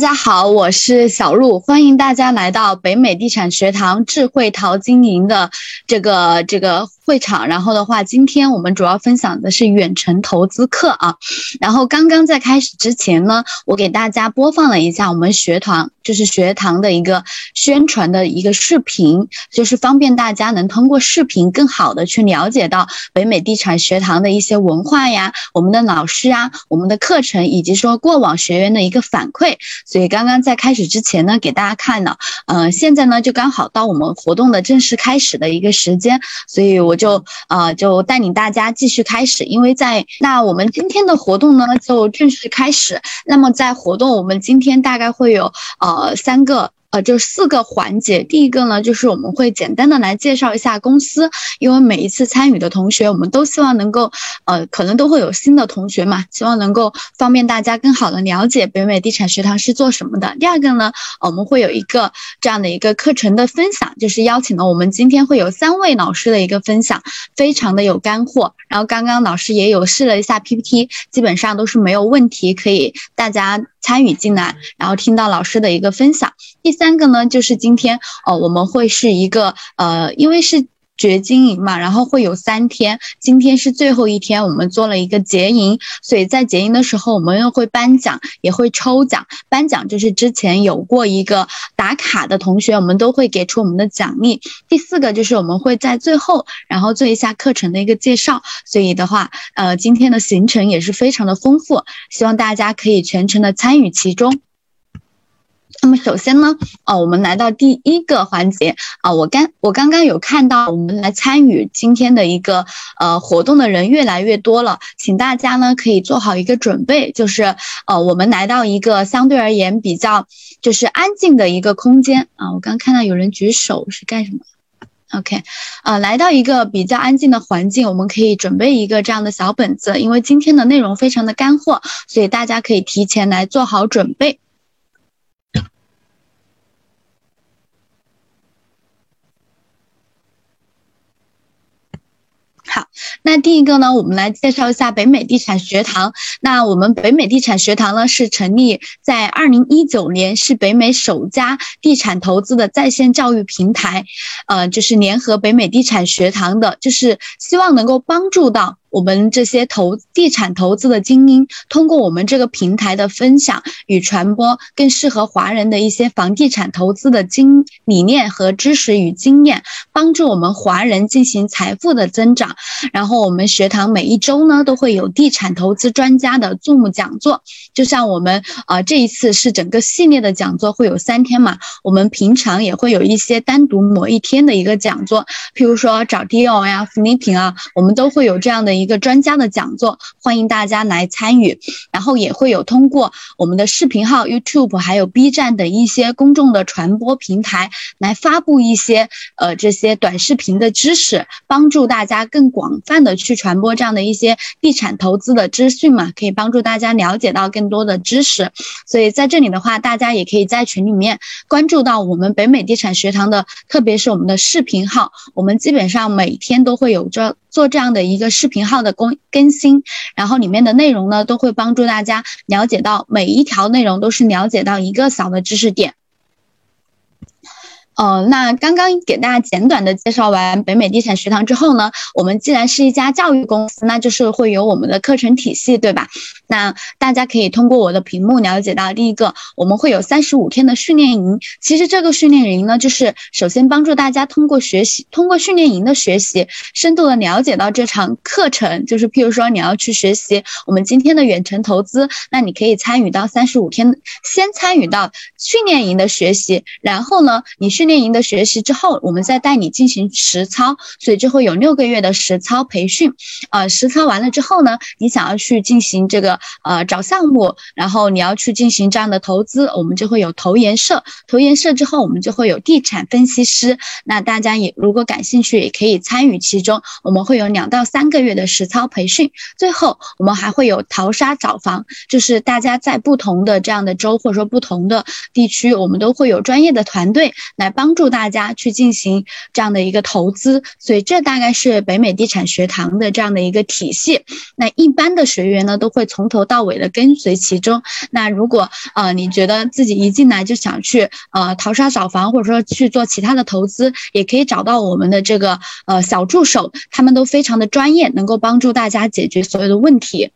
大家好，我是小鹿，欢迎大家来到北美地产学堂智慧淘经营的这个这个会场。然后的话，今天我们主要分享的是远程投资课啊。然后刚刚在开始之前呢，我给大家播放了一下我们学堂，就是学堂的一个宣传的一个视频，就是方便大家能通过视频更好的去了解到北美地产学堂的一些文化呀，我们的老师啊，我们的课程，以及说过往学员的一个反馈。所以刚刚在开始之前呢，给大家看了，嗯，现在呢就刚好到我们活动的正式开始的一个时间，所以我就呃就带领大家继续开始，因为在那我们今天的活动呢就正式开始，那么在活动我们今天大概会有呃三个。呃，就四个环节。第一个呢，就是我们会简单的来介绍一下公司，因为每一次参与的同学，我们都希望能够，呃，可能都会有新的同学嘛，希望能够方便大家更好的了解北美地产学堂是做什么的。第二个呢，我们会有一个这样的一个课程的分享，就是邀请了我们今天会有三位老师的一个分享，非常的有干货。然后刚刚老师也有试了一下 PPT，基本上都是没有问题，可以大家。参与进来，然后听到老师的一个分享。第三个呢，就是今天哦，我们会是一个呃，因为是。绝经营嘛，然后会有三天，今天是最后一天，我们做了一个结营，所以在结营的时候，我们又会颁奖，也会抽奖。颁奖就是之前有过一个打卡的同学，我们都会给出我们的奖励。第四个就是我们会在最后，然后做一下课程的一个介绍。所以的话，呃，今天的行程也是非常的丰富，希望大家可以全程的参与其中。那么首先呢，呃，我们来到第一个环节啊，我刚我刚刚有看到我们来参与今天的一个呃活动的人越来越多了，请大家呢可以做好一个准备，就是呃我们来到一个相对而言比较就是安静的一个空间啊，我刚看到有人举手是干什么？OK，呃，来到一个比较安静的环境，我们可以准备一个这样的小本子，因为今天的内容非常的干货，所以大家可以提前来做好准备。好，那第一个呢，我们来介绍一下北美地产学堂。那我们北美地产学堂呢，是成立在二零一九年，是北美首家地产投资的在线教育平台。呃，就是联合北美地产学堂的，就是希望能够帮助到。我们这些投地产投资的精英，通过我们这个平台的分享与传播，更适合华人的一些房地产投资的经理念和知识与经验，帮助我们华人进行财富的增长。然后我们学堂每一周呢都会有地产投资专家的 Zoom 讲座，就像我们啊这一次是整个系列的讲座会有三天嘛，我们平常也会有一些单独某一天的一个讲座，譬如说找 Dior 呀、flipping 啊，我们都会有这样的。一个专家的讲座，欢迎大家来参与。然后也会有通过我们的视频号、YouTube 还有 B 站等一些公众的传播平台来发布一些呃这些短视频的知识，帮助大家更广泛的去传播这样的一些地产投资的资讯嘛，可以帮助大家了解到更多的知识。所以在这里的话，大家也可以在群里面关注到我们北美地产学堂的，特别是我们的视频号，我们基本上每天都会有着。做这样的一个视频号的更更新，然后里面的内容呢，都会帮助大家了解到每一条内容都是了解到一个小的知识点。呃，那刚刚给大家简短的介绍完北美地产学堂之后呢，我们既然是一家教育公司，那就是会有我们的课程体系，对吧？那大家可以通过我的屏幕了解到，第一个我们会有三十五天的训练营。其实这个训练营呢，就是首先帮助大家通过学习，通过训练营的学习，深度的了解到这场课程。就是譬如说你要去学习我们今天的远程投资，那你可以参与到三十五天，先参与到训练营的学习，然后呢，你训练营的学习之后，我们再带你进行实操，所以就会有六个月的实操培训。呃，实操完了之后呢，你想要去进行这个呃找项目，然后你要去进行这样的投资，我们就会有投研社。投研社之后，我们就会有地产分析师。那大家也如果感兴趣，也可以参与其中。我们会有两到三个月的实操培训。最后，我们还会有淘沙找房，就是大家在不同的这样的州或者说不同的地区，我们都会有专业的团队来。帮助大家去进行这样的一个投资，所以这大概是北美地产学堂的这样的一个体系。那一般的学员呢，都会从头到尾的跟随其中。那如果呃你觉得自己一进来就想去呃淘沙找房，或者说去做其他的投资，也可以找到我们的这个呃小助手，他们都非常的专业，能够帮助大家解决所有的问题。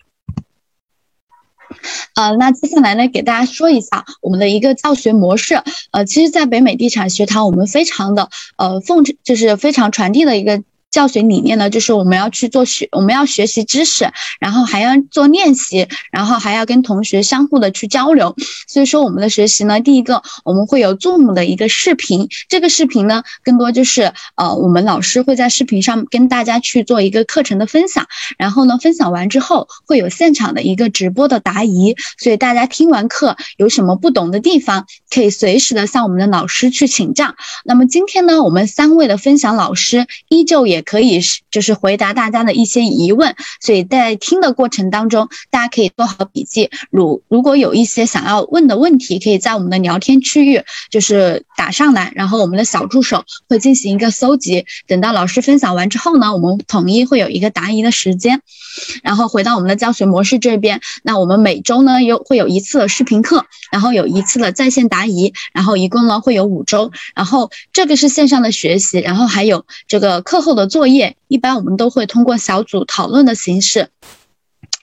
呃，那接下来呢，给大家说一下我们的一个教学模式。呃，其实，在北美地产学堂，我们非常的呃奉，就是非常传递的一个。教学理念呢，就是我们要去做学，我们要学习知识，然后还要做练习，然后还要跟同学相互的去交流。所以说，我们的学习呢，第一个我们会有 Zoom 的一个视频，这个视频呢，更多就是呃，我们老师会在视频上跟大家去做一个课程的分享，然后呢，分享完之后会有现场的一个直播的答疑，所以大家听完课有什么不懂的地方，可以随时的向我们的老师去请教。那么今天呢，我们三位的分享老师依旧也。可以是就是回答大家的一些疑问，所以在听的过程当中，大家可以做好笔记。如如果有一些想要问的问题，可以在我们的聊天区域就是打上来，然后我们的小助手会进行一个搜集。等到老师分享完之后呢，我们统一会有一个答疑的时间。然后回到我们的教学模式这边，那我们每周呢有会有一次的视频课，然后有一次的在线答疑，然后一共呢会有五周。然后这个是线上的学习，然后还有这个课后的作业，一般我们都会通过小组讨论的形式。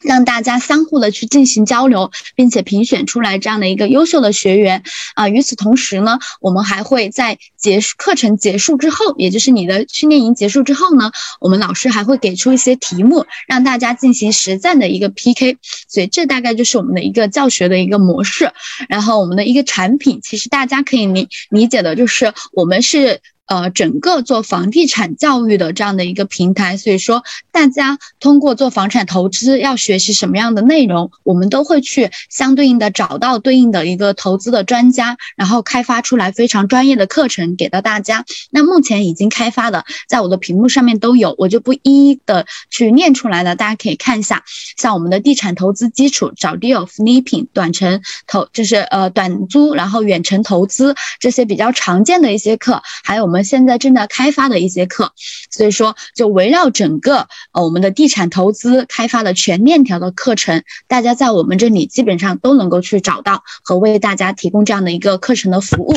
让大家相互的去进行交流，并且评选出来这样的一个优秀的学员啊。与此同时呢，我们还会在结课程结束之后，也就是你的训练营结束之后呢，我们老师还会给出一些题目，让大家进行实战的一个 PK。所以这大概就是我们的一个教学的一个模式。然后我们的一个产品，其实大家可以理理解的就是我们是。呃，整个做房地产教育的这样的一个平台，所以说大家通过做房产投资要学习什么样的内容，我们都会去相对应的找到对应的一个投资的专家，然后开发出来非常专业的课程给到大家。那目前已经开发的，在我的屏幕上面都有，我就不一一的去念出来了，大家可以看一下。像我们的地产投资基础，找 deal flipping 短程投，就是呃短租，然后远程投资这些比较常见的一些课，还有我们。现在正在开发的一节课，所以说就围绕整个呃我们的地产投资开发的全链条的课程，大家在我们这里基本上都能够去找到和为大家提供这样的一个课程的服务。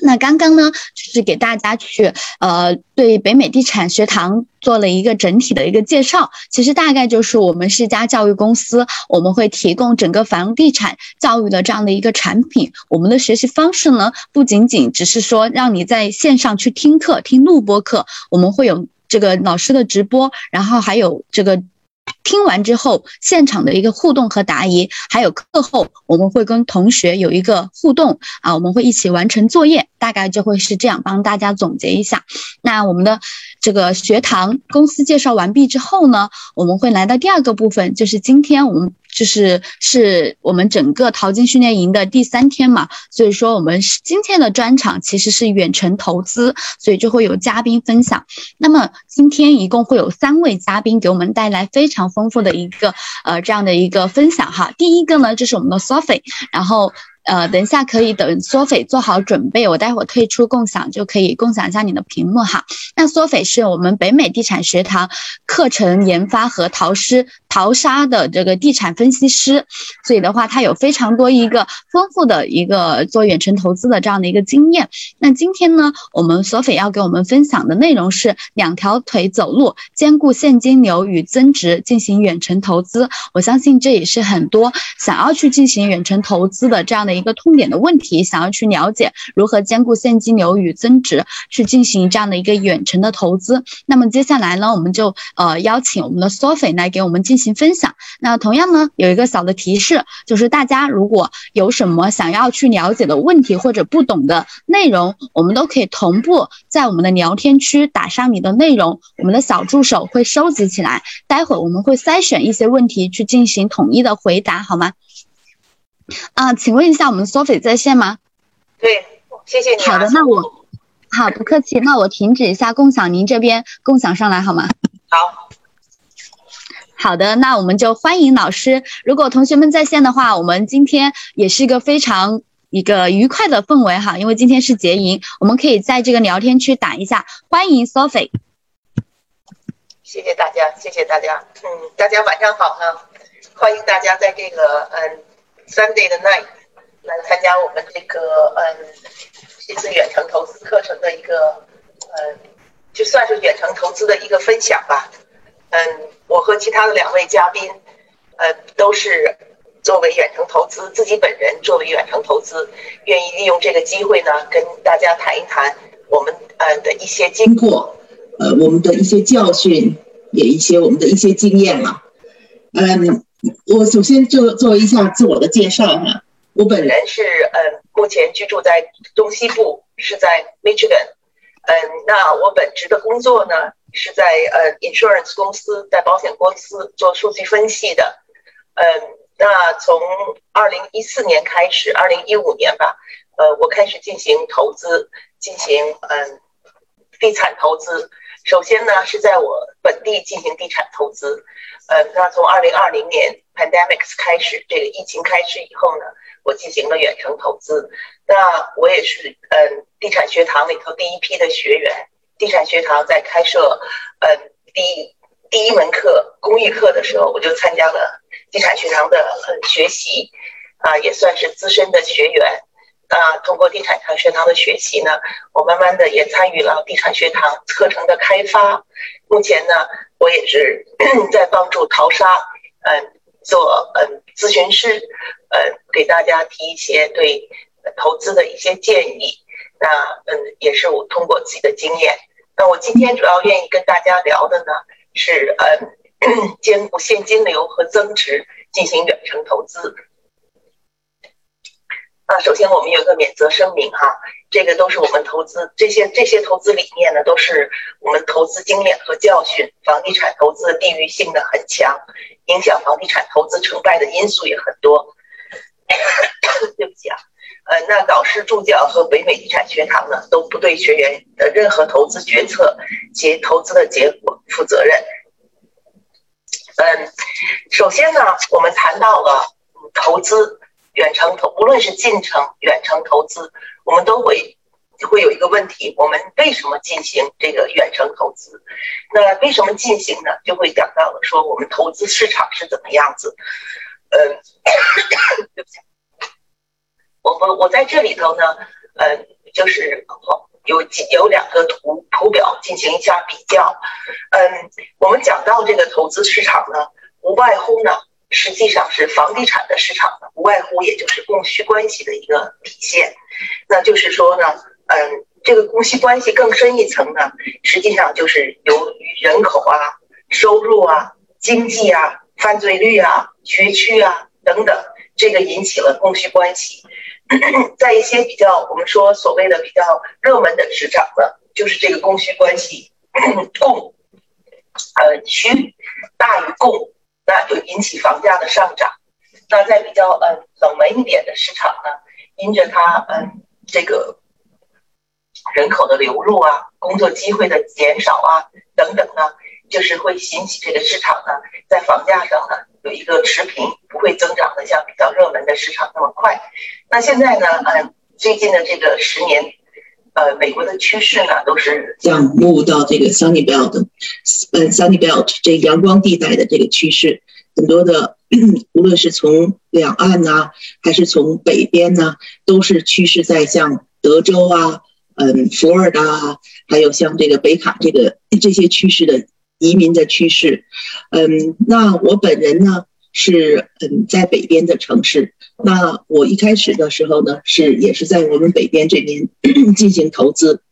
那刚刚呢，就是给大家去呃对北美地产学堂做了一个整体的一个介绍。其实大概就是我们是一家教育公司，我们会提供整个房地产教育的这样的一个产品。我们的学习方式呢，不仅仅只是说让你在线上去听课、听录播课，我们会有这个老师的直播，然后还有这个。听完之后，现场的一个互动和答疑，还有课后我们会跟同学有一个互动啊，我们会一起完成作业，大概就会是这样，帮大家总结一下。那我们的这个学堂公司介绍完毕之后呢，我们会来到第二个部分，就是今天我们。就是是我们整个淘金训练营的第三天嘛，所以说我们今天的专场其实是远程投资，所以就会有嘉宾分享。那么今天一共会有三位嘉宾给我们带来非常丰富的一个呃这样的一个分享哈。第一个呢就是我们的 Sophie，然后。呃，等一下可以等索菲做好准备，我待会儿退出共享就可以共享一下你的屏幕哈。那索菲是我们北美地产学堂课程研发和淘师淘沙的这个地产分析师，所以的话，他有非常多一个丰富的一个做远程投资的这样的一个经验。那今天呢，我们索菲要给我们分享的内容是两条腿走路，兼顾现金流与增值，进行远程投资。我相信这也是很多想要去进行远程投资的这样的。一个痛点的问题，想要去了解如何兼顾现金流与增值，去进行这样的一个远程的投资。那么接下来呢，我们就呃邀请我们的 Sophie 来给我们进行分享。那同样呢，有一个小的提示，就是大家如果有什么想要去了解的问题或者不懂的内容，我们都可以同步在我们的聊天区打上你的内容，我们的小助手会收集起来，待会我们会筛选一些问题去进行统一的回答，好吗？啊，请问一下，我们 Sophie 在线吗？对，谢谢你。好的，那我好，不客气。那我停止一下共享，您这边共享上来好吗？好。好的，那我们就欢迎老师。如果同学们在线的话，我们今天也是一个非常一个愉快的氛围哈，因为今天是结营，我们可以在这个聊天区打一下，欢迎 Sophie。谢谢大家，谢谢大家。嗯，大家晚上好哈，欢迎大家在这个嗯 Sunday 的 night 来参加我们这个嗯这次远程投资课程的一个嗯，就算是远程投资的一个分享吧。嗯，我和其他的两位嘉宾，呃，都是作为远程投资自己本人作为远程投资，愿意利用这个机会呢，跟大家谈一谈我们嗯的一些经过。呃，我们的一些教训，也一些我们的一些经验嘛。嗯，我首先做做一下自我的介绍哈。我本人是呃，目前居住在东西部，是在 Michigan。嗯，那我本职的工作呢，是在呃 insurance 公司，在保险公司做数据分析的。嗯，那从二零一四年开始，二零一五年吧，呃，我开始进行投资，进行嗯地产投资。首先呢，是在我本地进行地产投资，呃，那从二零二零年 pandemics 开始，这个疫情开始以后呢，我进行了远程投资。那我也是，嗯，地产学堂里头第一批的学员。地产学堂在开设，嗯，第第一门课公益课的时候，我就参加了地产学堂的呃学习，啊，也算是资深的学员。啊，通过地产学堂的学习呢，我慢慢的也参与了地产学堂课程的开发。目前呢，我也是 在帮助淘沙，嗯，做嗯咨询师，嗯，给大家提一些对投资的一些建议。那嗯，也是我通过自己的经验。那我今天主要愿意跟大家聊的呢，是嗯，兼顾现金流和增值，进行远程投资。那首先我们有个免责声明哈，这个都是我们投资这些这些投资理念呢，都是我们投资经验和教训。房地产投资地域性的很强，影响房地产投资成败的因素也很多。对不起啊，呃，那导师助教和北美地产学堂呢，都不对学员的任何投资决策及投资的结果负责任。嗯，首先呢，我们谈到了投资。远程投，无论是近程、远程投资，我们都会会有一个问题：我们为什么进行这个远程投资？那为什么进行呢？就会讲到了说我们投资市场是怎么样子。嗯，对不起，我我我在这里头呢，呃，就是有几有两个图图表进行一下比较。嗯，我们讲到这个投资市场呢，无外乎呢。实际上是房地产的市场呢，无外乎也就是供需关系的一个体现。那就是说呢，嗯，这个供需关系更深一层呢，实际上就是由于人口啊、收入啊、经济啊、犯罪率啊、学区啊等等，这个引起了供需关系。在一些比较我们说所谓的比较热门的市场呢，就是这个供需关系，供，呃，需大于供。那就引起房价的上涨。那在比较嗯冷门一点的市场呢，因着它嗯这个人口的流入啊，工作机会的减少啊等等呢，就是会引起这个市场呢在房价上呢有一个持平，不会增长的像比较热门的市场那么快。那现在呢，嗯最近的这个十年，呃美国的趋势呢都是像入到这个 Sunny Belt，嗯 Sunny Belt 这阳光地带的这个趋势。很多的，无论是从两岸呐，还是从北边呐，都是趋势在向德州啊，嗯，佛尔达啊，还有像这个北卡这个这些趋势的移民的趋势。嗯，那我本人呢是嗯在北边的城市。那我一开始的时候呢是也是在我们北边这边 进行投资。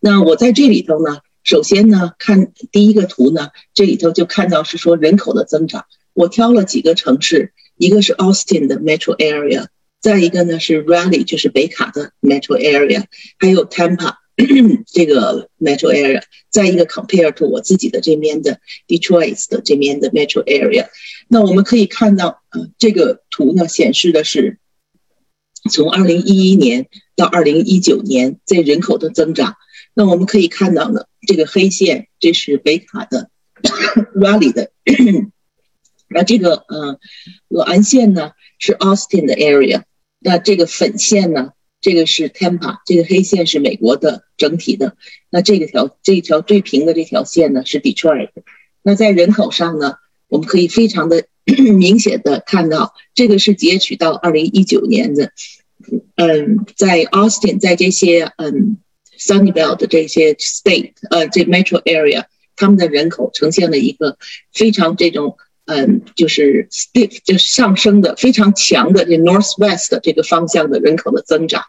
那我在这里头呢。首先呢，看第一个图呢，这里头就看到是说人口的增长。我挑了几个城市，一个是 Austin 的 Metro Area，再一个呢是 Raleigh，就是北卡的 Metro Area，还有 Tampa 这个 Metro Area，再一个 compare to 我自己的这边的 Detroit 的这边的 Metro Area。那我们可以看到，呃，这个图呢显示的是从2011年到2019年这人口的增长。那我们可以看到呢，这个黑线这是北卡的 Raleigh 的，那这个嗯，蓝线呢是 Austin 的 area，那这个粉线呢这个是 Tampa，这个黑线是美国的整体的。那这个条这条最平的这条线呢是 Detroit。那在人口上呢，我们可以非常的 明显的看到，这个是截取到二零一九年的。嗯，在 Austin，在这些嗯 Sunnyvale 的这些 state，呃，这 metro area，他们的人口呈现了一个非常这种嗯，就是 steep，就是上升的非常强的这 northwest 这个方向的人口的增长。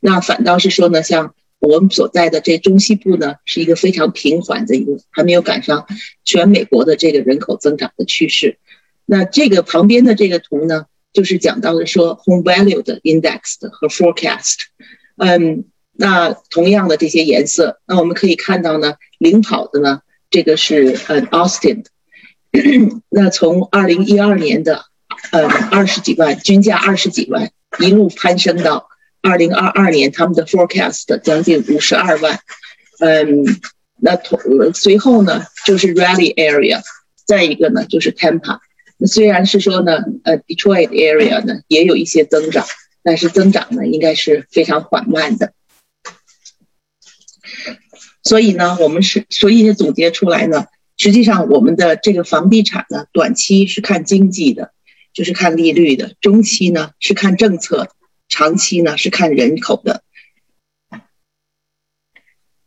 那反倒是说呢，像我们所在的这中西部呢，是一个非常平缓的一个，还没有赶上全美国的这个人口增长的趋势。那这个旁边的这个图呢？就是讲到的说 home value 的 index 和 forecast，嗯，那同样的这些颜色，那我们可以看到呢，领跑的呢，这个是嗯 Austin，那从二零一二年的呃二十几万均价二十几万，一路攀升到二零二二年他们的 forecast 将近五十二万，嗯，那同随后呢就是 Rally area，再一个呢就是 Tampa。虽然是说呢，呃，Detroit area 呢也有一些增长，但是增长呢应该是非常缓慢的。所以呢，我们是所以总结出来呢，实际上我们的这个房地产呢，短期是看经济的，就是看利率的；中期呢是看政策，长期呢是看人口的。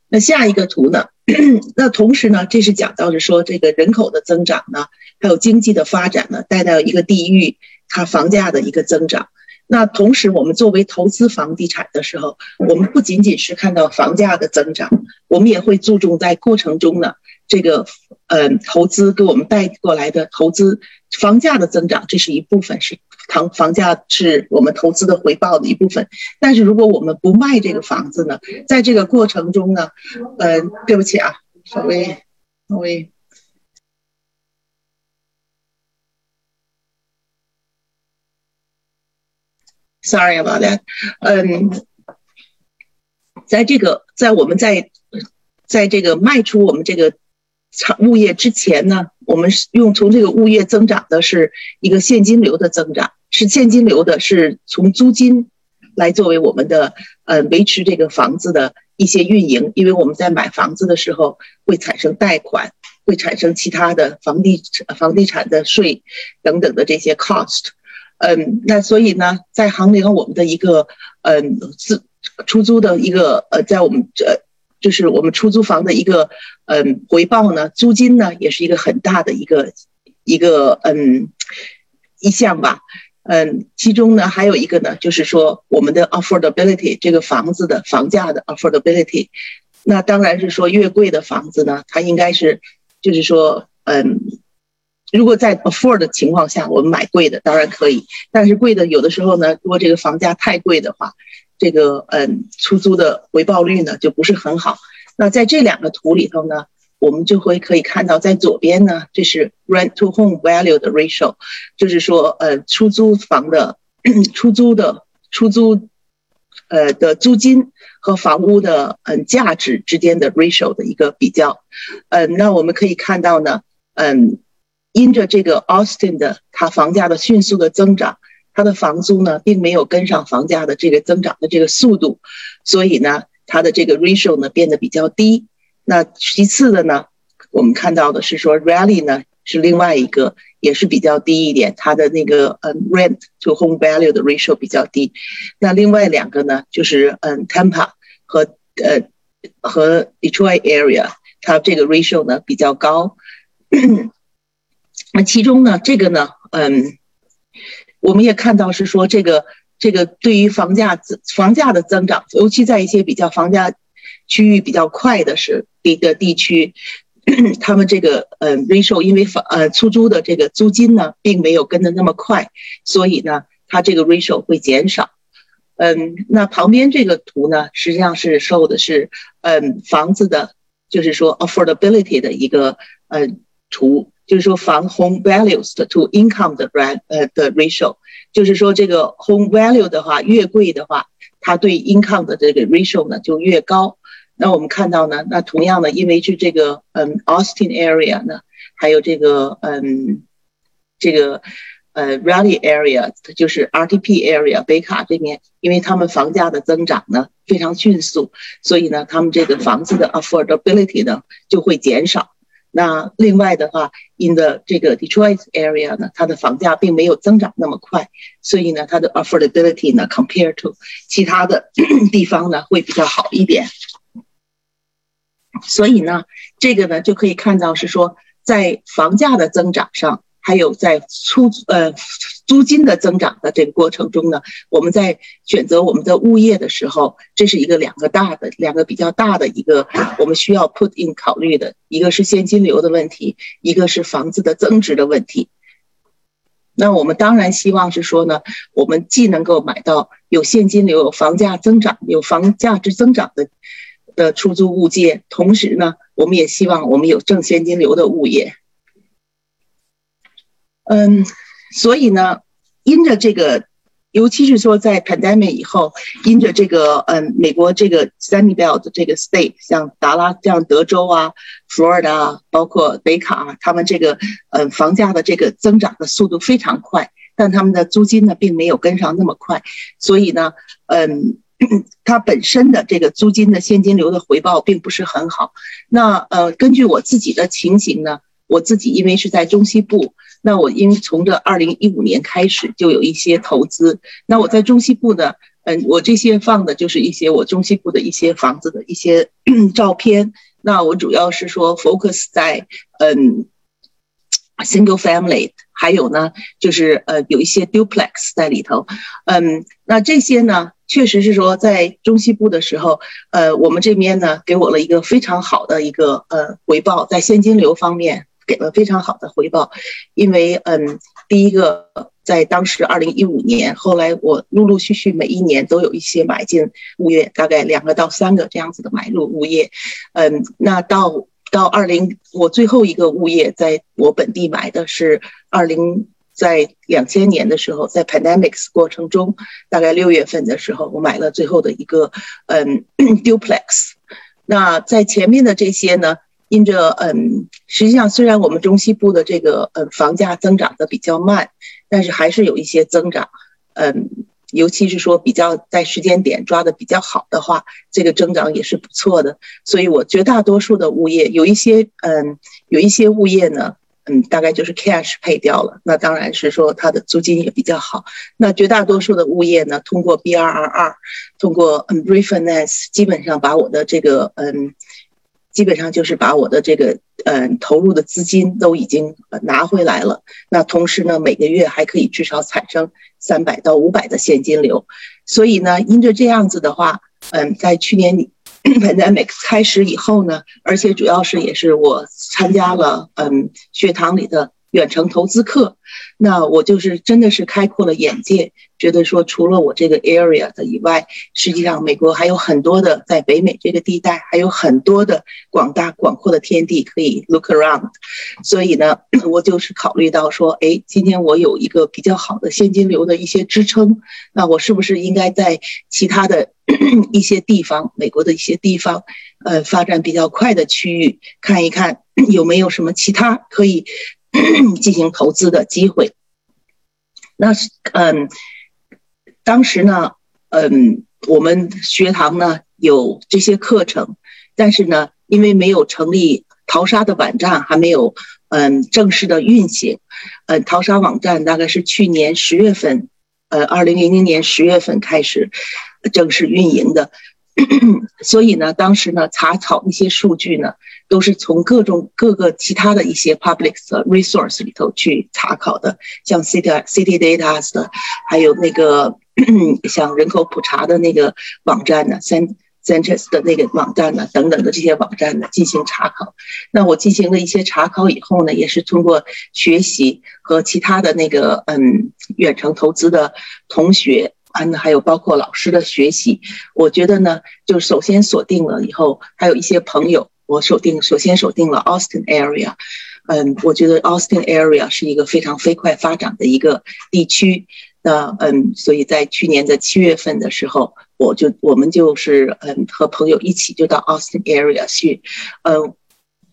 那下一个图呢？那同时呢，这是讲到是说这个人口的增长呢。还有经济的发展呢，带到一个地域，它房价的一个增长。那同时，我们作为投资房地产的时候，我们不仅仅是看到房价的增长，我们也会注重在过程中呢，这个嗯投资给我们带过来的投资房价的增长，这是一部分，是房房价是我们投资的回报的一部分。但是如果我们不卖这个房子呢，在这个过程中呢，嗯，对不起啊，稍微稍微。Sorry about that。嗯，在这个，在我们在在这个卖出我们这个产物业之前呢，我们是用从这个物业增长的是一个现金流的增长，是现金流的，是从租金来作为我们的呃维持这个房子的一些运营，因为我们在买房子的时候会产生贷款，会产生其他的房地房地产的税等等的这些 cost。嗯，那所以呢，在衡量我们的一个嗯自出租的一个呃，在我们这就是我们出租房的一个嗯回报呢，租金呢也是一个很大的一个一个嗯一项吧。嗯，其中呢还有一个呢，就是说我们的 affordability 这个房子的房价的 affordability。那当然是说越贵的房子呢，它应该是就是说嗯。如果在 afford 的情况下，我们买贵的当然可以，但是贵的有的时候呢，如果这个房价太贵的话，这个嗯出租的回报率呢就不是很好。那在这两个图里头呢，我们就会可以看到，在左边呢，这是 rent to home value 的 ratio，就是说呃出租房的出租的出租呃的租金和房屋的嗯价值之间的 ratio 的一个比较。嗯，那我们可以看到呢，嗯。因着这个 Austin 的它房价的迅速的增长，它的房租呢并没有跟上房价的这个增长的这个速度，所以呢它的这个 ratio 呢变得比较低。那其次的呢，我们看到的是说 Raleigh 呢是另外一个也是比较低一点，它的那个嗯 rent to home value 的 ratio 比较低。那另外两个呢就是嗯 Tampa 和呃和 Detroit area，它这个 ratio 呢比较高。那其中呢，这个呢，嗯，我们也看到是说，这个这个对于房价房价的增长，尤其在一些比较房价区域比较快的是一个地区，他们这个嗯 ratio 因为房呃出租的这个租金呢，并没有跟的那么快，所以呢，它这个 ratio 会减少。嗯，那旁边这个图呢，实际上是受的是嗯房子的，就是说 affordability 的一个嗯图。就是说，房 home values to income 的 rat 呃的 ratio，就是说这个 home value 的话越贵的话，它对 income 的这个 ratio 呢就越高。那我们看到呢，那同样的，因为是这个嗯 Austin area 呢，还有这个嗯这个呃 Rally area，它就是 RTP area 北卡这边，因为他们房价的增长呢非常迅速，所以呢，他们这个房子的 affordability 呢就会减少。那另外的话，in the 这个 Detroit area 呢，它的房价并没有增长那么快，所以呢，它的 affordability 呢，compared to 其他的 地方呢，会比较好一点。所以呢，这个呢就可以看到是说，在房价的增长上。还有在出呃租金的增长的这个过程中呢，我们在选择我们的物业的时候，这是一个两个大的两个比较大的一个我们需要 put in 考虑的，一个是现金流的问题，一个是房子的增值的问题。那我们当然希望是说呢，我们既能够买到有现金流、有房价增长、有房价值增长的的出租物业，同时呢，我们也希望我们有正现金流的物业。嗯，所以呢，因着这个，尤其是说在 pandemic 以后，因着这个，嗯，美国这个 Sunny Belt 这个 state，像达拉这样德州啊、Florida，包括北卡，他们这个，嗯，房价的这个增长的速度非常快，但他们的租金呢，并没有跟上那么快，所以呢，嗯，它本身的这个租金的现金流的回报并不是很好。那呃，根据我自己的情形呢，我自己因为是在中西部。那我因为从这二零一五年开始就有一些投资，那我在中西部呢，嗯，我这些放的就是一些我中西部的一些房子的一些照片。那我主要是说 focus 在嗯 single family，还有呢就是呃有一些 duplex 在里头。嗯，那这些呢确实是说在中西部的时候，呃，我们这边呢给我了一个非常好的一个呃回报，在现金流方面。给了非常好的回报，因为嗯，第一个在当时二零一五年，后来我陆陆续续每一年都有一些买进物业，大概两个到三个这样子的买入物业，嗯，那到到二零，我最后一个物业在我本地买的是二零，在两千年的时候，在 pandemics 过程中，大概六月份的时候，我买了最后的一个嗯 duplex，那在前面的这些呢？因着嗯，实际上虽然我们中西部的这个嗯房价增长的比较慢，但是还是有一些增长，嗯，尤其是说比较在时间点抓的比较好的话，这个增长也是不错的。所以我绝大多数的物业有一些嗯有一些物业呢，嗯，大概就是 cash 配掉了，那当然是说它的租金也比较好。那绝大多数的物业呢，通过 BRRR，通过嗯 refinance，基本上把我的这个嗯。基本上就是把我的这个嗯投入的资金都已经拿回来了。那同时呢，每个月还可以至少产生三百到五百的现金流。所以呢，因着这样子的话，嗯，在去年 pandemic 开始以后呢，而且主要是也是我参加了嗯学堂里的。远程投资课，那我就是真的是开阔了眼界，觉得说除了我这个 area 的以外，实际上美国还有很多的在北美这个地带，还有很多的广大广阔的天地可以 look around。所以呢，我就是考虑到说，哎，今天我有一个比较好的现金流的一些支撑，那我是不是应该在其他的 一些地方，美国的一些地方，呃，发展比较快的区域，看一看 有没有什么其他可以。进行投资的机会，那嗯，当时呢，嗯，我们学堂呢有这些课程，但是呢，因为没有成立淘沙的网站，还没有嗯正式的运行，嗯，淘沙网站大概是去年十月份，呃，二零零零年十月份开始正式运营的。所以呢，当时呢，查考一些数据呢，都是从各种各个其他的一些 public resource 里头去查考的，像 city city data 的，还有那个 像人口普查的那个网站呢，cent census 的那个网站呢，等等的这些网站呢进行查考。那我进行了一些查考以后呢，也是通过学习和其他的那个嗯远程投资的同学。啊，还有包括老师的学习，我觉得呢，就首先锁定了以后，还有一些朋友，我锁定首先锁定了 Austin area，嗯，我觉得 Austin area 是一个非常飞快发展的一个地区，那嗯，所以在去年的七月份的时候，我就我们就是嗯和朋友一起就到 Austin area 去，嗯，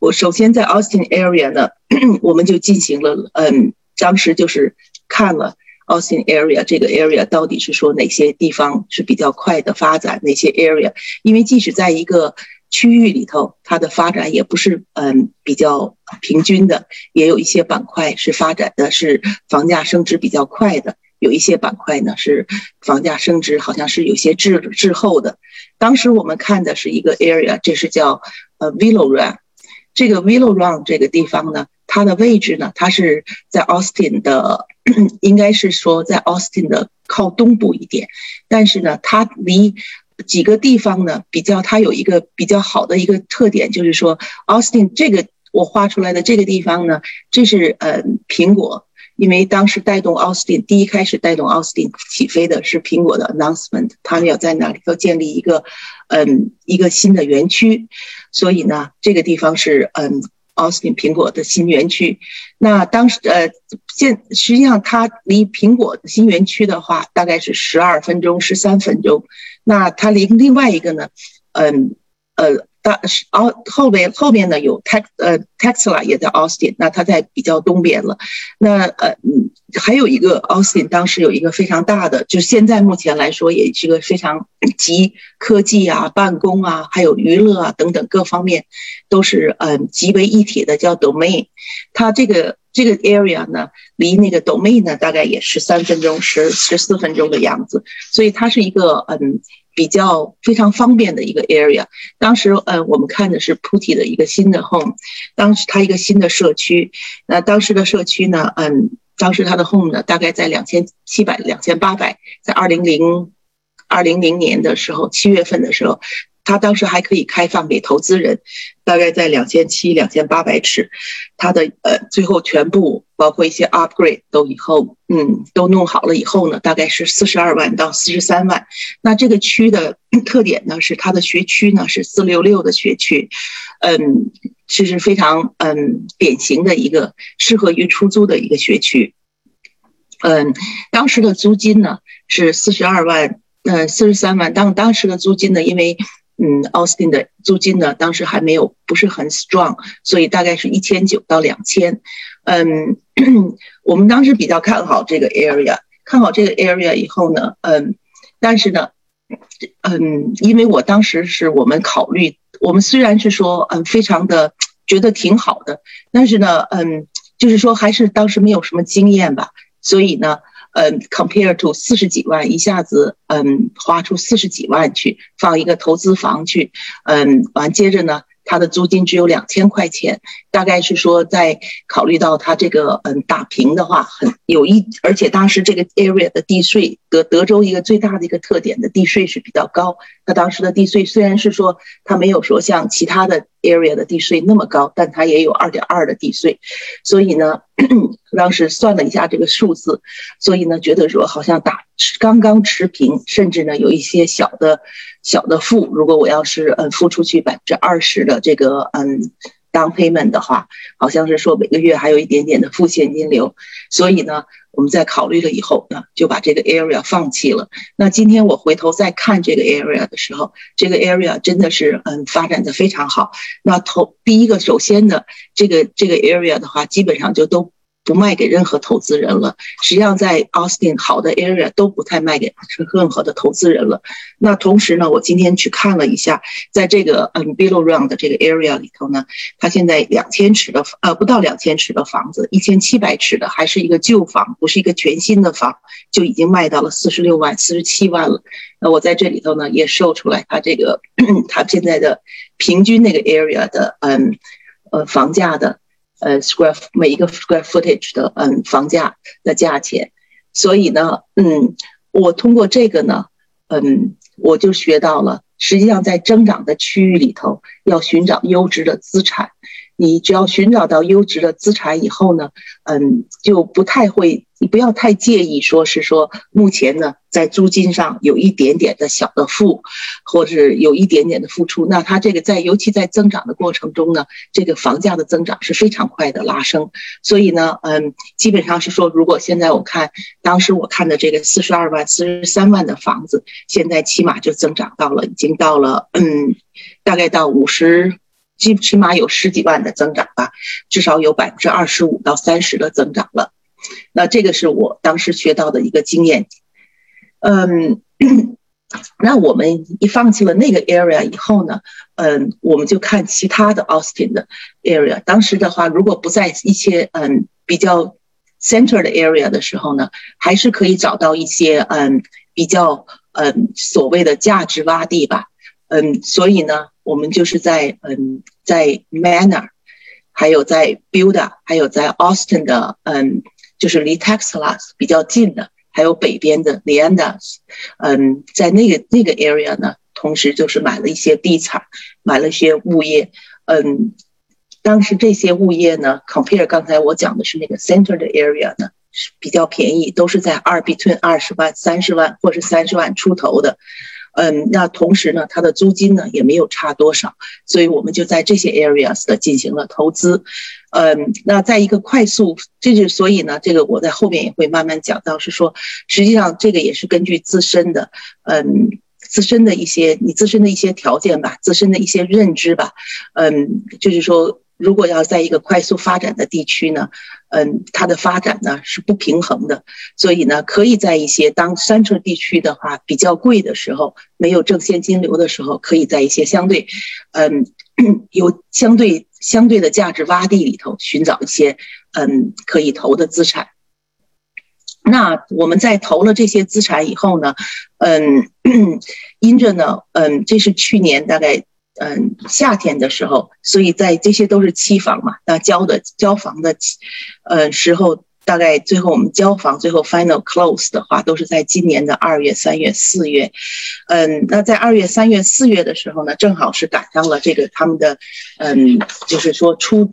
我首先在 Austin area 呢，我们就进行了嗯，当时就是。看了 Austin area 这个 area 到底是说哪些地方是比较快的发展，哪些 area？因为即使在一个区域里头，它的发展也不是嗯比较平均的，也有一些板块是发展的是房价升值比较快的，有一些板块呢是房价升值好像是有些滞滞后的。当时我们看的是一个 area，这是叫呃 Willow Run，这个 Willow Run 这个地方呢，它的位置呢，它是在 Austin 的，应该是说在 Austin 的靠东部一点，但是呢，它离几个地方呢，比较它有一个比较好的一个特点，就是说，Austin 这个我画出来的这个地方呢，这是呃苹果，因为当时带动 Austin 第一开始带动 Austin 起飞的是苹果的 announcement，他们要在那里头建立一个嗯一个新的园区，所以呢，这个地方是嗯。奥斯汀苹果的新园区，那当时呃，现实际上它离苹果的新园区的话，大概是十二分钟、十三分钟。那它离另外一个呢，嗯呃。大是哦，后边后边呢有 Tex 呃 Tesla 也在奥斯汀那它在比较东边了。那呃嗯，还有一个 Austin，当时有一个非常大的，就是现在目前来说也是个非常集科技啊、办公啊、还有娱乐啊等等各方面都是嗯集为一体的，叫 Domain。它这个这个 area 呢，离那个 Domain 呢大概也是三分钟、十十四分钟的样子，所以它是一个嗯。比较非常方便的一个 area。当时，呃，我们看的是 Putty 的一个新的 home，当时它一个新的社区。那当时的社区呢，嗯，当时它的 home 呢，大概在两千七百、两千八百，在二零零二零零年的时候，七月份的时候。它当时还可以开放给投资人，大概在两千七、两千八百尺，它的呃最后全部包括一些 upgrade 都以后嗯都弄好了以后呢，大概是四十二万到四十三万。那这个区的 特点呢是它的学区呢是四六六的学区，嗯，这是非常嗯典型的一个适合于出租的一个学区。嗯，当时的租金呢是四十二万，嗯四十三万。当当时的租金呢，因为嗯，Austin 的租金呢，当时还没有不是很 strong，所以大概是一千九到两千。嗯，我们当时比较看好这个 area，看好这个 area 以后呢，嗯，但是呢，嗯，因为我当时是我们考虑，我们虽然是说嗯非常的觉得挺好的，但是呢，嗯，就是说还是当时没有什么经验吧，所以呢。嗯，compare to 四十几万，一下子嗯花出四十几万去放一个投资房去，嗯，完接着呢。他的租金只有两千块钱，大概是说在考虑到他这个嗯打平的话，很有一，而且当时这个 area 的地税，德德州一个最大的一个特点的地税是比较高。他当时的地税虽然是说他没有说像其他的 area 的地税那么高，但它也有二点二的地税，所以呢，当时算了一下这个数字，所以呢觉得说好像打刚刚持平，甚至呢有一些小的。小的负，如果我要是嗯付出去百分之二十的这个嗯当 payment 的话，好像是说每个月还有一点点的负现金流，所以呢，我们在考虑了以后呢，就把这个 area 放弃了。那今天我回头再看这个 area 的时候，这个 area 真的是嗯发展的非常好。那头第一个首先呢这个这个 area 的话，基本上就都。不卖给任何投资人了。实际上，在 Austin 好的 area 都不太卖给任何的投资人了。那同时呢，我今天去看了一下，在这个嗯 Below Run 的这个 area 里头呢，它现在两千尺的呃不到两千尺的房子，一千七百尺的还是一个旧房，不是一个全新的房，就已经卖到了四十六万、四十七万了。那我在这里头呢也售出来，它这个 它现在的平均那个 area 的嗯呃房价的。呃，square 每一个 square footage 的嗯房价的价钱，所以呢，嗯，我通过这个呢，嗯，我就学到了，实际上在增长的区域里头，要寻找优质的资产。你只要寻找到优质的资产以后呢，嗯，就不太会，你不要太介意，说是说目前呢，在租金上有一点点的小的负，或者有一点点的付出，那它这个在尤其在增长的过程中呢，这个房价的增长是非常快的拉升，所以呢，嗯，基本上是说，如果现在我看当时我看的这个四十二万、四十三万的房子，现在起码就增长到了，已经到了，嗯，大概到五十。起起码有十几万的增长吧，至少有百分之二十五到三十的增长了。那这个是我当时学到的一个经验。嗯，那我们一放弃了那个 area 以后呢，嗯，我们就看其他的 Austin 的 area。当时的话，如果不在一些嗯比较 center 的 area 的时候呢，还是可以找到一些嗯比较嗯所谓的价值洼地吧。嗯，所以呢，我们就是在嗯在 Manor，还有在 Builder，还有在 Austin 的嗯就是离 Texas 比较近的。还有北边的 Leandas，嗯，在那个那个 area 呢，同时就是买了一些地产，买了一些物业，嗯，当时这些物业呢，compare 刚才我讲的是那个 center 的 area 呢，是比较便宜，都是在二 between 二十万、三十万或是三十万出头的。嗯，那同时呢，它的租金呢也没有差多少，所以我们就在这些 areas 的进行了投资。嗯，那在一个快速，这就所以呢，这个我在后面也会慢慢讲到，是说实际上这个也是根据自身的，嗯，自身的一些你自身的一些条件吧，自身的一些认知吧，嗯，就是说。如果要在一个快速发展的地区呢，嗯，它的发展呢是不平衡的，所以呢，可以在一些当山城地区的话比较贵的时候，没有正现金流的时候，可以在一些相对，嗯，有相对相对的价值洼地里头寻找一些嗯可以投的资产。那我们在投了这些资产以后呢，嗯，因着呢，嗯，这是去年大概。嗯，夏天的时候，所以在这些都是期房嘛，那交的交房的，呃时候，大概最后我们交房最后 final close 的话，都是在今年的二月、三月、四月。嗯，那在二月、三月、四月的时候呢，正好是赶上了这个他们的，嗯，就是说初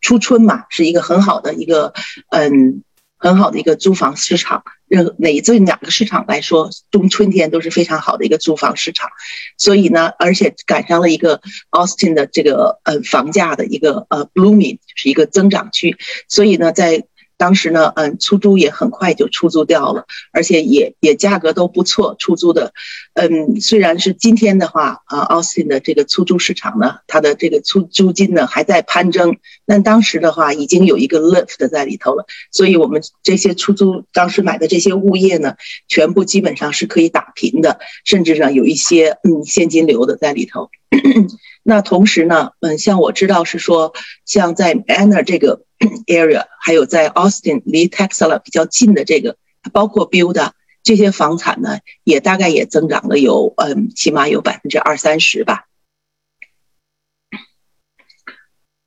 初春嘛，是一个很好的一个，嗯。很好的一个租房市场，任哪这两个市场来说，冬春天都是非常好的一个租房市场，所以呢，而且赶上了一个 Austin 的这个呃房价的一个呃 blooming，就是一个增长区，所以呢，在。当时呢，嗯，出租也很快就出租掉了，而且也也价格都不错，出租的，嗯，虽然是今天的话，啊，Austin 的这个出租市场呢，它的这个出租金呢还在攀升，但当时的话已经有一个 lift 在里头了，所以我们这些出租当时买的这些物业呢，全部基本上是可以打平的，甚至呢有一些嗯现金流的在里头。那同时呢，嗯，像我知道是说，像在 Banner 这个 area，还有在 Austin 离 Texas 比较近的这个，包括 Build 这些房产呢，也大概也增长了有，嗯，起码有百分之二三十吧。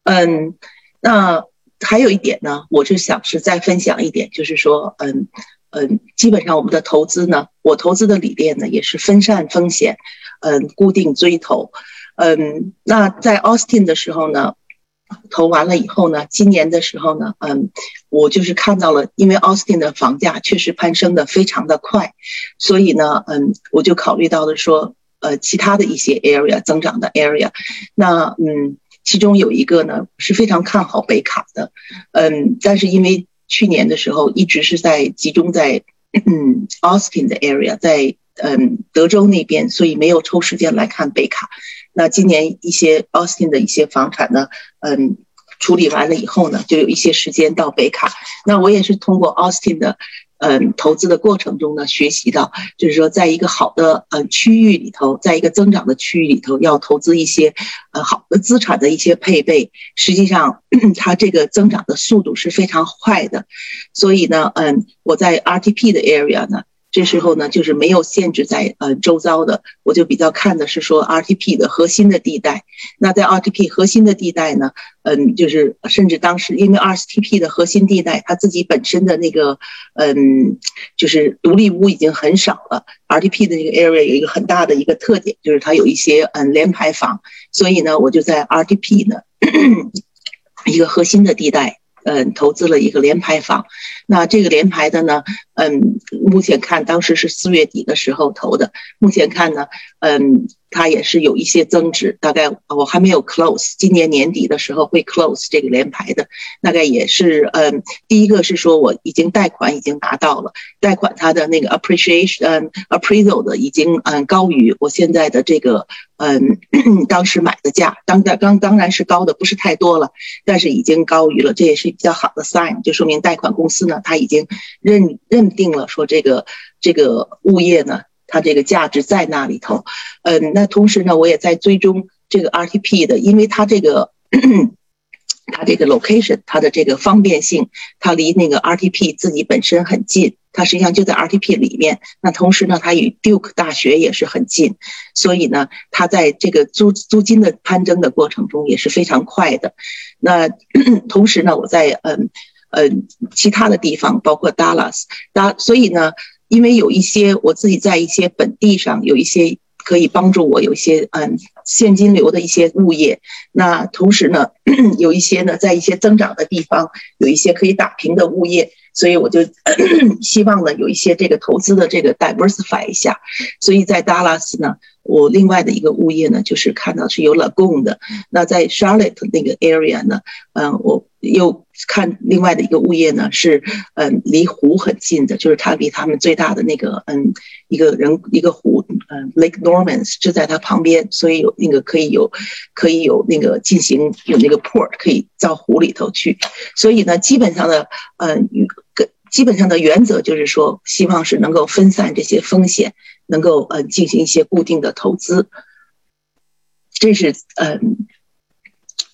嗯，那还有一点呢，我是想是再分享一点，就是说，嗯嗯，基本上我们的投资呢，我投资的理念呢，也是分散风险，嗯，固定追投。嗯，那在 Austin 的时候呢，投完了以后呢，今年的时候呢，嗯，我就是看到了，因为 Austin 的房价确实攀升的非常的快，所以呢，嗯，我就考虑到了说，呃，其他的一些 area 增长的 area，那嗯，其中有一个呢是非常看好北卡的，嗯，但是因为去年的时候一直是在集中在嗯 Austin 的 area，在嗯德州那边，所以没有抽时间来看北卡。那今年一些 Austin 的一些房产呢，嗯，处理完了以后呢，就有一些时间到北卡。那我也是通过 Austin 的，嗯，投资的过程中呢，学习到，就是说，在一个好的呃区域里头，在一个增长的区域里头，要投资一些呃好的资产的一些配备，实际上 它这个增长的速度是非常快的。所以呢，嗯，我在 RTP 的 area 呢。这时候呢，就是没有限制在呃周遭的，我就比较看的是说 RTP 的核心的地带。那在 RTP 核心的地带呢，嗯，就是甚至当时因为 RTP 的核心地带，它自己本身的那个嗯，就是独立屋已经很少了。RTP 的那个 area 有一个很大的一个特点，就是它有一些嗯联排房，所以呢，我就在 RTP 呢 一个核心的地带。嗯，投资了一个联排房，那这个联排的呢，嗯，目前看当时是四月底的时候投的，目前看呢，嗯，它也是有一些增值，大概我还没有 close，今年年底的时候会 close 这个联排的，大概也是，嗯，第一个是说我已经贷款已经拿到了，贷款它的那个 appreciation，嗯，appraisal 的已经嗯高于我现在的这个嗯 当时买的价，当当当当然是高的不是太多了，但是已经高于了，这也是比较好的 sign，就说明贷款公司呢，它已经认认定了说这个这个物业呢。它这个价值在那里头，嗯，那同时呢，我也在追踪这个 RTP 的，因为它这个它这个 location，它的这个方便性，它离那个 RTP 自己本身很近，它实际上就在 RTP 里面。那同时呢，它与 Duke 大学也是很近，所以呢，它在这个租租金的攀升的过程中也是非常快的。那 同时呢，我在嗯嗯其他的地方，包括 Dallas，大，所以呢。因为有一些我自己在一些本地上有一些可以帮助我有一些嗯现金流的一些物业，那同时呢 有一些呢在一些增长的地方有一些可以打平的物业，所以我就 希望呢有一些这个投资的这个 diversify 一下，所以在 Dallas 呢。我另外的一个物业呢，就是看到是有 lagoon 的。那在 Charlotte 那个 area 呢，嗯，我又看另外的一个物业呢，是嗯离湖很近的，就是它离他们最大的那个嗯一个人一个湖，嗯 Lake Normans 就在它旁边，所以有那个可以有可以有那个进行有那个 port 可以到湖里头去。所以呢，基本上的嗯基本上的原则就是说，希望是能够分散这些风险。能够呃进行一些固定的投资，这是嗯，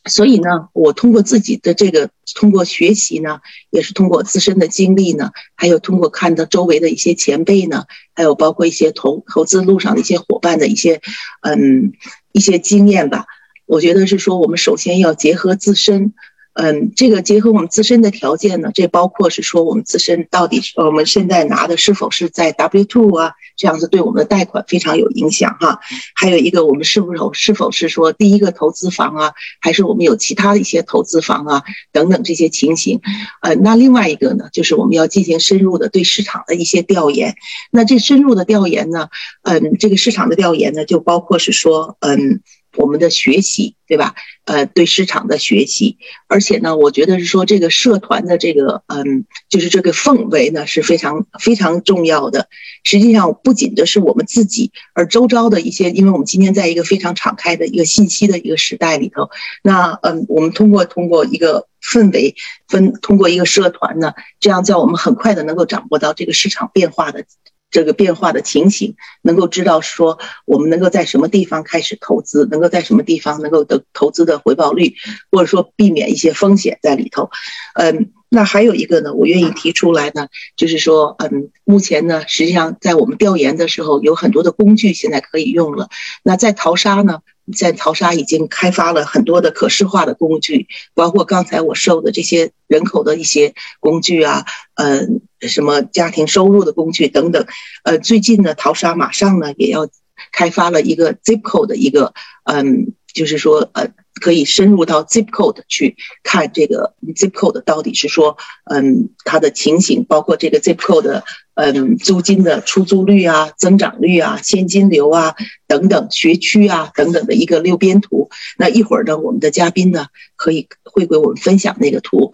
所以呢，我通过自己的这个通过学习呢，也是通过自身的经历呢，还有通过看到周围的一些前辈呢，还有包括一些投投资路上的一些伙伴的一些嗯一些经验吧。我觉得是说，我们首先要结合自身。嗯，这个结合我们自身的条件呢，这包括是说我们自身到底我们现在拿的是否是在 W two 啊，这样子对我们的贷款非常有影响哈。还有一个，我们是否是否是说第一个投资房啊，还是我们有其他的一些投资房啊等等这些情形。呃，那另外一个呢，就是我们要进行深入的对市场的一些调研。那这深入的调研呢，嗯，这个市场的调研呢，就包括是说，嗯。我们的学习，对吧？呃，对市场的学习，而且呢，我觉得是说这个社团的这个，嗯，就是这个氛围呢是非常非常重要的。实际上，不仅的是我们自己，而周遭的一些，因为我们今天在一个非常敞开的一个信息的一个时代里头，那嗯，我们通过通过一个氛围分，通过一个社团呢，这样叫我们很快的能够掌握到这个市场变化的。这个变化的情形，能够知道说我们能够在什么地方开始投资，能够在什么地方能够得投资的回报率，或者说避免一些风险在里头。嗯，那还有一个呢，我愿意提出来呢，就是说，嗯，目前呢，实际上在我们调研的时候，有很多的工具现在可以用了。那在淘沙呢？在淘沙已经开发了很多的可视化的工具，包括刚才我说的这些人口的一些工具啊，嗯，什么家庭收入的工具等等。呃，最近呢，淘沙马上呢也要开发了一个 zip code 的一个，嗯，就是说呃。可以深入到 zip code 去看这个 zip code 到底是说，嗯，它的情形，包括这个 zip code 的，嗯，租金的出租率啊、增长率啊、现金流啊等等，学区啊等等的一个六边图。那一会儿呢，我们的嘉宾呢可以会给我们分享那个图，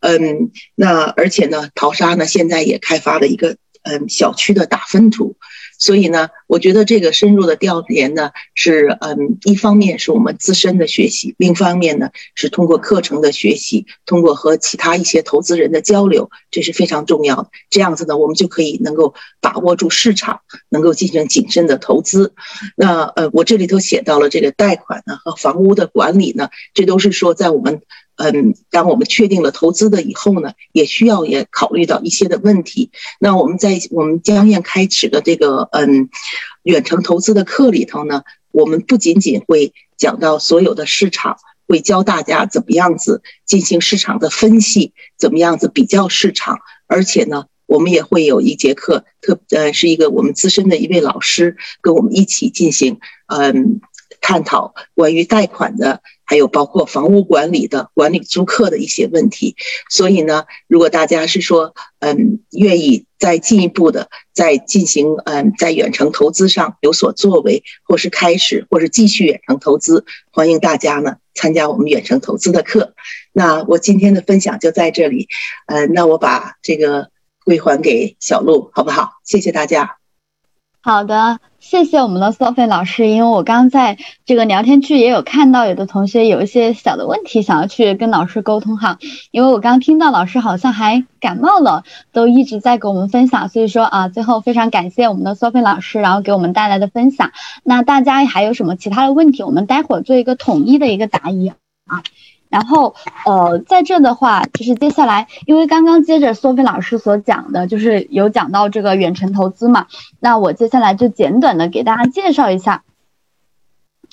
嗯，那而且呢，淘沙呢现在也开发了一个，嗯，小区的打分图。所以呢，我觉得这个深入的调研呢，是嗯，一方面是我们自身的学习，另一方面呢是通过课程的学习，通过和其他一些投资人的交流，这是非常重要的。这样子呢，我们就可以能够把握住市场，能够进行谨慎的投资。那呃，我这里头写到了这个贷款呢和房屋的管理呢，这都是说在我们。嗯，当我们确定了投资的以后呢，也需要也考虑到一些的问题。那我们在我们江燕开始的这个嗯远程投资的课里头呢，我们不仅仅会讲到所有的市场，会教大家怎么样子进行市场的分析，怎么样子比较市场，而且呢，我们也会有一节课特呃是一个我们资深的一位老师跟我们一起进行嗯。探讨关于贷款的，还有包括房屋管理的、管理租客的一些问题。所以呢，如果大家是说，嗯，愿意再进一步的在进行嗯在远程投资上有所作为，或是开始，或是继续远程投资，欢迎大家呢参加我们远程投资的课。那我今天的分享就在这里，呃，那我把这个归还给小鹿，好不好？谢谢大家。好的，谢谢我们的 Sophie 老师。因为我刚在这个聊天区也有看到，有的同学有一些小的问题想要去跟老师沟通哈。因为我刚刚听到老师好像还感冒了，都一直在给我们分享，所以说啊，最后非常感谢我们的 Sophie 老师，然后给我们带来的分享。那大家还有什么其他的问题，我们待会儿做一个统一的一个答疑啊。然后，呃，在这的话，就是接下来，因为刚刚接着苏菲老师所讲的，就是有讲到这个远程投资嘛，那我接下来就简短的给大家介绍一下。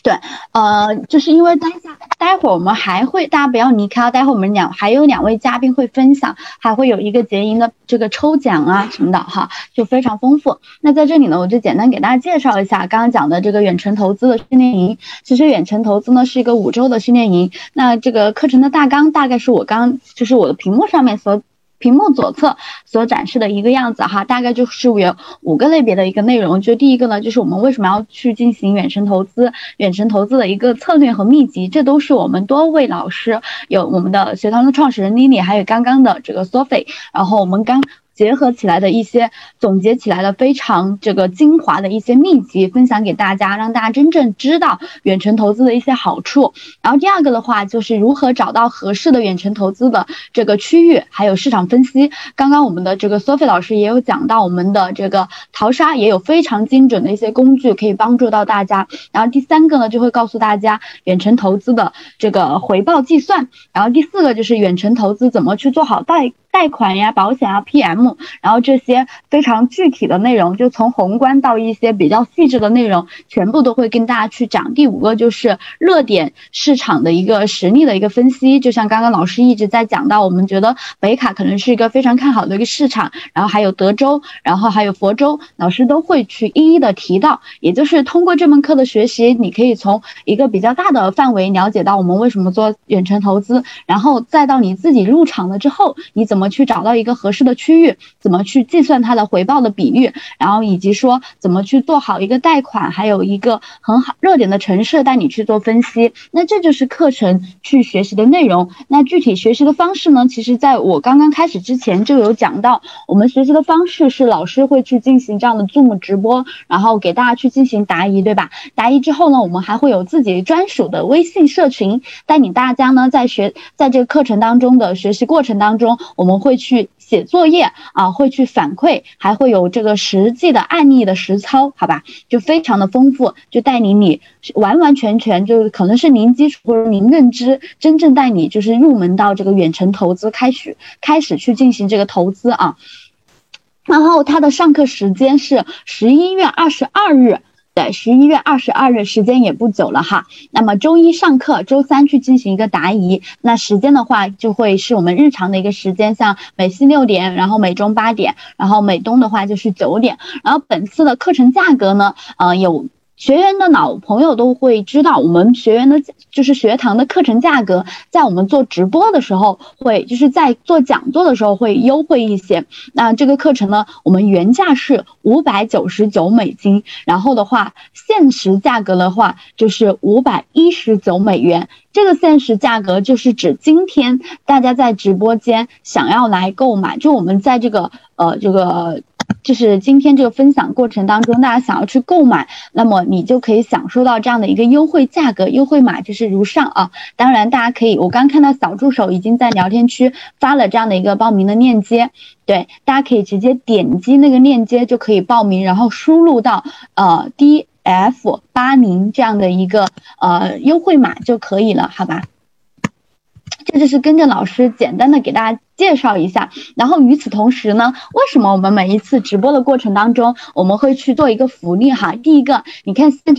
对，呃，就是因为待下待会儿我们还会，大家不要离开，待会儿我们两还有两位嘉宾会分享，还会有一个结营的这个抽奖啊什么的哈，就非常丰富。那在这里呢，我就简单给大家介绍一下刚刚讲的这个远程投资的训练营。其实远程投资呢是一个五周的训练营，那这个课程的大纲大概是我刚就是我的屏幕上面所。屏幕左侧所展示的一个样子哈，大概就是有五个类别的一个内容。就第一个呢，就是我们为什么要去进行远程投资，远程投资的一个策略和秘籍，这都是我们多位老师，有我们的学堂的创始人 Lily，还有刚刚的这个 Sophie，然后我们刚。结合起来的一些总结起来的非常这个精华的一些秘籍分享给大家，让大家真正知道远程投资的一些好处。然后第二个的话就是如何找到合适的远程投资的这个区域，还有市场分析。刚刚我们的这个 Sophie 老师也有讲到，我们的这个淘沙也有非常精准的一些工具可以帮助到大家。然后第三个呢就会告诉大家远程投资的这个回报计算。然后第四个就是远程投资怎么去做好贷。贷款呀、保险啊、PM，然后这些非常具体的内容，就从宏观到一些比较细致的内容，全部都会跟大家去讲。第五个就是热点市场的一个实力的一个分析，就像刚刚老师一直在讲到，我们觉得北卡可能是一个非常看好的一个市场，然后还有德州，然后还有佛州，老师都会去一一的提到。也就是通过这门课的学习，你可以从一个比较大的范围了解到我们为什么做远程投资，然后再到你自己入场了之后，你怎么。怎么去找到一个合适的区域？怎么去计算它的回报的比率？然后以及说怎么去做好一个贷款，还有一个很好热点的城市带你去做分析。那这就是课程去学习的内容。那具体学习的方式呢？其实在我刚刚开始之前就有讲到，我们学习的方式是老师会去进行这样的 Zoom 直播，然后给大家去进行答疑，对吧？答疑之后呢，我们还会有自己专属的微信社群，带领大家呢在学在这个课程当中的学习过程当中，我们。我们会去写作业啊，会去反馈，还会有这个实际的案例的实操，好吧，就非常的丰富，就带领你完完全全就是可能是零基础或者零认知，真正带你就是入门到这个远程投资，开始开始去进行这个投资啊。然后它的上课时间是十一月二十二日。对，十一月二十二日，时间也不久了哈。那么周一上课，周三去进行一个答疑。那时间的话，就会是我们日常的一个时间，像美西六点，然后美中八点，然后美东的话就是九点。然后本次的课程价格呢，呃，有。学员的老朋友都会知道，我们学员的，就是学堂的课程价格，在我们做直播的时候会，就是在做讲座的时候会优惠一些。那这个课程呢，我们原价是五百九十九美金，然后的话，限时价格的话就是五百一十九美元。这个限时价格就是指今天大家在直播间想要来购买，就我们在这个呃这个。就是今天这个分享过程当中，大家想要去购买，那么你就可以享受到这样的一个优惠价格，优惠码就是如上啊。当然，大家可以，我刚看到小助手已经在聊天区发了这样的一个报名的链接，对，大家可以直接点击那个链接就可以报名，然后输入到呃 D F 八零这样的一个呃优惠码就可以了，好吧？这就是跟着老师简单的给大家介绍一下，然后与此同时呢，为什么我们每一次直播的过程当中，我们会去做一个福利哈？第一个，你看现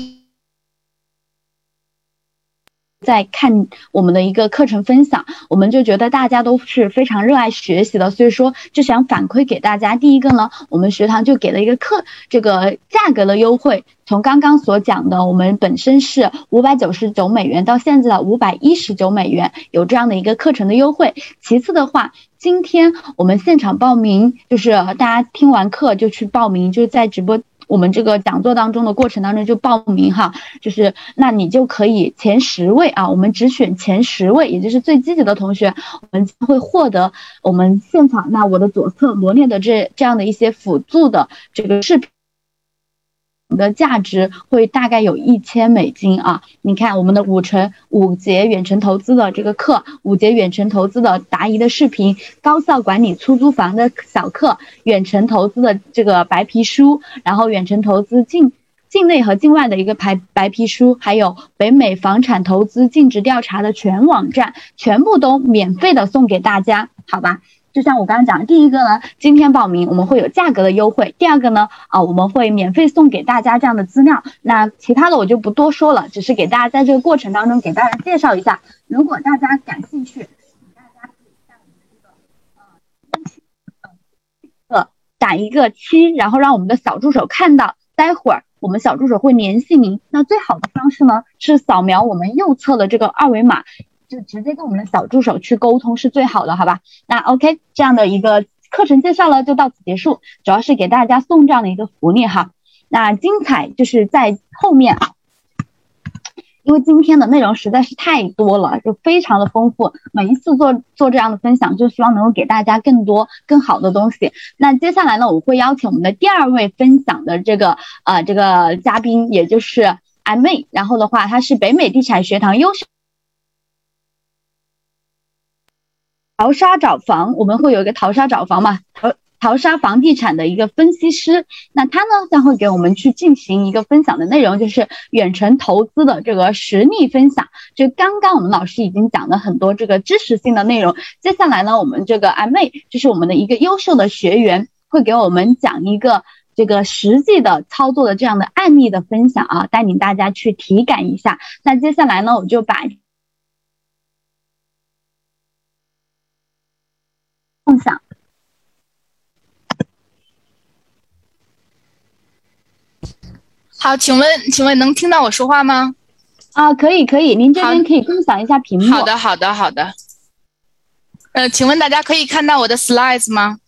在看我们的一个课程分享，我们就觉得大家都是非常热爱学习的，所以说就想反馈给大家。第一个呢，我们学堂就给了一个课这个价格的优惠，从刚刚所讲的，我们本身是五百九十九美元，到现在的五百一十九美元，有这样的一个课程的优惠。其次的话，今天我们现场报名，就是大家听完课就去报名，就是在直播。我们这个讲座当中的过程当中就报名哈，就是那你就可以前十位啊，我们只选前十位，也就是最积极的同学，我们会获得我们现场那我的左侧罗列的这这样的一些辅助的这个视频。的价值会大概有一千美金啊！你看我们的五成五节远程投资的这个课，五节远程投资的答疑的视频，高效管理出租房的小课，远程投资的这个白皮书，然后远程投资境境内和境外的一个白白皮书，还有北美房产投资尽职调查的全网站，全部都免费的送给大家，好吧？就像我刚刚讲的，第一个呢，今天报名我们会有价格的优惠；第二个呢，啊，我们会免费送给大家这样的资料。那其他的我就不多说了，只是给大家在这个过程当中给大家介绍一下。如果大家感兴趣，呃打一个七，然后让我们的小助手看到。待会儿我们小助手会联系您。那最好的方式呢是扫描我们右侧的这个二维码。就直接跟我们的小助手去沟通是最好的，好吧？那 OK，这样的一个课程介绍呢就到此结束，主要是给大家送这样的一个福利哈。那精彩就是在后面啊，因为今天的内容实在是太多了，就非常的丰富。每一次做做这样的分享，就希望能够给大家更多更好的东西。那接下来呢，我会邀请我们的第二位分享的这个呃这个嘉宾，也就是 M 妹，然后的话，她是北美地产学堂优秀。淘沙找房，我们会有一个淘沙找房嘛？淘淘沙房地产的一个分析师，那他呢将会给我们去进行一个分享的内容，就是远程投资的这个实例分享。就刚刚我们老师已经讲了很多这个知识性的内容，接下来呢，我们这个阿妹就是我们的一个优秀的学员，会给我们讲一个这个实际的操作的这样的案例的分享啊，带领大家去体感一下。那接下来呢，我就把。梦想。好，请问，请问能听到我说话吗？啊，可以，可以，您这边可以共享一下屏幕。好的，好的，好的。呃，请问大家可以看到我的 slides 吗？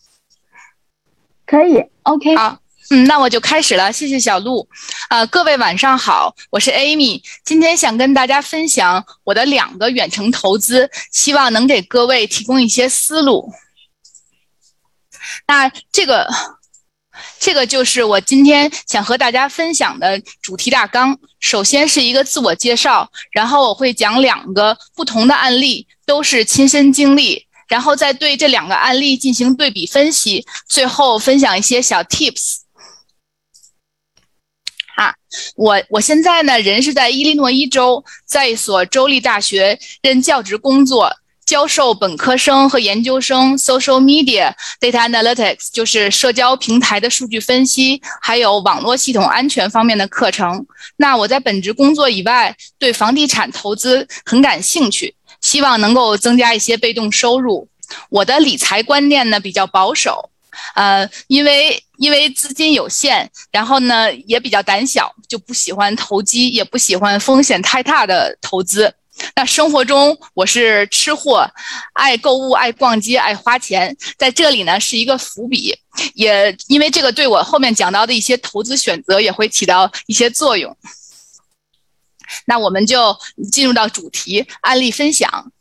可以，OK。好。嗯，那我就开始了。谢谢小鹿。呃，各位晚上好，我是 Amy。今天想跟大家分享我的两个远程投资，希望能给各位提供一些思路。那这个，这个就是我今天想和大家分享的主题大纲。首先是一个自我介绍，然后我会讲两个不同的案例，都是亲身经历，然后再对这两个案例进行对比分析，最后分享一些小 tips。啊，我我现在呢，人是在伊利诺伊州，在一所州立大学任教职工作。教授本科生和研究生 social media data analytics，就是社交平台的数据分析，还有网络系统安全方面的课程。那我在本职工作以外，对房地产投资很感兴趣，希望能够增加一些被动收入。我的理财观念呢比较保守，呃，因为因为资金有限，然后呢也比较胆小，就不喜欢投机，也不喜欢风险太大的投资。那生活中我是吃货，爱购物，爱逛街，爱花钱。在这里呢是一个伏笔，也因为这个对我后面讲到的一些投资选择也会起到一些作用。那我们就进入到主题案例分享。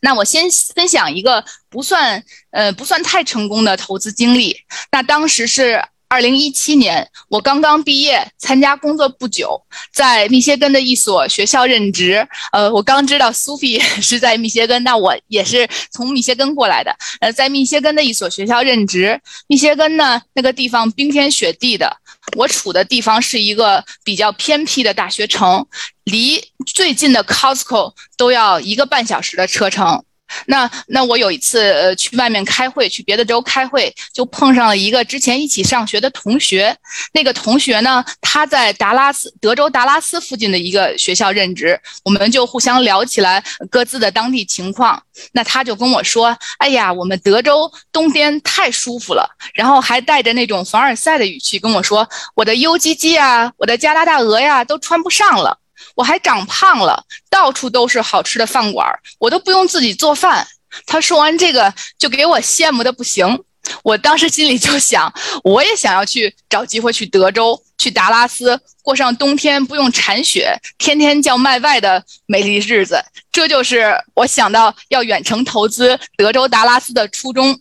那我先分享一个不算呃不算太成功的投资经历。那当时是。二零一七年，我刚刚毕业，参加工作不久，在密歇根的一所学校任职。呃，我刚知道苏菲 是在密歇根，那我也是从密歇根过来的。呃，在密歇根的一所学校任职。密歇根呢，那个地方冰天雪地的。我处的地方是一个比较偏僻的大学城，离最近的 Costco 都要一个半小时的车程。那那我有一次呃去外面开会，去别的州开会，就碰上了一个之前一起上学的同学。那个同学呢，他在达拉斯，德州达拉斯附近的一个学校任职，我们就互相聊起来各自的当地情况。那他就跟我说：“哎呀，我们德州冬天太舒服了。”然后还带着那种凡尔赛的语气跟我说：“我的 U G G 啊，我的加拿大鹅呀，都穿不上了。”我还长胖了，到处都是好吃的饭馆，我都不用自己做饭。他说完这个，就给我羡慕的不行。我当时心里就想，我也想要去找机会去德州，去达拉斯，过上冬天不用铲雪、天天叫卖外的美丽日子。这就是我想到要远程投资德州达拉斯的初衷。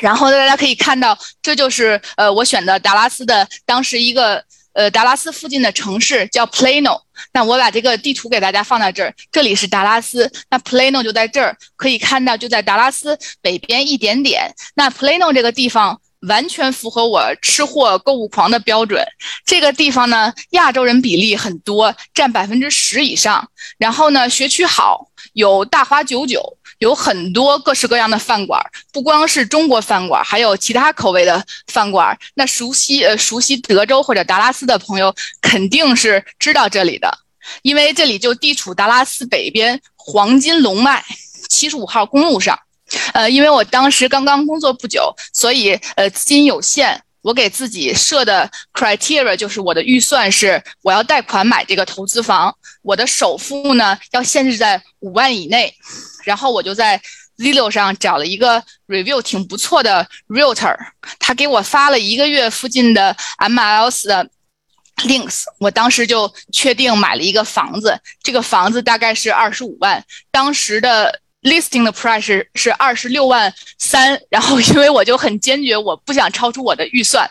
然后大家可以看到，这就是呃我选的达拉斯的当时一个。呃，达拉斯附近的城市叫 Plano。那我把这个地图给大家放在这儿，这里是达拉斯，那 Plano 就在这儿，可以看到就在达拉斯北边一点点。那 Plano 这个地方完全符合我吃货购物狂的标准。这个地方呢，亚洲人比例很多，占百分之十以上。然后呢，学区好，有大华九九。有很多各式各样的饭馆，不光是中国饭馆，还有其他口味的饭馆。那熟悉呃熟悉德州或者达拉斯的朋友肯定是知道这里的，因为这里就地处达拉斯北边黄金龙脉七十五号公路上。呃，因为我当时刚刚工作不久，所以呃资金有限。我给自己设的 criteria 就是我的预算是我要贷款买这个投资房，我的首付呢要限制在五万以内，然后我就在 Zillow 上找了一个 review 挺不错的 realtor，他给我发了一个月附近的 MLS 的 links，我当时就确定买了一个房子，这个房子大概是二十五万，当时的。Listing 的 price 是二十六万三，然后因为我就很坚决，我不想超出我的预算，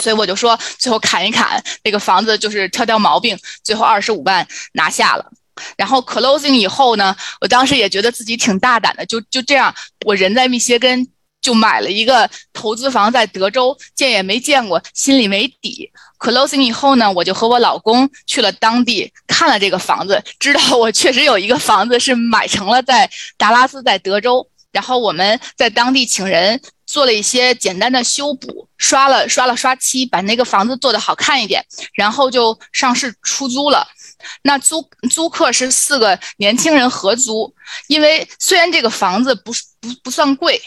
所以我就说最后砍一砍那个房子，就是挑挑毛病，最后二十五万拿下了。然后 closing 以后呢，我当时也觉得自己挺大胆的，就就这样，我人在密歇根。就买了一个投资房在德州，见也没见过，心里没底。Closing 以后呢，我就和我老公去了当地看了这个房子，知道我确实有一个房子是买成了在达拉斯，在德州。然后我们在当地请人做了一些简单的修补，刷了刷了刷漆，把那个房子做的好看一点，然后就上市出租了。那租租客是四个年轻人合租，因为虽然这个房子不是不不算贵，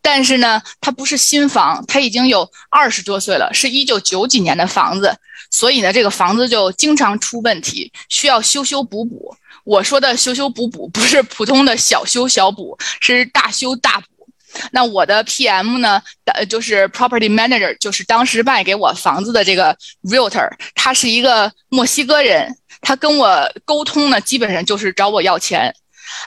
但是呢，它不是新房，它已经有二十多岁了，是一九九几年的房子，所以呢，这个房子就经常出问题，需要修修补补。我说的修修补补不是普通的小修小补，是大修大补。那我的 PM 呢，呃，就是 Property Manager，就是当时卖给我房子的这个 Realtor，他是一个墨西哥人。他跟我沟通呢，基本上就是找我要钱，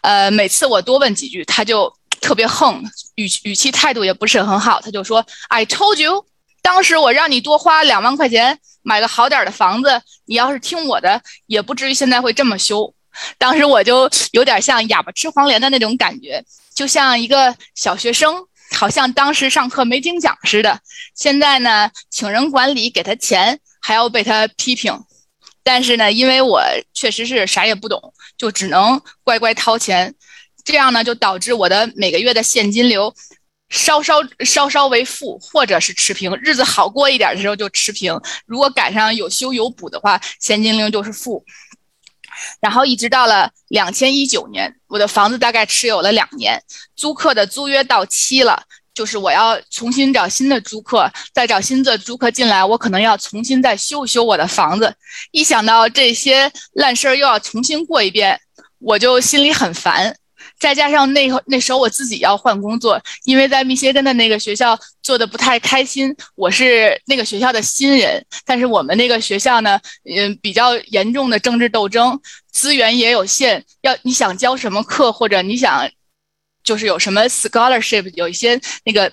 呃，每次我多问几句，他就特别横，语语气态度也不是很好，他就说：“I told you，当时我让你多花两万块钱买个好点的房子，你要是听我的，也不至于现在会这么修。”当时我就有点像哑巴吃黄连的那种感觉，就像一个小学生，好像当时上课没听讲似的。现在呢，请人管理给他钱，还要被他批评。但是呢，因为我确实是啥也不懂，就只能乖乖掏钱，这样呢就导致我的每个月的现金流稍稍稍稍为负，或者是持平。日子好过一点的时候就持平，如果赶上有修有补的话，现金流就是负。然后一直到了两千一九年，我的房子大概持有了两年，租客的租约到期了。就是我要重新找新的租客，再找新的租客进来，我可能要重新再修一修我的房子。一想到这些烂事儿又要重新过一遍，我就心里很烦。再加上那那时候我自己要换工作，因为在密歇根的那个学校做的不太开心，我是那个学校的新人，但是我们那个学校呢，嗯，比较严重的政治斗争，资源也有限，要你想教什么课或者你想。就是有什么 scholarship，有一些那个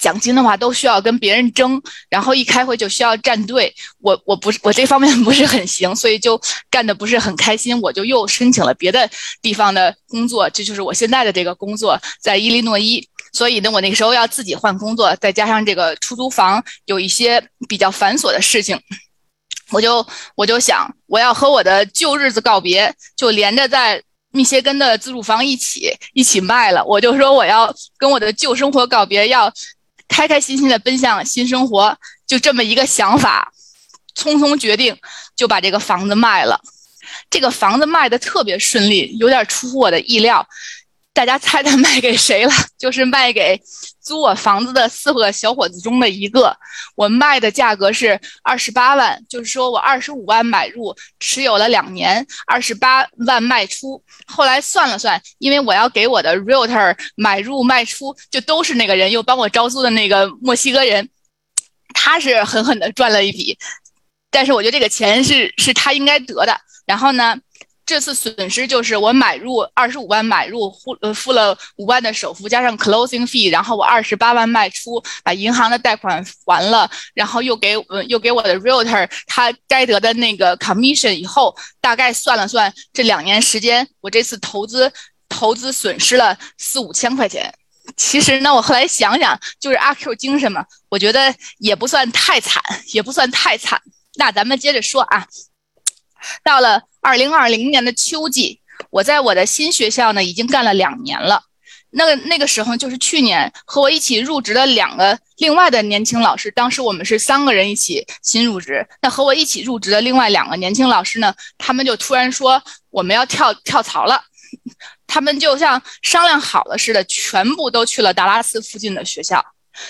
奖金的话，都需要跟别人争，然后一开会就需要站队。我我不是我这方面 不是很行，所以就干的不是很开心。我就又申请了别的地方的工作，这就是我现在的这个工作，在伊利诺伊。所以呢，我那个时候要自己换工作，再加上这个出租房有一些比较繁琐的事情，我就我就想我要和我的旧日子告别，就连着在。密歇根的自住房一起一起卖了，我就说我要跟我的旧生活告别，要开开心心的奔向新生活，就这么一个想法，匆匆决定就把这个房子卖了。这个房子卖的特别顺利，有点出乎我的意料。大家猜猜卖给谁了？就是卖给租我房子的四个小伙子中的一个。我卖的价格是二十八万，就是说我二十五万买入，持有了两年，二十八万卖出。后来算了算，因为我要给我的 realtor 买入卖出，就都是那个人，又帮我招租的那个墨西哥人，他是狠狠的赚了一笔。但是我觉得这个钱是是他应该得的。然后呢？这次损失就是我买入二十五万买入，付呃付了五万的首付，加上 closing fee，然后我二十八万卖出，把银行的贷款还了，然后又给呃又给我的 realtor 他该得的那个 commission，以后大概算了算，这两年时间我这次投资投资损失了四五千块钱。其实呢，我后来想想，就是阿 Q 精神嘛，我觉得也不算太惨，也不算太惨。那咱们接着说啊。到了二零二零年的秋季，我在我的新学校呢已经干了两年了。那那个时候就是去年和我一起入职的两个另外的年轻老师，当时我们是三个人一起新入职。那和我一起入职的另外两个年轻老师呢，他们就突然说我们要跳跳槽了，他们就像商量好了似的，全部都去了达拉斯附近的学校。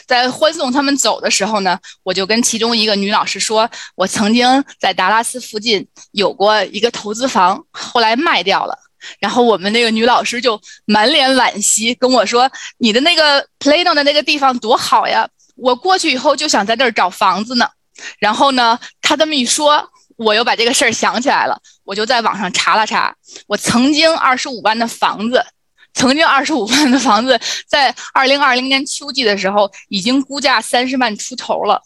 在欢送他们走的时候呢，我就跟其中一个女老师说，我曾经在达拉斯附近有过一个投资房，后来卖掉了。然后我们那个女老师就满脸惋惜跟我说：“你的那个 Plano 的那个地方多好呀，我过去以后就想在这儿找房子呢。”然后呢，她这么一说，我又把这个事儿想起来了，我就在网上查了查，我曾经二十五万的房子。曾经二十五万的房子，在二零二零年秋季的时候，已经估价三十万出头了。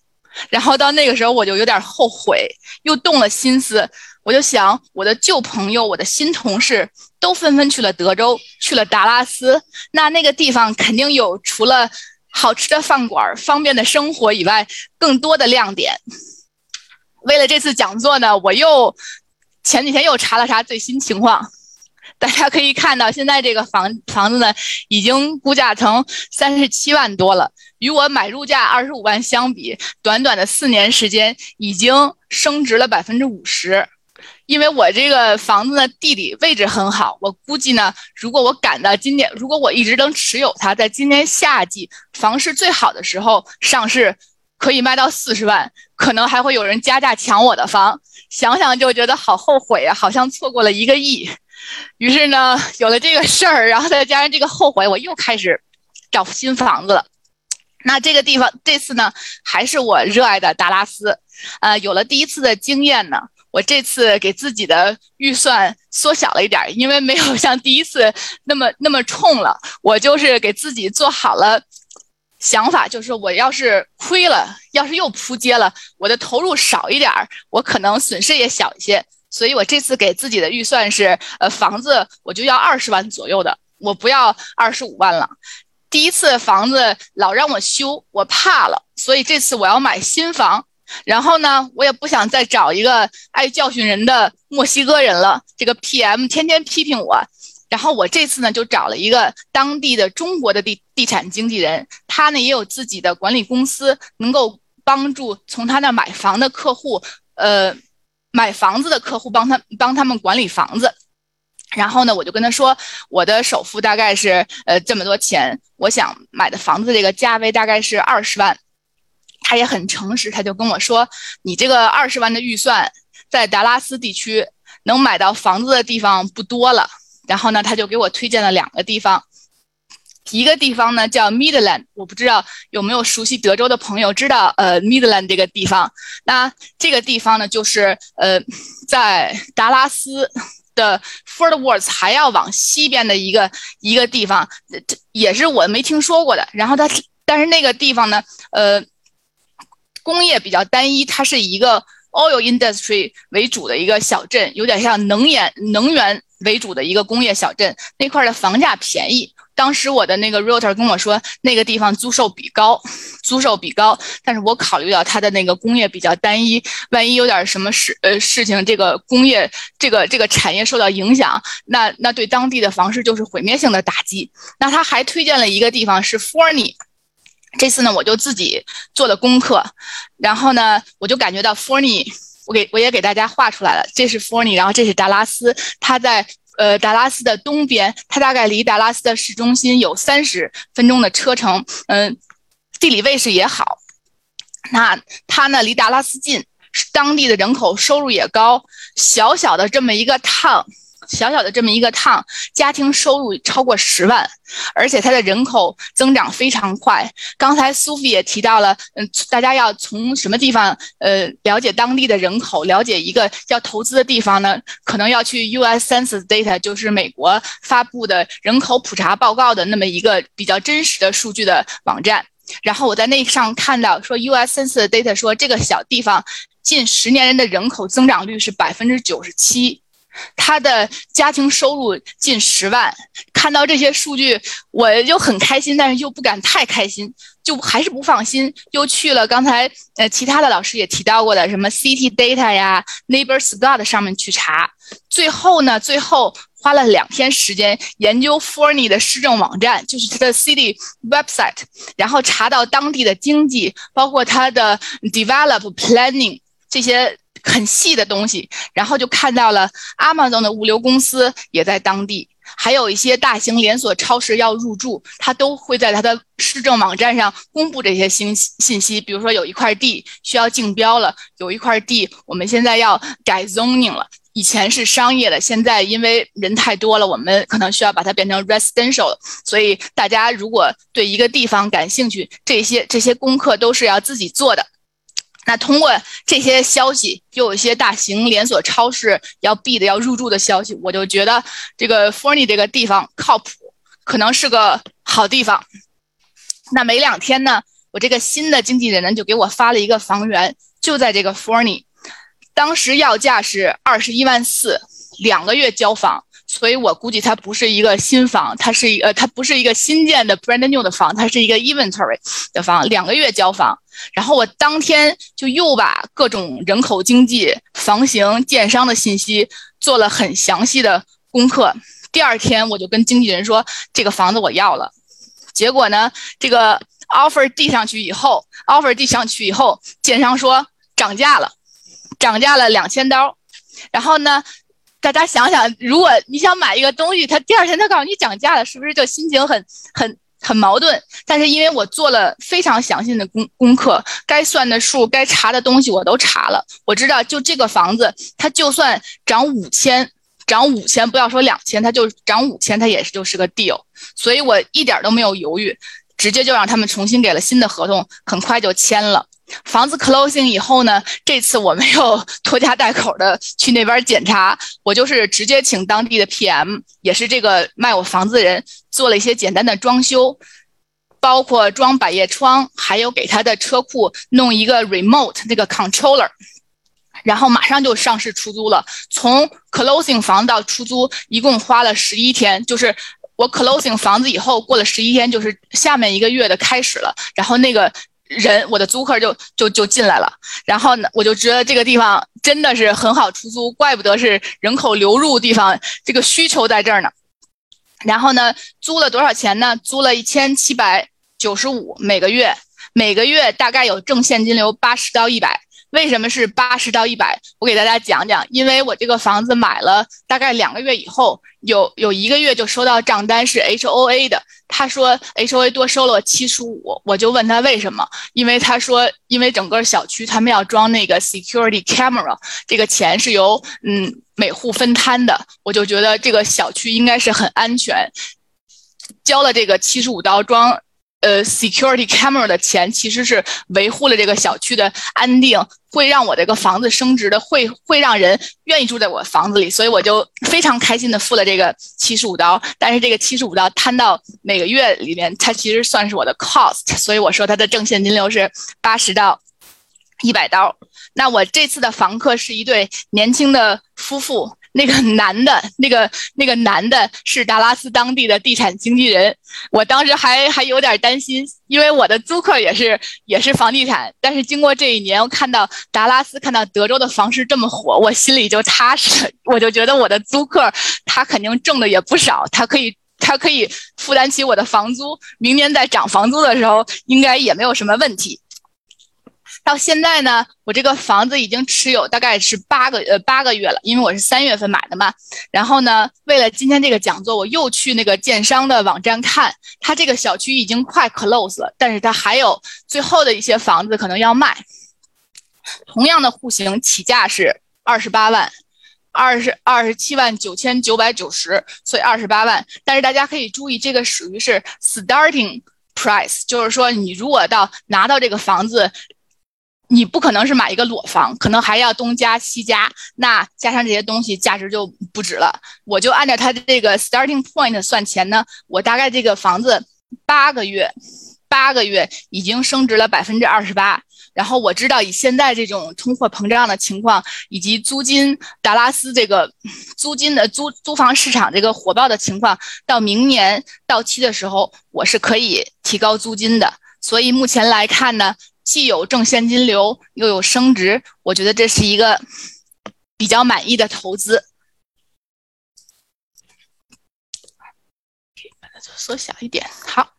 然后到那个时候，我就有点后悔，又动了心思。我就想，我的旧朋友、我的新同事都纷纷去了德州，去了达拉斯。那那个地方肯定有除了好吃的饭馆、方便的生活以外，更多的亮点。为了这次讲座呢，我又前几天又查了查最新情况。大家可以看到，现在这个房房子呢，已经估价成三十七万多了。与我买入价二十五万相比，短短的四年时间，已经升值了百分之五十。因为我这个房子呢，地理位置很好，我估计呢，如果我赶到今年，如果我一直能持有它，在今年夏季房市最好的时候上市，可以卖到四十万，可能还会有人加价抢我的房。想想就觉得好后悔啊，好像错过了一个亿。于是呢，有了这个事儿，然后再加上这个后悔，我又开始找新房子了。那这个地方这次呢，还是我热爱的达拉斯。呃，有了第一次的经验呢，我这次给自己的预算缩小了一点，因为没有像第一次那么那么冲了。我就是给自己做好了想法，就是我要是亏了，要是又扑街了，我的投入少一点，我可能损失也小一些。所以我这次给自己的预算是，呃，房子我就要二十万左右的，我不要二十五万了。第一次房子老让我修，我怕了，所以这次我要买新房。然后呢，我也不想再找一个爱教训人的墨西哥人了，这个 PM 天天批评我。然后我这次呢就找了一个当地的中国的地地产经纪人，他呢也有自己的管理公司，能够帮助从他那买房的客户，呃。买房子的客户帮他帮他们管理房子，然后呢，我就跟他说，我的首付大概是呃这么多钱，我想买的房子这个价位大概是二十万。他也很诚实，他就跟我说，你这个二十万的预算在达拉斯地区能买到房子的地方不多了。然后呢，他就给我推荐了两个地方。一个地方呢叫 Midland，我不知道有没有熟悉德州的朋友知道呃 Midland 这个地方。那这个地方呢，就是呃在达拉斯的 Fort Worth 还要往西边的一个一个地方，这也是我没听说过的。然后它但是那个地方呢，呃工业比较单一，它是一个 oil industry 为主的一个小镇，有点像能源能源为主的一个工业小镇。那块的房价便宜。当时我的那个 realtor 跟我说，那个地方租售比高，租售比高。但是我考虑到它的那个工业比较单一，万一有点什么事呃事情，这个工业这个这个产业受到影响，那那对当地的房市就是毁灭性的打击。那他还推荐了一个地方是 Forney，这次呢我就自己做了功课，然后呢我就感觉到 Forney，我给我也给大家画出来了，这是 Forney，然后这是达拉斯，它在。呃，达拉斯的东边，它大概离达拉斯的市中心有三十分钟的车程，嗯，地理位置也好。那它呢，离达拉斯近，当地的人口收入也高，小小的这么一个 town。小小的这么一个趟，家庭收入超过十万，而且它的人口增长非常快。刚才苏菲也提到了，嗯，大家要从什么地方呃了解当地的人口，了解一个要投资的地方呢？可能要去 U.S. Census Data，就是美国发布的人口普查报告的那么一个比较真实的数据的网站。然后我在那上看到说，U.S. Census Data 说这个小地方近十年人的人口增长率是百分之九十七。他的家庭收入近十万，看到这些数据，我就很开心，但是又不敢太开心，就还是不放心，又去了刚才呃其他的老师也提到过的什么 City Data 呀、Neighbor Scout 上面去查，最后呢，最后花了两天时间研究 Forney 的市政网站，就是它的 City Website，然后查到当地的经济，包括它的 Develop Planning 这些。很细的东西，然后就看到了 Amazon 的物流公司也在当地，还有一些大型连锁超市要入驻，它都会在它的市政网站上公布这些信信息。比如说有一块地需要竞标了，有一块地我们现在要改 zoning 了，以前是商业的，现在因为人太多了，我们可能需要把它变成 residential。所以大家如果对一个地方感兴趣，这些这些功课都是要自己做的。那通过这些消息，就有一些大型连锁超市要闭的、要入驻的消息，我就觉得这个 Forney 这个地方靠谱，可能是个好地方。那没两天呢，我这个新的经纪人呢就给我发了一个房源，就在这个 Forney，当时要价是二十一万四，两个月交房。所以我估计它不是一个新房，它是一呃，它不是一个新建的 brand new 的房，它是一个 inventory 的房，两个月交房。然后我当天就又把各种人口经济、房型、建商的信息做了很详细的功课。第二天我就跟经纪人说这个房子我要了。结果呢，这个 offer 递上去以后，offer 递上去以后，建商说涨价了，涨价了两千刀。然后呢？大家想想，如果你想买一个东西，他第二天他告诉你涨价了，是不是就心情很很很矛盾？但是因为我做了非常详细的功功课，该算的数、该查的东西我都查了，我知道就这个房子，它就算涨五千，涨五千，不要说两千，它就涨五千，它也是就是个 deal，所以我一点都没有犹豫，直接就让他们重新给了新的合同，很快就签了。房子 closing 以后呢，这次我没有 拖家带口的去那边检查，我就是直接请当地的 PM，也是这个卖我房子的人，做了一些简单的装修，包括装百叶窗，还有给他的车库弄一个 remote 那个 controller，然后马上就上市出租了。从 closing 房到出租一共花了十一天，就是我 closing 房子以后过了十一天，就是下面一个月的开始了，然后那个。人，我的租客就就就进来了，然后呢，我就觉得这个地方真的是很好出租，怪不得是人口流入地方，这个需求在这儿呢。然后呢，租了多少钱呢？租了一千七百九十五每个月，每个月大概有正现金流八十到一百。为什么是八十到一百？我给大家讲讲，因为我这个房子买了大概两个月以后，有有一个月就收到账单是 H O A 的。他说 H O A 多收了我七十五，我就问他为什么？因为他说，因为整个小区他们要装那个 security camera，这个钱是由嗯每户分摊的。我就觉得这个小区应该是很安全，交了这个七十五刀装。呃，security camera 的钱其实是维护了这个小区的安定，会让我这个房子升值的，会会让人愿意住在我房子里，所以我就非常开心的付了这个七十五刀。但是这个七十五刀摊到每个月里面，它其实算是我的 cost，所以我说它的正现金流是八十到一百刀。那我这次的房客是一对年轻的夫妇。那个男的，那个那个男的是达拉斯当地的地产经纪人。我当时还还有点担心，因为我的租客也是也是房地产。但是经过这一年，我看到达拉斯，看到德州的房市这么火，我心里就踏实了。我就觉得我的租客他肯定挣的也不少，他可以他可以负担起我的房租。明年在涨房租的时候，应该也没有什么问题。到现在呢，我这个房子已经持有大概是八个呃八个月了，因为我是三月份买的嘛。然后呢，为了今天这个讲座，我又去那个建商的网站看，它这个小区已经快 close 了，但是它还有最后的一些房子可能要卖。同样的户型起价是二十八万，二十二十七万九千九百九十，所以二十八万。但是大家可以注意，这个属于是 starting price，就是说你如果到拿到这个房子。你不可能是买一个裸房，可能还要东加西加，那加上这些东西，价值就不止了。我就按照它的这个 starting point 算钱呢，我大概这个房子八个月，八个月已经升值了百分之二十八。然后我知道以现在这种通货膨胀的情况，以及租金达拉斯这个租金的租租房市场这个火爆的情况，到明年到期的时候，我是可以提高租金的。所以目前来看呢。既有正现金流，又有升值，我觉得这是一个比较满意的投资。把它缩小一点。好，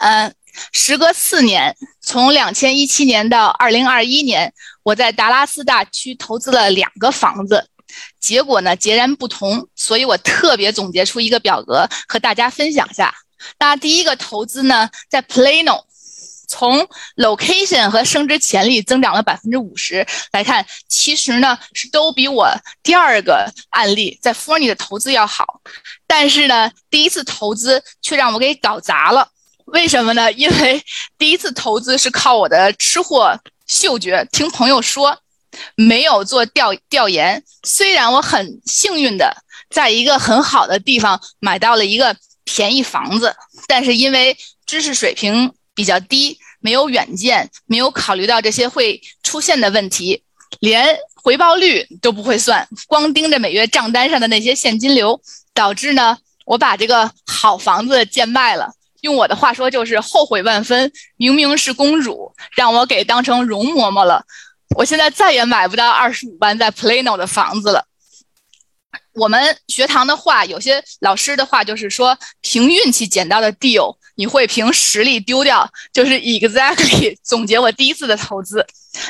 嗯，时隔四年，从两千一七年到二零二一年，我在达拉斯大区投资了两个房子，结果呢截然不同，所以我特别总结出一个表格和大家分享下。那第一个投资呢，在 Plano。从 location 和升值潜力增长了百分之五十来看，其实呢是都比我第二个案例在 f o r n y 的投资要好。但是呢，第一次投资却让我给搞砸了。为什么呢？因为第一次投资是靠我的吃货嗅觉，听朋友说，没有做调调研。虽然我很幸运的在一个很好的地方买到了一个便宜房子，但是因为知识水平。比较低，没有远见，没有考虑到这些会出现的问题，连回报率都不会算，光盯着每月账单上的那些现金流，导致呢，我把这个好房子贱卖了。用我的话说就是后悔万分。明明是公主，让我给当成容嬷嬷了。我现在再也买不到二十五万在 Plano 的房子了。我们学堂的话，有些老师的话就是说，凭运气捡到的 deal。你会凭实力丢掉，就是 exactly 总结我第一次的投资。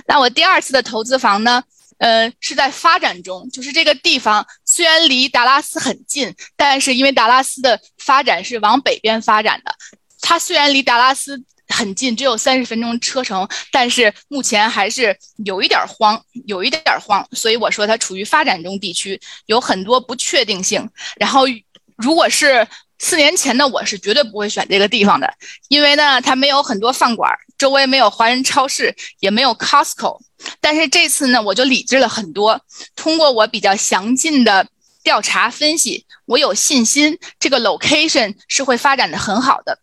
那我第二次的投资房呢？呃，是在发展中，就是这个地方虽然离达拉斯很近，但是因为达拉斯的发展是往北边发展的，它虽然离达拉斯很近，只有三十分钟车程，但是目前还是有一点慌，有一点慌。所以我说它处于发展中地区，有很多不确定性。然后如果是四年前的我是绝对不会选这个地方的，因为呢，它没有很多饭馆，周围没有华人超市，也没有 Costco。但是这次呢，我就理智了很多。通过我比较详尽的调查分析，我有信心这个 location 是会发展的很好的。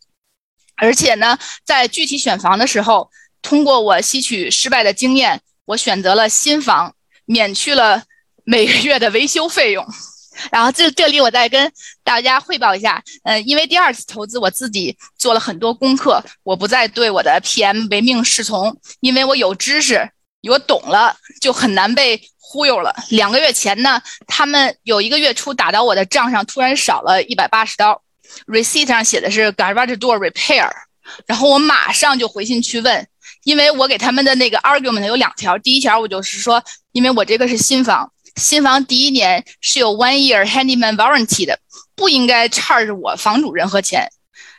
而且呢，在具体选房的时候，通过我吸取失败的经验，我选择了新房，免去了每个月的维修费用。然后这这里我再跟大家汇报一下，嗯，因为第二次投资我自己做了很多功课，我不再对我的 PM 唯命是从，因为我有知识，我懂了，就很难被忽悠了。两个月前呢，他们有一个月初打到我的账上，突然少了一百八十刀，receipt 上写的是 garage door repair，然后我马上就回信去问，因为我给他们的那个 argument 有两条，第一条我就是说，因为我这个是新房。新房第一年是有 one year handyman warranty 的，不应该 charge 我房主任何钱。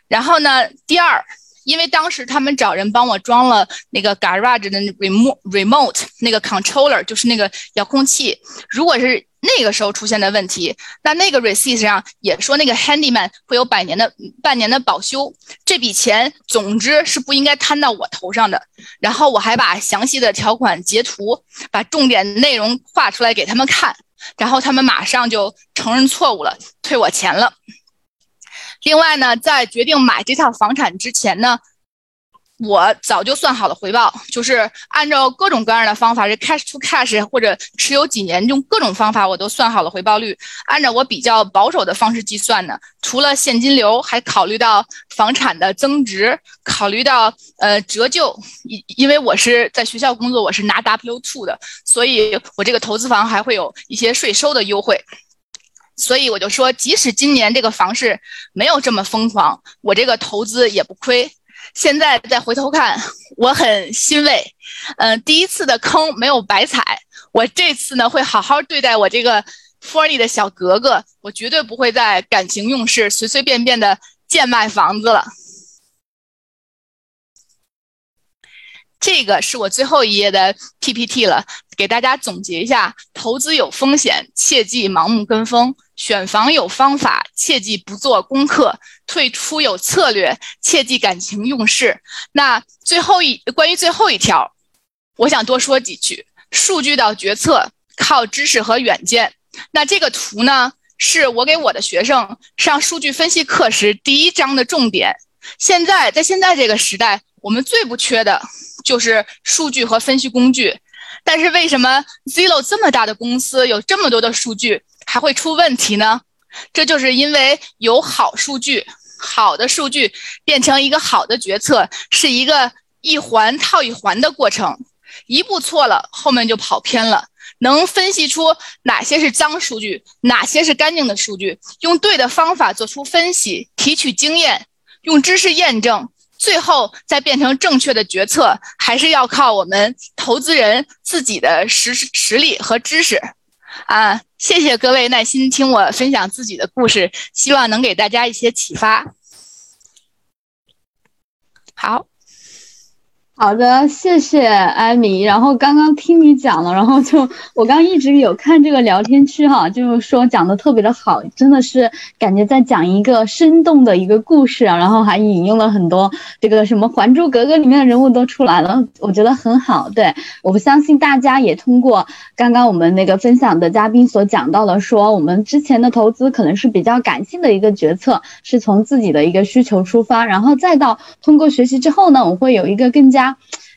然后呢，第二，因为当时他们找人帮我装了那个 garage 的 remote remote 那个 controller，就是那个遥控器。如果是那个时候出现的问题，那那个 receipt 上也说那个 handyman 会有百年的半年的保修，这笔钱总之是不应该摊到我头上的。然后我还把详细的条款截图，把重点内容画出来给他们看，然后他们马上就承认错误了，退我钱了。另外呢，在决定买这套房产之前呢，我早就算好了回报，就是按照各种各样的方法，是 cash to cash 或者持有几年，用各种方法我都算好了回报率。按照我比较保守的方式计算呢，除了现金流，还考虑到房产的增值，考虑到呃折旧。因因为我是在学校工作，我是拿 W two 的，所以我这个投资房还会有一些税收的优惠。所以我就说，即使今年这个房市没有这么疯狂，我这个投资也不亏。现在再回头看，我很欣慰，嗯，第一次的坑没有白踩，我这次呢会好好对待我这个 Forty 的小格格，我绝对不会再感情用事、随随便便的贱卖房子了。这个是我最后一页的 PPT 了，给大家总结一下：投资有风险，切忌盲目跟风；选房有方法，切记不做功课；退出有策略，切记感情用事。那最后一关于最后一条，我想多说几句：数据到决策靠知识和远见。那这个图呢，是我给我的学生上数据分析课时第一章的重点。现在在现在这个时代，我们最不缺的。就是数据和分析工具，但是为什么 Zillow 这么大的公司有这么多的数据还会出问题呢？这就是因为有好数据，好的数据变成一个好的决策是一个一环套一环的过程，一步错了后面就跑偏了。能分析出哪些是脏数据，哪些是干净的数据，用对的方法做出分析，提取经验，用知识验证。最后再变成正确的决策，还是要靠我们投资人自己的实实力和知识，啊！谢谢各位耐心听我分享自己的故事，希望能给大家一些启发。好。好的，谢谢艾米。然后刚刚听你讲了，然后就我刚一直有看这个聊天区哈，就是说讲的特别的好，真的是感觉在讲一个生动的一个故事啊。然后还引用了很多这个什么《还珠格格》里面的人物都出来了，我觉得很好。对，我不相信大家也通过刚刚我们那个分享的嘉宾所讲到的，说我们之前的投资可能是比较感性的一个决策，是从自己的一个需求出发，然后再到通过学习之后呢，我会有一个更加。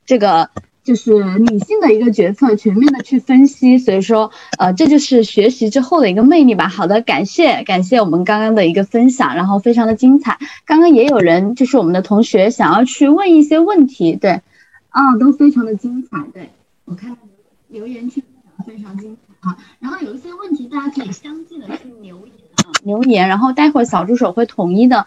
这个就是理性的一个决策，全面的去分析，所以说，呃，这就是学习之后的一个魅力吧。好的，感谢感谢我们刚刚的一个分享，然后非常的精彩。刚刚也有人就是我们的同学想要去问一些问题，对，啊，都非常的精彩。对我看留言区非常精彩啊，然后有一些问题大家可以相继的去留言啊，留言，然后待会儿小助手会统一的。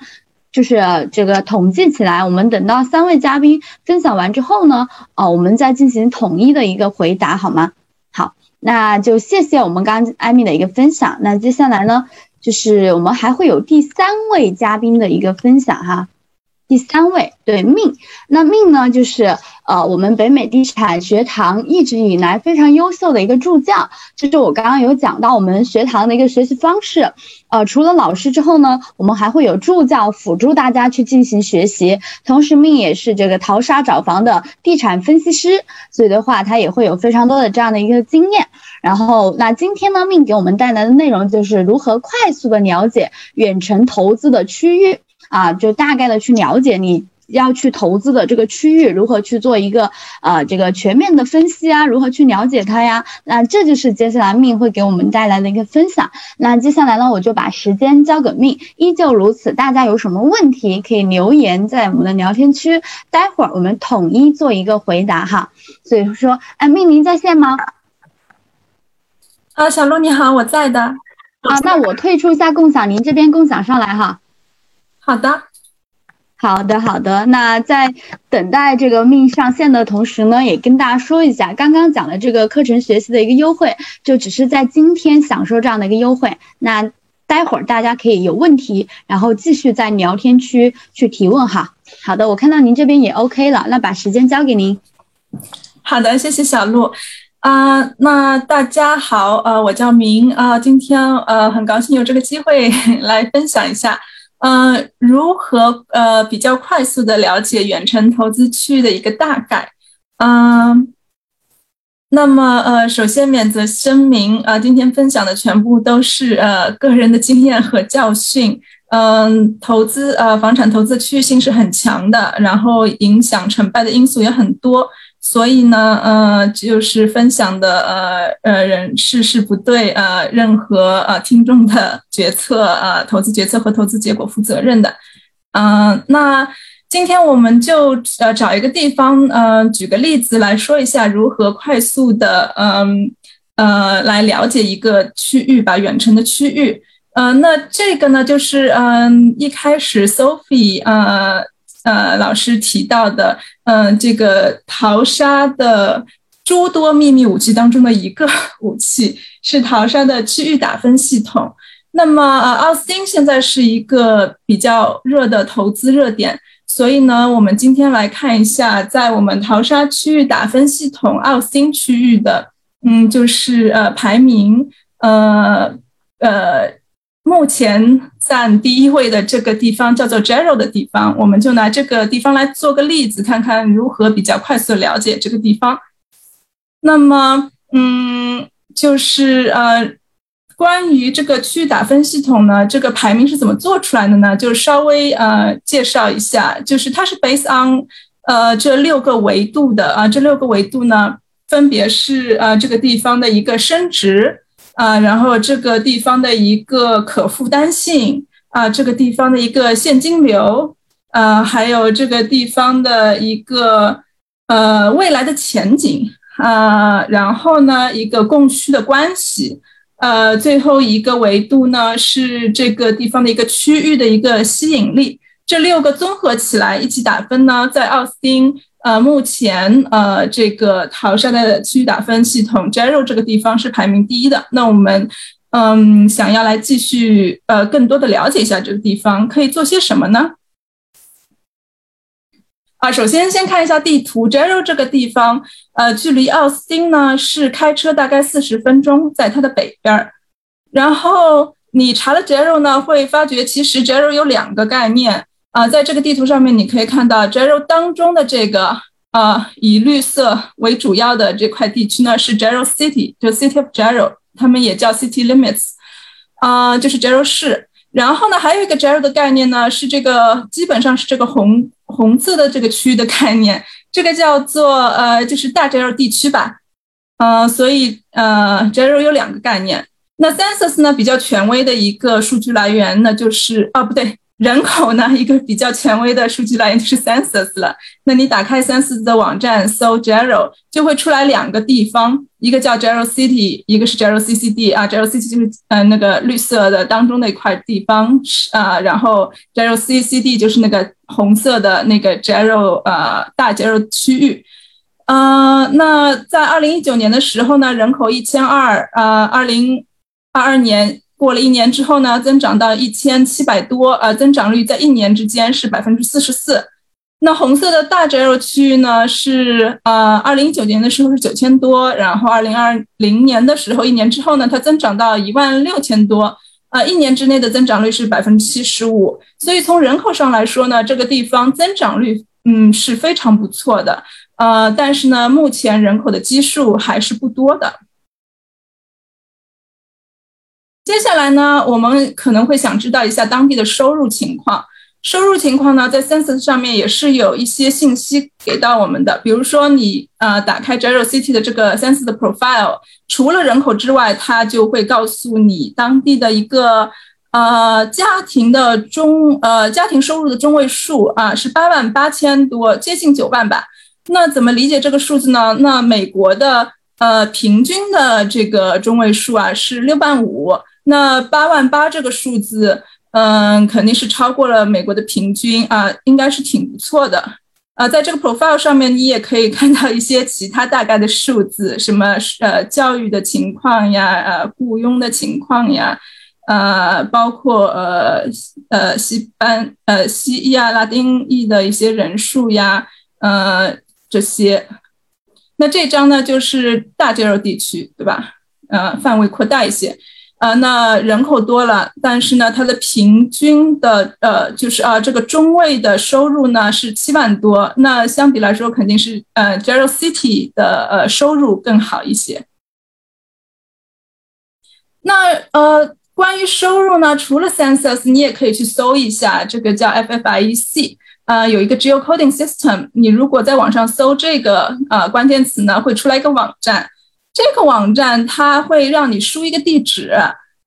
就是这个统计起来，我们等到三位嘉宾分享完之后呢，哦，我们再进行统一的一个回答，好吗？好，那就谢谢我们刚艾米的一个分享。那接下来呢，就是我们还会有第三位嘉宾的一个分享哈。第三位对命，那命呢就是呃我们北美地产学堂一直以来非常优秀的一个助教。就是我刚刚有讲到我们学堂的一个学习方式，呃除了老师之后呢，我们还会有助教辅助大家去进行学习。同时命也是这个淘沙找房的地产分析师，所以的话他也会有非常多的这样的一个经验。然后那今天呢命给我们带来的内容就是如何快速的了解远程投资的区域。啊，就大概的去了解你要去投资的这个区域，如何去做一个呃这个全面的分析啊，如何去了解它呀？那这就是接下来命会给我们带来的一个分享。那接下来呢，我就把时间交给命，依旧如此。大家有什么问题可以留言在我们的聊天区，待会儿我们统一做一个回答哈。所以说，哎，命您在线吗？啊，小鹿你好，我在的。啊，那我退出一下共享，您这边共享上来哈。好的，好的，好的。那在等待这个命上线的同时呢，也跟大家说一下，刚刚讲的这个课程学习的一个优惠，就只是在今天享受这样的一个优惠。那待会儿大家可以有问题，然后继续在聊天区去提问哈。好的，我看到您这边也 OK 了，那把时间交给您。好的，谢谢小鹿。啊，那大家好，呃，我叫明啊，今天呃很高兴有这个机会来分享一下。嗯，如何呃比较快速的了解远程投资区域的一个大概？嗯，那么呃，首先免责声明，呃，今天分享的全部都是呃个人的经验和教训，嗯，投资呃房产投资区域性是很强的，然后影响成败的因素也很多。所以呢，呃，就是分享的呃呃人事是不对呃任何呃听众的决策呃投资决策和投资结果负责任的。嗯，那今天我们就呃找一个地方，呃举个例子来说一下如何快速的嗯呃来了解一个区域吧，远程的区域。呃，那这个呢就是嗯一开始 Sophie 呃。呃，老师提到的，嗯，这个淘沙的诸多秘密武器当中的一个 武器是淘沙的区域打分系统。那么，呃，奥斯汀现在是一个比较热的投资热点，所以呢，我们今天来看一下，在我们淘沙区域打分系统奥斯汀区域的，嗯，就是呃排名，呃呃。目前占第一位的这个地方叫做 Jero 的地方，我们就拿这个地方来做个例子，看看如何比较快速了解这个地方。那么，嗯，就是呃，关于这个区域打分系统呢，这个排名是怎么做出来的呢？就是稍微呃介绍一下，就是它是 based on 呃这六个维度的啊，这六个维度呢，分别是呃这个地方的一个升值。啊，然后这个地方的一个可负担性啊，这个地方的一个现金流，呃，还有这个地方的一个呃未来的前景啊，然后呢一个供需的关系，呃，最后一个维度呢是这个地方的一个区域的一个吸引力，这六个综合起来一起打分呢，在奥斯汀。呃，目前呃，这个淘沙的区域打分系统 j e r o 这个地方是排名第一的。那我们嗯，想要来继续呃，更多的了解一下这个地方，可以做些什么呢？啊，首先先看一下地图 j e r o 这个地方，呃，距离奥斯汀呢是开车大概四十分钟，在它的北边儿。然后你查了 j e r o 呢，会发觉其实 j e r o 有两个概念。啊，在这个地图上面，你可以看到 j e r o 当中的这个啊，以绿色为主要的这块地区呢，是 j e r o City，就 City of j e r o 他们也叫 City Limits，啊，就是 j e r o 市。然后呢，还有一个 j e r o 的概念呢，是这个基本上是这个红红色的这个区域的概念，这个叫做呃，就是大 j e r o 地区吧。呃，所以呃 j e r o 有两个概念。那 Census 呢，比较权威的一个数据来源呢，就是啊，不对。人口呢，一个比较权威的数据来源就是 Census 了。那你打开 Census 的网站搜 j e r o 就会出来两个地方，一个叫 j e r o City，一个是 j e r o CCD 啊。j e r o City 就是呃那个绿色的当中的一块地方啊，然后 j e r o CCD 就是那个红色的那个 j e r o 呃大 j e r o 区域。呃，那在二零一九年的时候呢，人口一千二，呃，二零二二年。过了一年之后呢，增长到一千七百多，呃，增长率在一年之间是百分之四十四。那红色的大 JL 区域呢，是呃，二零一九年的时候是九千多，然后二零二零年的时候，一年之后呢，它增长到一万六千多，呃，一年之内的增长率是百分之七十五。所以从人口上来说呢，这个地方增长率嗯是非常不错的，呃，但是呢，目前人口的基数还是不多的。接下来呢，我们可能会想知道一下当地的收入情况。收入情况呢，在 Census 上面也是有一些信息给到我们的。比如说，你呃打开 j e r o City 的这个 Census 的 Profile，除了人口之外，它就会告诉你当地的一个呃家庭的中呃家庭收入的中位数啊是八万八千多，接近九万吧。那怎么理解这个数字呢？那美国的呃平均的这个中位数啊是六万五。那八万八这个数字，嗯，肯定是超过了美国的平均啊，应该是挺不错的啊。在这个 profile 上面，你也可以看到一些其他大概的数字，什么呃教育的情况呀，呃雇佣的情况呀，呃包括呃呃西班呃西裔啊拉丁裔的一些人数呀，呃这些。那这张呢就是大肌肉地区，对吧？呃，范围扩大一些。啊，那人口多了，但是呢，它的平均的呃，就是啊，这个中位的收入呢是七万多，那相比来说肯定是呃 j e r o City 的呃收入更好一些。那呃，关于收入呢，除了 Census，你也可以去搜一下这个叫 FFIEC，呃，有一个 Geocoding System。你如果在网上搜这个呃关键词呢，会出来一个网站。这个网站它会让你输一个地址，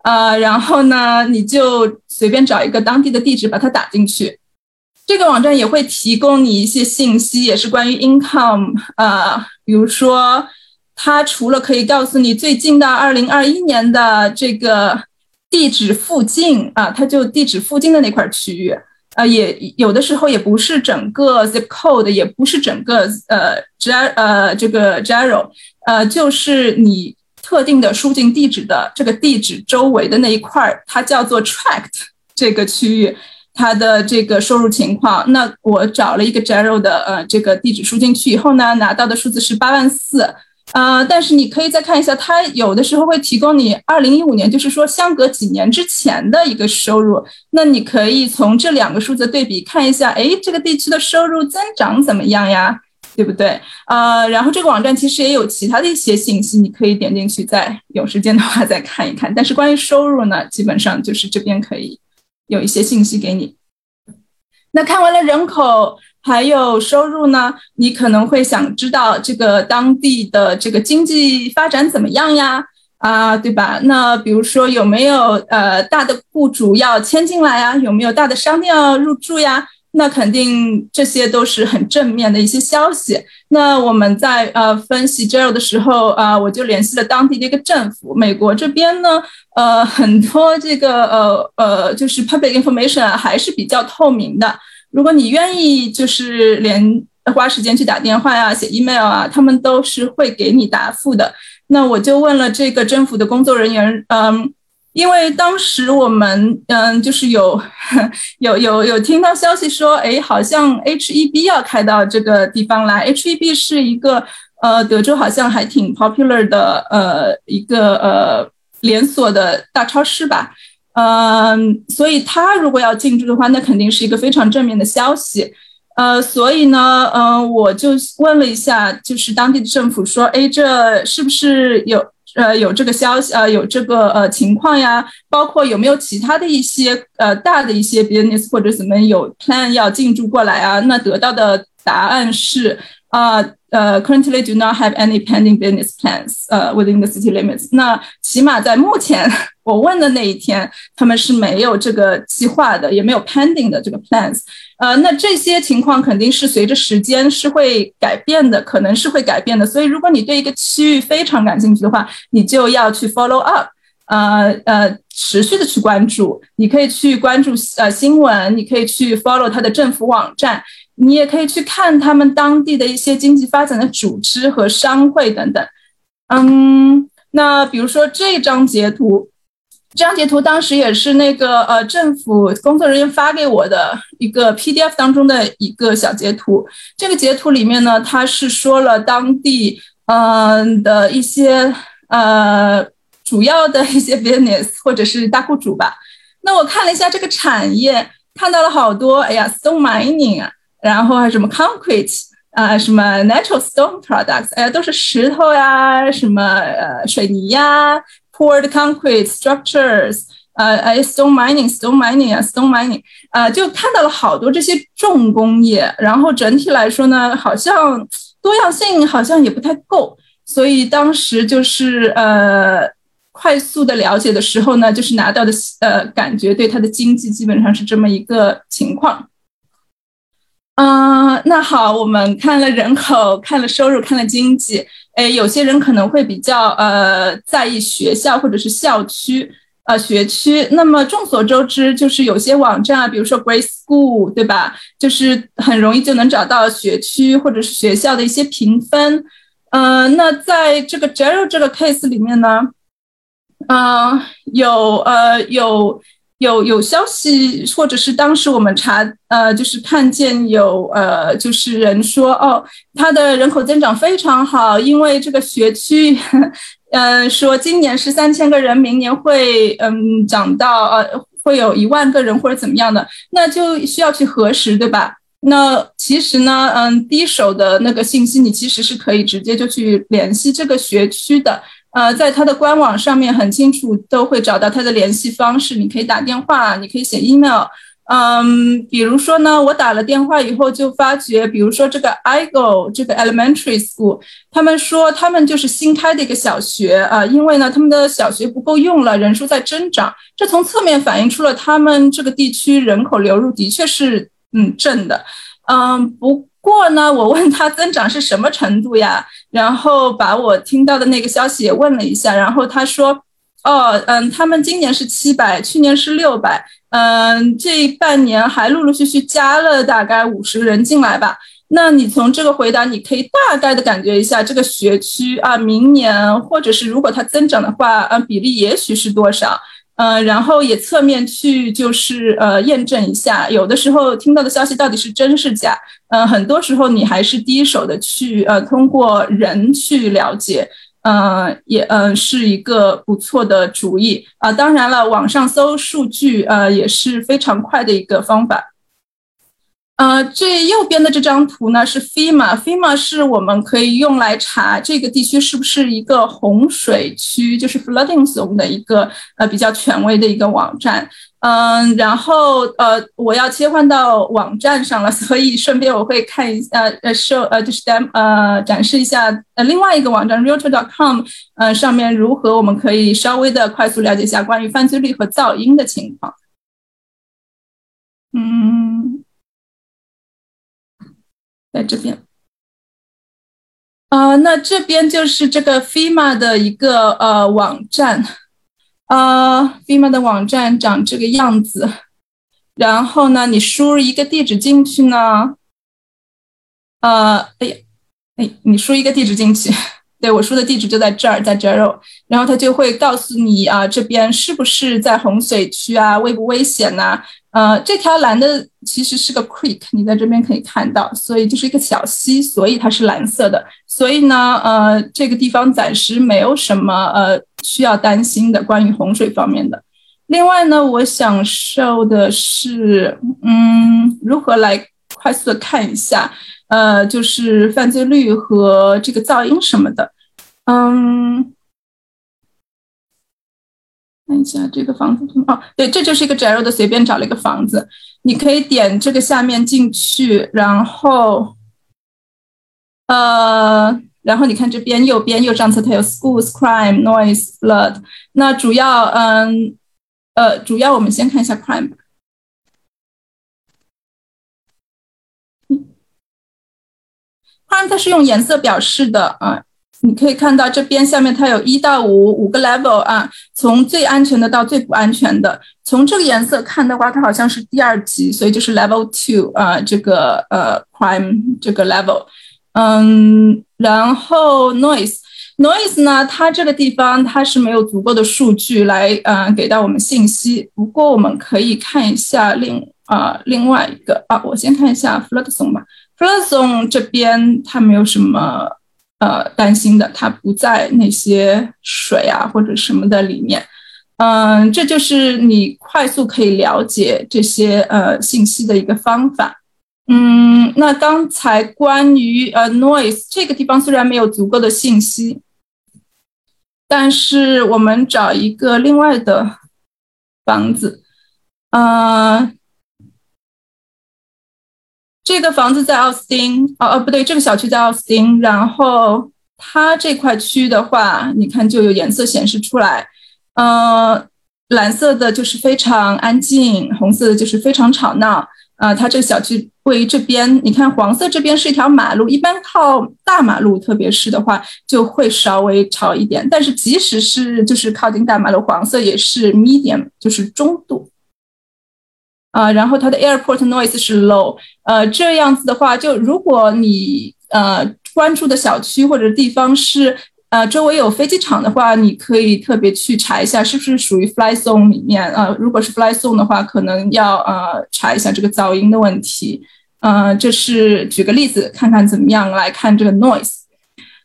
呃，然后呢，你就随便找一个当地的地址把它打进去。这个网站也会提供你一些信息，也是关于 income，呃，比如说，它除了可以告诉你最近的二零二一年的这个地址附近啊，它就地址附近的那块区域，呃，也有的时候也不是整个 zip code，也不是整个呃 g 呃这个 g e r a l 呃，就是你特定的输进地址的这个地址周围的那一块儿，它叫做 tract 这个区域。它的这个收入情况，那我找了一个 general 的呃这个地址输进去以后呢，拿到的数字是八万四，呃，但是你可以再看一下，它有的时候会提供你二零一五年，就是说相隔几年之前的一个收入，那你可以从这两个数字对比看一下，哎，这个地区的收入增长怎么样呀？对不对？呃，然后这个网站其实也有其他的一些信息，你可以点进去，再有时间的话再看一看。但是关于收入呢，基本上就是这边可以。有一些信息给你。那看完了人口还有收入呢，你可能会想知道这个当地的这个经济发展怎么样呀？啊，对吧？那比如说有没有呃大的雇主要迁进来呀？有没有大的商店要入驻呀？那肯定这些都是很正面的一些消息。那我们在呃分析 j e r 的时候啊，我就联系了当地的一个政府。美国这边呢，呃，很多这个呃呃，就是 public information 还是比较透明的。如果你愿意，就是连花时间去打电话呀、写 email 啊，他们都是会给你答复的。那我就问了这个政府的工作人员，嗯。因为当时我们嗯，就是有有有有听到消息说，哎，好像 H E B 要开到这个地方来。H E B 是一个呃，德州好像还挺 popular 的呃一个呃连锁的大超市吧。嗯，所以他如果要进驻的话，那肯定是一个非常正面的消息。呃，所以呢，嗯，我就问了一下，就是当地的政府说，哎，这是不是有？呃，有这个消息，呃，有这个呃情况呀，包括有没有其他的一些呃大的一些 business 或者怎么有 plan 要进驻过来啊？那得到的答案是。，currently do not have any pending business plans，呃，within the city limits。那起码在目前我问的那一天，他们是没有这个计划的，也没有 pending 的这个 plans。呃，那这些情况肯定是随着时间是会改变的，可能是会改变的。所以，如果你对一个区域非常感兴趣的话，你就要去 follow up，呃呃，持续的去关注。你可以去关注呃新闻，你可以去 follow 它的政府网站。你也可以去看他们当地的一些经济发展的组织和商会等等。嗯，那比如说这张截图，这张截图当时也是那个呃政府工作人员发给我的一个 PDF 当中的一个小截图。这个截图里面呢，它是说了当地嗯的一些呃主要的一些 business 或者是大雇主吧。那我看了一下这个产业，看到了好多，哎呀，stone mining 啊。然后还有什么 concrete 啊，什么 natural stone products，哎呀，都是石头呀，什么呃水泥呀，poured concrete structures，呃哎 stone mining，stone mining 啊，stone mining，呃，就看到了好多这些重工业。然后整体来说呢，好像多样性好像也不太够。所以当时就是呃快速的了解的时候呢，就是拿到的呃感觉对它的经济基本上是这么一个情况。嗯，那好，我们看了人口，看了收入，看了经济。哎，有些人可能会比较呃在意学校或者是校区，呃学区。那么众所周知，就是有些网站啊，比如说 Great School，对吧？就是很容易就能找到学区或者是学校的一些评分。嗯，那在这个 j e r o 这个 case 里面呢，嗯，有呃有。有有消息，或者是当时我们查，呃，就是看见有呃，就是人说，哦，他的人口增长非常好，因为这个学区，嗯，说今年是三千个人，明年会嗯涨到呃，会有一万个人或者怎么样的，那就需要去核实，对吧？那其实呢，嗯，第一手的那个信息，你其实是可以直接就去联系这个学区的。呃，在他的官网上面很清楚都会找到他的联系方式，你可以打电话，你可以写 email。嗯，比如说呢，我打了电话以后就发觉，比如说这个 IGO 这个 Elementary School，他们说他们就是新开的一个小学啊，因为呢他们的小学不够用了，人数在增长，这从侧面反映出了他们这个地区人口流入的确是嗯正的，嗯，不过呢，我问他增长是什么程度呀，然后把我听到的那个消息也问了一下，然后他说，哦，嗯，他们今年是七百，去年是六百。嗯，这半年还陆陆续续加了大概五十个人进来吧。那你从这个回答，你可以大概的感觉一下这个学区啊，明年或者是如果它增长的话，呃，比例也许是多少？呃，然后也侧面去就是呃验证一下，有的时候听到的消息到底是真是假？嗯，很多时候你还是第一手的去呃通过人去了解。嗯，也嗯是一个不错的主意啊。当然了，网上搜数据呃也是非常快的一个方法。呃，最右边的这张图呢是 FEMA，FEMA 是我们可以用来查这个地区是不是一个洪水区，就是 flooding zone 的一个呃比较权威的一个网站。嗯，然后呃，我要切换到网站上了，所以顺便我会看一下呃，show 呃就是 dem 呃展示一下呃另外一个网站 realtor.com 呃上面如何我们可以稍微的快速了解一下关于犯罪率和噪音的情况。嗯。在这边，啊，那这边就是这个 FEMA 的一个呃网站，呃，FEMA 的网站长这个样子。然后呢，你输入一个地址进去呢，呃，哎呀，哎，你输一个地址进去，对我说的地址就在这儿，在这儿，然后它就会告诉你啊，这边是不是在洪水区啊，危不危险呐？呃，这条蓝的其实是个 creek，你在这边可以看到，所以就是一个小溪，所以它是蓝色的。所以呢，呃，这个地方暂时没有什么呃需要担心的关于洪水方面的。另外呢，我想受的是，嗯，如何来快速的看一下，呃，就是犯罪率和这个噪音什么的，嗯。看一下这个房子哦，对，这就是一个 Jero 的，随便找了一个房子，你可以点这个下面进去，然后，呃，然后你看这边右边右上侧它有 schools crime noise flood，那主要嗯呃主要我们先看一下 crime，嗯它是用颜色表示的啊。你可以看到这边下面它有一到五五个 level 啊，从最安全的到最不安全的。从这个颜色看的话，它好像是第二级，所以就是 level two 啊，这个呃 crime 这个 level。嗯，然后 noise noise 呢，它这个地方它是没有足够的数据来嗯给到我们信息。不过我们可以看一下另啊另外一个啊，我先看一下 flood zone 吧。flood zone 这边它没有什么。呃，担心的，它不在那些水啊或者什么的里面，嗯，这就是你快速可以了解这些呃信息的一个方法。嗯，那刚才关于呃 noise 这个地方虽然没有足够的信息，但是我们找一个另外的房子，嗯。这个房子在奥斯汀，哦哦不对，这个小区在奥斯汀。然后它这块区的话，你看就有颜色显示出来，呃，蓝色的就是非常安静，红色的就是非常吵闹。啊，它这个小区位于这边，你看黄色这边是一条马路，一般靠大马路，特别是的话就会稍微吵一点。但是即使是就是靠近大马路，黄色也是 medium，就是中度。啊，然后它的 airport noise 是 low，呃，这样子的话，就如果你呃关注的小区或者地方是呃周围有飞机场的话，你可以特别去查一下是不是属于 fly zone 里面呃，如果是 fly zone 的话，可能要呃查一下这个噪音的问题。呃，这是举个例子，看看怎么样来看这个 noise。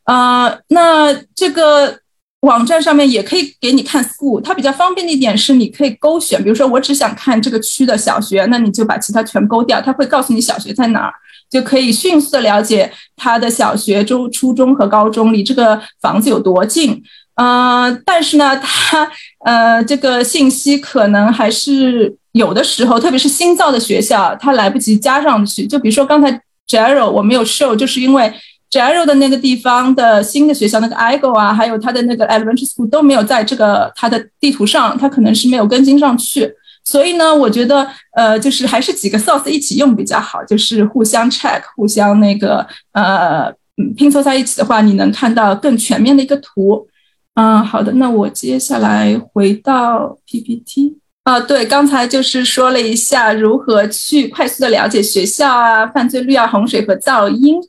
呃，那这个。网站上面也可以给你看 school，它比较方便的一点是你可以勾选，比如说我只想看这个区的小学，那你就把其他全勾掉，它会告诉你小学在哪儿，就可以迅速的了解它的小学、中、初中和高中离这个房子有多近。呃，但是呢，它呃这个信息可能还是有的时候，特别是新造的学校，它来不及加上去。就比如说刚才 Jero 我没有 show，就是因为 Jero 的那个地方的新的学校，那个 Igo 啊，还有它的那个 Elementary School 都没有在这个它的地图上，它可能是没有更新上去。所以呢，我觉得呃，就是还是几个 source 一起用比较好，就是互相 check，互相那个呃拼凑在一起的话，你能看到更全面的一个图。嗯，好的，那我接下来回到 PPT 啊，对，刚才就是说了一下如何去快速的了解学校啊、犯罪率啊、洪水和噪音。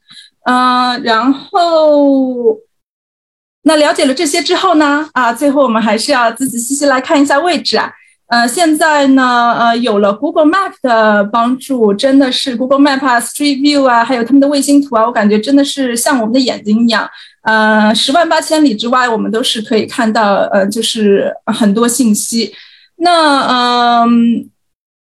嗯，然后那了解了这些之后呢，啊，最后我们还是要仔仔细细来看一下位置啊。呃，现在呢，呃，有了 Google Map 的帮助，真的是 Google Map、Street View 啊，还有他们的卫星图啊，我感觉真的是像我们的眼睛一样。呃，十万八千里之外，我们都是可以看到，呃，就是很多信息。那，嗯，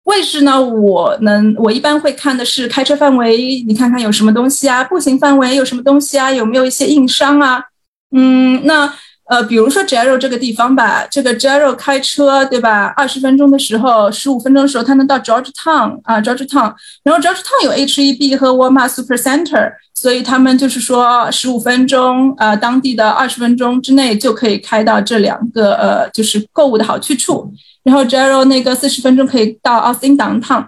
位置呢？我能，我一般会看的是开车范围，你看看有什么东西啊？步行范围有什么东西啊？有没有一些硬伤啊？嗯，那。呃，比如说 Jero 这个地方吧，这个 Jero 开车对吧？二十分钟的时候，十五分钟的时候，他能到 Georgetown 啊，Georgetown。然后 Georgetown 有 H-E-B 和 Walmart Supercenter，所以他们就是说十五分钟，呃，当地的二十分钟之内就可以开到这两个呃，就是购物的好去处。然后 Jero 那个四十分钟可以到 Austin Downtown。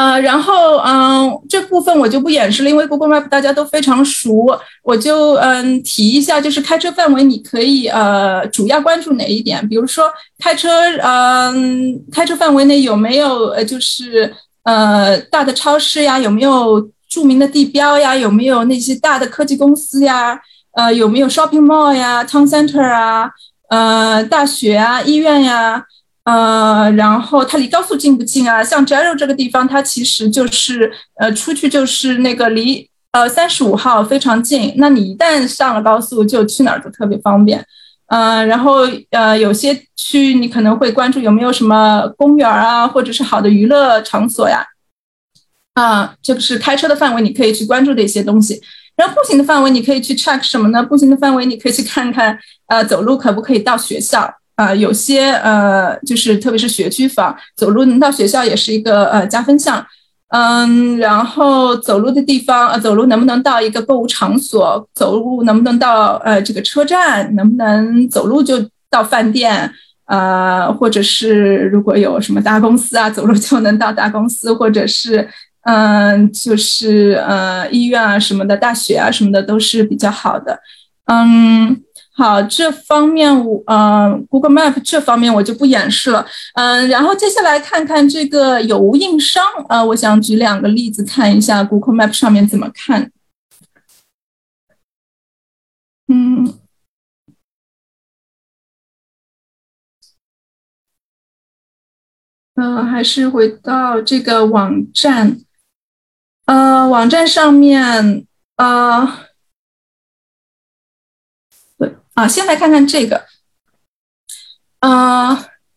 呃，然后嗯，这部分我就不演示了，因为 Google Map 大家都非常熟，我就嗯提一下，就是开车范围你可以呃主要关注哪一点？比如说开车，嗯，开车范围内有没有呃就是呃大的超市呀？有没有著名的地标呀？有没有那些大的科技公司呀？呃，有没有 shopping mall 呀？town center 啊？呃，大学啊？医院呀？呃，然后它离高速近不近啊？像 Jero 这个地方，它其实就是呃出去就是那个离呃三十五号非常近。那你一旦上了高速，就去哪儿都特别方便。嗯，然后呃有些区你可能会关注有没有什么公园啊，或者是好的娱乐场所呀。啊，这个是开车的范围，你可以去关注的一些东西。然后步行的范围，你可以去 check 什么呢？步行的范围，你可以去看看呃走路可不可以到学校。啊，有些呃，就是特别是学区房，走路能到学校也是一个呃加分项。嗯，然后走路的地方，呃，走路能不能到一个购物场所？走路能不能到呃这个车站？能不能走路就到饭店？呃，或者是如果有什么大公司啊，走路就能到大公司，或者是嗯，就是呃医院啊什么的，大学啊什么的都是比较好的。嗯。好，这方面我呃，Google Map 这方面我就不演示了，嗯，然后接下来看看这个有无硬伤啊，我想举两个例子看一下 Google Map 上面怎么看。嗯，呃，还是回到这个网站，呃，网站上面，呃。啊，先来看看这个。嗯，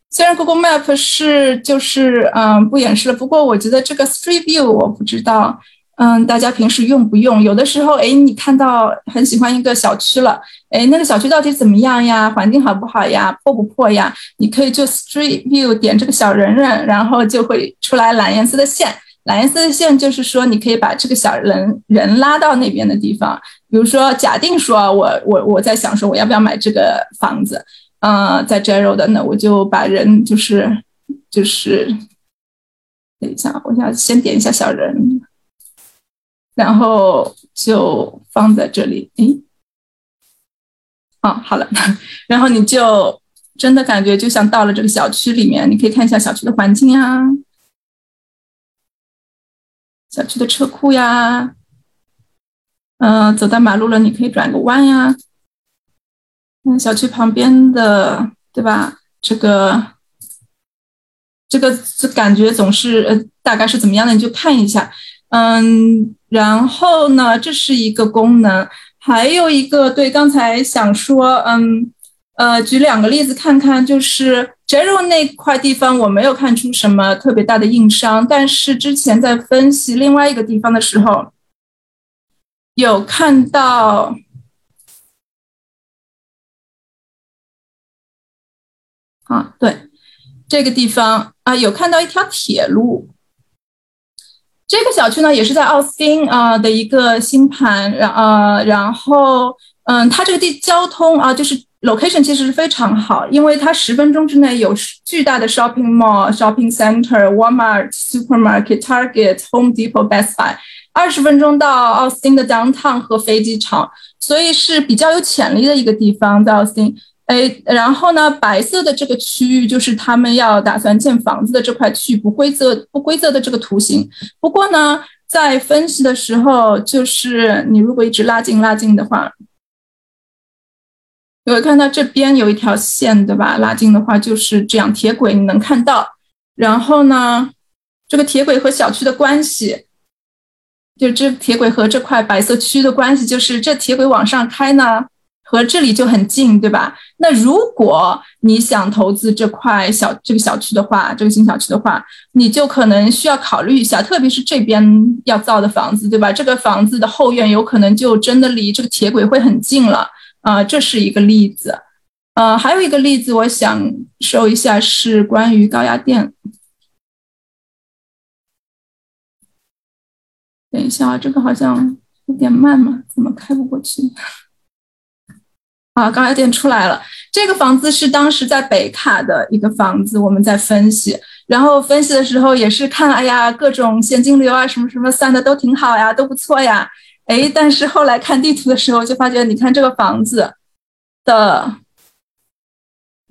虽然 Google Map 是就是嗯不演示了，不过我觉得这个 Street View 我不知道，嗯，大家平时用不用？有的时候，哎，你看到很喜欢一个小区了，哎，那个小区到底怎么样呀？环境好不好呀？破不破呀？你可以就 Street View 点这个小人人，然后就会出来蓝颜色的线。蓝色线就是说，你可以把这个小人人拉到那边的地方。比如说，假定说我我我在想说我要不要买这个房子，嗯，在 Jero 的，那我就把人就是就是，等一下，我想先点一下小人，然后就放在这里。诶，哦，好了，然后你就真的感觉就像到了这个小区里面，你可以看一下小区的环境呀。小区的车库呀，嗯，走到马路了，你可以转个弯呀。嗯，小区旁边的，对吧？这个，这个这感觉总是呃，大概是怎么样的？你就看一下，嗯，然后呢，这是一个功能，还有一个对，刚才想说，嗯。呃，举两个例子看看，就是 Jero 那块地方，我没有看出什么特别大的硬伤，但是之前在分析另外一个地方的时候，有看到，啊，对，这个地方啊，有看到一条铁路。这个小区呢，也是在奥斯汀啊的一个新盘，然呃，然后嗯，它这个地交通啊，就是 location 其实是非常好，因为它十分钟之内有巨大的 shopping mall、shopping center、Walmart、supermarket、Target、Home Depot、Best Buy，二十分钟到奥斯汀的 downtown 和飞机场，所以是比较有潜力的一个地方，在奥斯汀。哎，然后呢，白色的这个区域就是他们要打算建房子的这块区域，不规则、不规则的这个图形。不过呢，在分析的时候，就是你如果一直拉近、拉近的话，你会看到这边有一条线，对吧？拉近的话就是这样，铁轨你能看到。然后呢，这个铁轨和小区的关系，就这铁轨和这块白色区的关系，就是这铁轨往上开呢。和这里就很近，对吧？那如果你想投资这块小这个小区的话，这个新小区的话，你就可能需要考虑一下，特别是这边要造的房子，对吧？这个房子的后院有可能就真的离这个铁轨会很近了啊，这是一个例子。呃，还有一个例子，我想说一下是关于高压电。等一下啊，这个好像有点慢嘛，怎么开不过去？啊，高压电出来了。这个房子是当时在北卡的一个房子，我们在分析。然后分析的时候也是看，哎呀，各种现金流啊，什么什么算的都挺好呀，都不错呀。哎，但是后来看地图的时候，就发觉，你看这个房子的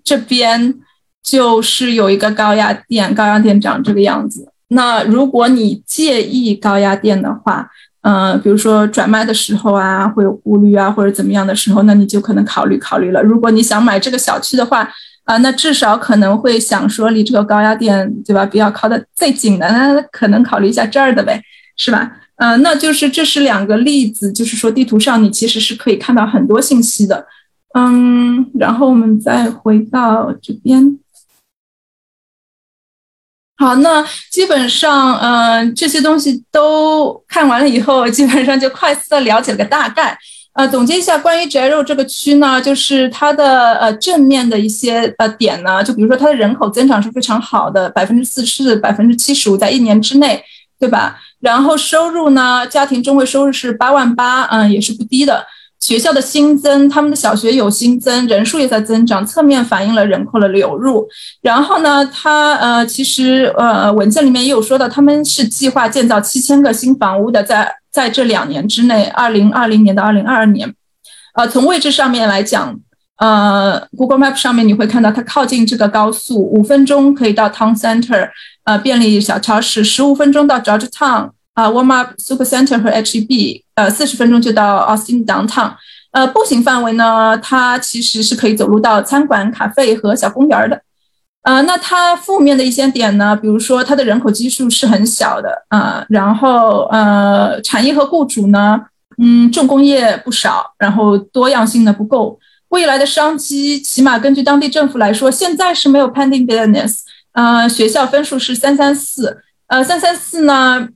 这边就是有一个高压电，高压电长这个样子。那如果你介意高压电的话，嗯，比如说转卖的时候啊，会有顾虑啊，或者怎么样的时候，那你就可能考虑考虑了。如果你想买这个小区的话，啊，那至少可能会想说离这个高压电，对吧？比较靠的最近的，那可能考虑一下这儿的呗，是吧？嗯，那就是这是两个例子，就是说地图上你其实是可以看到很多信息的。嗯，然后我们再回到这边。好，那基本上，嗯，这些东西都看完了以后，基本上就快速的了解了个大概。呃，总结一下关于 j e r o 这个区呢，就是它的呃正面的一些呃点呢，就比如说它的人口增长是非常好的，百分之四十、百分之七十五在一年之内，对吧？然后收入呢，家庭中位收入是八万八，嗯，也是不低的。学校的新增，他们的小学有新增，人数也在增长，侧面反映了人口的流入。然后呢，他呃，其实呃，文件里面也有说到，他们是计划建造七千个新房屋的，在在这两年之内，二零二零年到二零二二年。呃，从位置上面来讲，呃，Google Map 上面你会看到它靠近这个高速，五分钟可以到 Town Center，呃，便利小超市，十五分钟到 Georgetown。啊，Walmart Supercenter 和 HEB，呃，四十分钟就到 Austin Downtown。呃，步行范围呢，它其实是可以走路到餐馆、咖啡和小公园的。呃，那它负面的一些点呢，比如说它的人口基数是很小的啊，然后呃，产业和雇主呢，嗯，重工业不少，然后多样性呢不够。未来的商机，起码根据当地政府来说，现在是没有 pending business。呃，学校分数是三三四，呃，三三四呢。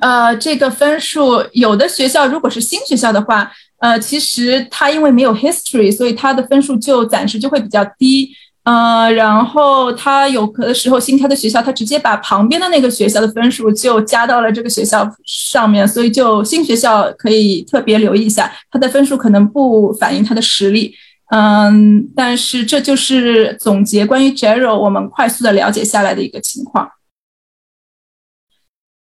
呃，这个分数有的学校如果是新学校的话，呃，其实它因为没有 history，所以它的分数就暂时就会比较低。呃，然后他有的时候新开的学校，他直接把旁边的那个学校的分数就加到了这个学校上面，所以就新学校可以特别留意一下，它的分数可能不反映它的实力。嗯，但是这就是总结关于 Jero 我们快速的了解下来的一个情况。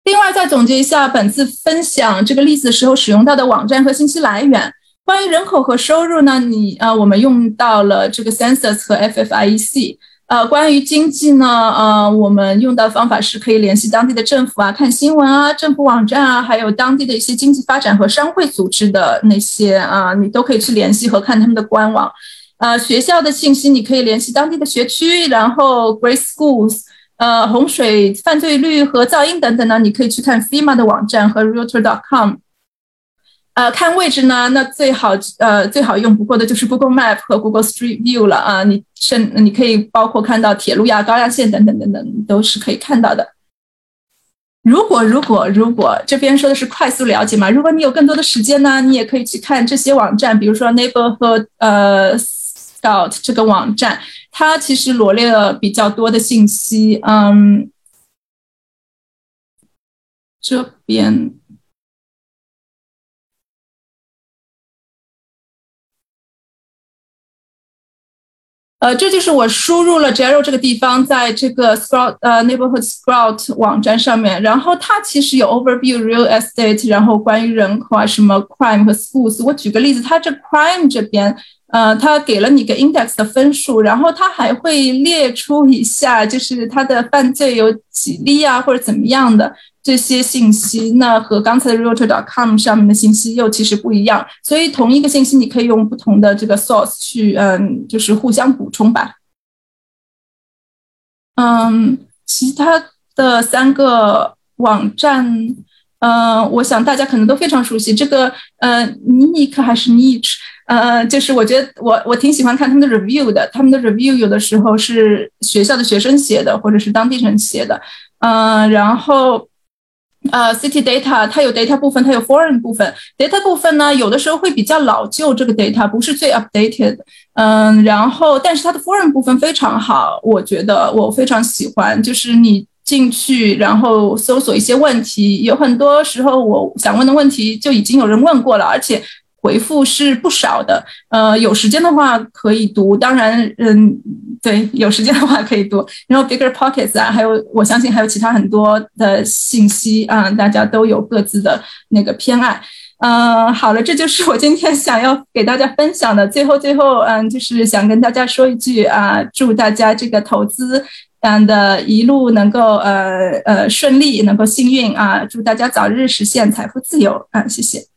另外，再总结一下本次分享这个例子时候使用到的网站和信息来源。关于人口和收入呢，你呃，我们用到了这个 Census 和 FFIEC。呃，关于经济呢，呃，我们用的方法是可以联系当地的政府啊，看新闻啊，政府网站啊，还有当地的一些经济发展和商会组织的那些啊，你都可以去联系和看他们的官网。呃，学校的信息你可以联系当地的学区，然后 Great Schools。呃，洪水、犯罪率和噪音等等呢，你可以去看 FEMA 的网站和 Realtor.com。呃，看位置呢，那最好呃最好用不过的就是 Google Map 和 Google Street View 了啊。你甚你可以包括看到铁路呀、高压线等等等等，都是可以看到的。如果如果如果这边说的是快速了解嘛，如果你有更多的时间呢，你也可以去看这些网站，比如说 Neighborhood 呃 Scout 这个网站，它其实罗列了比较多的信息。嗯，这边。呃，这就是我输入了 Jero 这个地方，在这个 Scout 呃 Neighborhood Scout 网站上面，然后它其实有 Overview Real Estate，然后关于人口啊，什么 Crime 和 Schools。我举个例子，它这 Crime 这边，呃，它给了你个 Index 的分数，然后它还会列出一下，就是它的犯罪有几例啊，或者怎么样的。这些信息，那和刚才的 realtor.com 上面的信息又其实不一样，所以同一个信息你可以用不同的这个 source 去，嗯，就是互相补充吧。嗯，其他的三个网站，嗯，我想大家可能都非常熟悉这个，呃，Nick 还是 Niche，呃，就是我觉得我我挺喜欢看他们的 review 的，他们的 review 有的时候是学校的学生写的，或者是当地人写的，嗯，然后。呃，City Data 它有 Data 部分，它有 Foreign 部分。Data 部分呢，有的时候会比较老旧，这个 Data 不是最 updated。嗯，然后但是它的 Foreign 部分非常好，我觉得我非常喜欢。就是你进去，然后搜索一些问题，有很多时候我想问的问题就已经有人问过了，而且。回复是不少的，呃，有时间的话可以读，当然，嗯，对，有时间的话可以读。然后 Bigger Pockets 啊，还有我相信还有其他很多的信息啊，大家都有各自的那个偏爱。嗯，好了，这就是我今天想要给大家分享的。最后，最后，嗯，就是想跟大家说一句啊，祝大家这个投资嗯的一路能够呃呃顺利，能够幸运啊，祝大家早日实现财富自由啊，谢谢。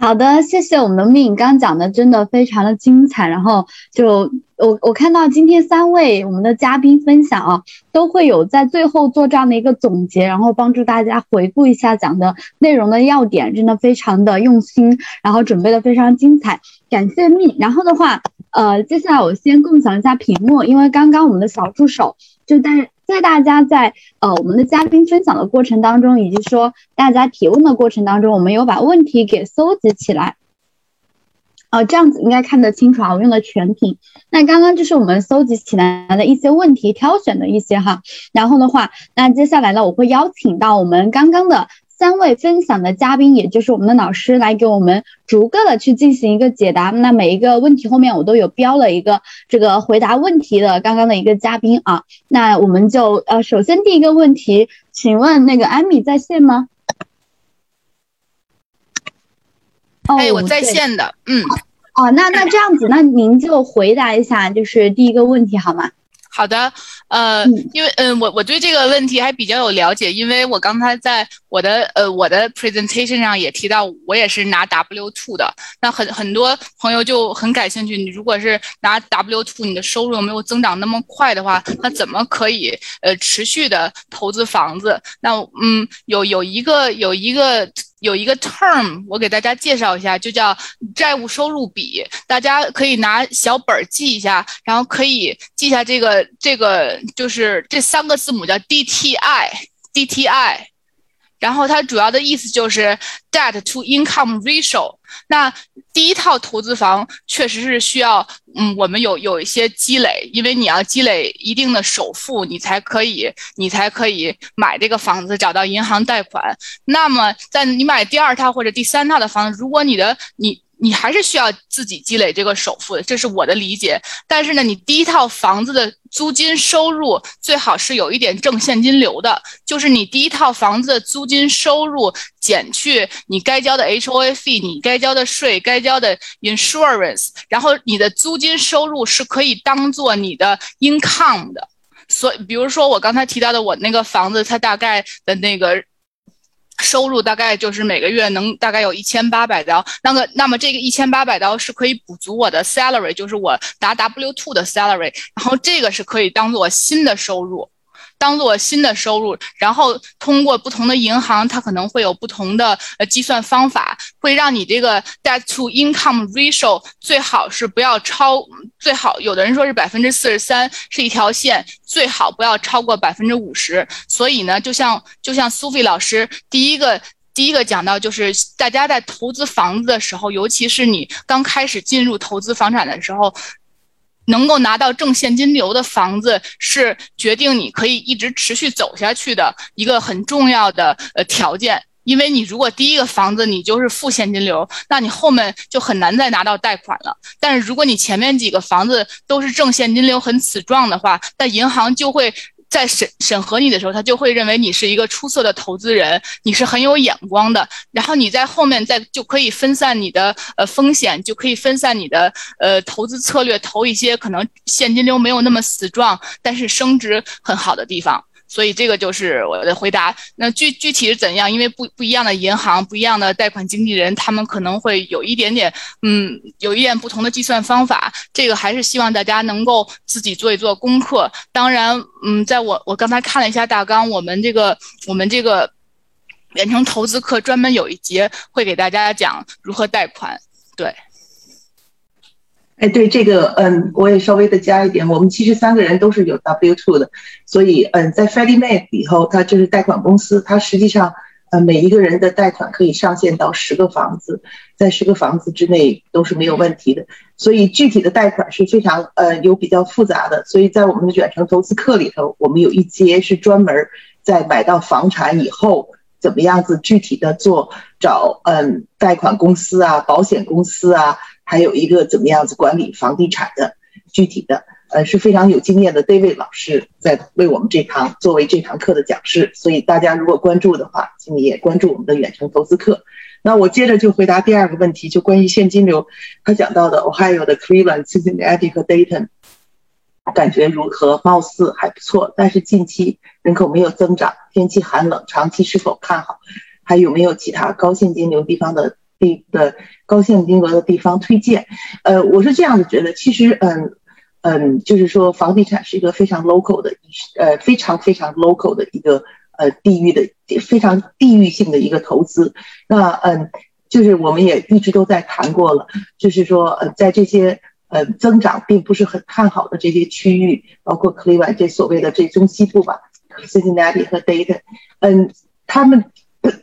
好的，谢谢我们的命，刚讲的真的非常的精彩。然后就我我看到今天三位我们的嘉宾分享啊，都会有在最后做这样的一个总结，然后帮助大家回顾一下讲的内容的要点，真的非常的用心，然后准备的非常精彩，感谢命。然后的话，呃，接下来我先共享一下屏幕，因为刚刚我们的小助手就在。在大家在呃我们的嘉宾分享的过程当中，以及说大家提问的过程当中，我们有把问题给搜集起来，哦，这样子应该看得清楚啊。我用的全屏。那刚刚就是我们搜集起来的一些问题，挑选的一些哈。然后的话，那接下来呢，我会邀请到我们刚刚的。三位分享的嘉宾，也就是我们的老师，来给我们逐个的去进行一个解答。那每一个问题后面我都有标了一个这个回答问题的刚刚的一个嘉宾啊。那我们就呃，首先第一个问题，请问那个安米在线吗？哎，我在线的，嗯。哦，那那这样子，那您就回答一下，就是第一个问题好吗？好的，呃，因为嗯，我我对这个问题还比较有了解，因为我刚才在我的呃我的 presentation 上也提到，我也是拿 W two 的。那很很多朋友就很感兴趣，你如果是拿 W two，你的收入没有增长那么快的话，那怎么可以呃持续的投资房子？那嗯，有有一个有一个。有一个 term，我给大家介绍一下，就叫债务收入比。大家可以拿小本儿记一下，然后可以记下这个这个，就是这三个字母叫 DTI，DTI。然后它主要的意思就是 debt to income ratio。那第一套投资房确实是需要，嗯，我们有有一些积累，因为你要积累一定的首付，你才可以，你才可以买这个房子，找到银行贷款。那么在你买第二套或者第三套的房子，如果你的你。你还是需要自己积累这个首付，这是我的理解。但是呢，你第一套房子的租金收入最好是有一点正现金流的，就是你第一套房子的租金收入减去你该交的 HOA 费、你该交的税、该交的 insurance，然后你的租金收入是可以当做你的 income 的。所以，比如说我刚才提到的我那个房子，它大概的那个。收入大概就是每个月能大概有一千八百刀，那个那么这个一千八百刀是可以补足我的 salary，就是我拿 W two 的 salary，然后这个是可以当做新的收入。当做新的收入，然后通过不同的银行，它可能会有不同的呃计算方法，会让你这个 debt to income ratio 最好是不要超，最好有的人说是百分之四十三是一条线，最好不要超过百分之五十。所以呢，就像就像苏菲老师第一个。第一个讲到就是大家在投资房子的时候，尤其是你刚开始进入投资房产的时候，能够拿到正现金流的房子是决定你可以一直持续走下去的一个很重要的呃条件。因为你如果第一个房子你就是负现金流，那你后面就很难再拿到贷款了。但是如果你前面几个房子都是正现金流很死状的话，那银行就会。在审审核你的时候，他就会认为你是一个出色的投资人，你是很有眼光的。然后你在后面再就可以分散你的呃风险，就可以分散你的呃投资策略，投一些可能现金流没有那么死状，但是升值很好的地方。所以这个就是我的回答。那具具体是怎样？因为不不一样的银行、不一样的贷款经纪人，他们可能会有一点点，嗯，有一点不同的计算方法。这个还是希望大家能够自己做一做功课。当然，嗯，在我我刚才看了一下大纲，我们这个我们这个远程投资课专门有一节会给大家讲如何贷款。对。哎，对这个，嗯，我也稍微的加一点，我们其实三个人都是有 W two 的，所以，嗯，在 Freddie Mac 以后，它就是贷款公司，它实际上，呃，每一个人的贷款可以上限到十个房子，在十个房子之内都是没有问题的，所以具体的贷款是非常，呃，有比较复杂的，所以在我们的远程投资课里头，我们有一节是专门在买到房产以后，怎么样子具体的做找，嗯，贷款公司啊，保险公司啊。还有一个怎么样子管理房地产的具体的，呃是非常有经验的 David 老师在为我们这堂作为这堂课的讲师，所以大家如果关注的话，请你也关注我们的远程投资课。那我接着就回答第二个问题，就关于现金流，他讲到的 Ohio 的 Cleveland、Cincinnati 和 Dayton，感觉如何？貌似还不错，但是近期人口没有增长，天气寒冷，长期是否看好？还有没有其他高现金流地方的？地的高现金额的地方推荐，呃，我是这样子觉得，其实，嗯嗯，就是说房地产是一个非常 local 的，呃，非常非常 local 的一个呃地域的非常地域性的一个投资。那嗯，就是我们也一直都在谈过了，就是说，呃，在这些呃增长并不是很看好的这些区域，包括 Cleveland 这所谓的这中西部吧，Cincinnati 和 Dayton，嗯，他们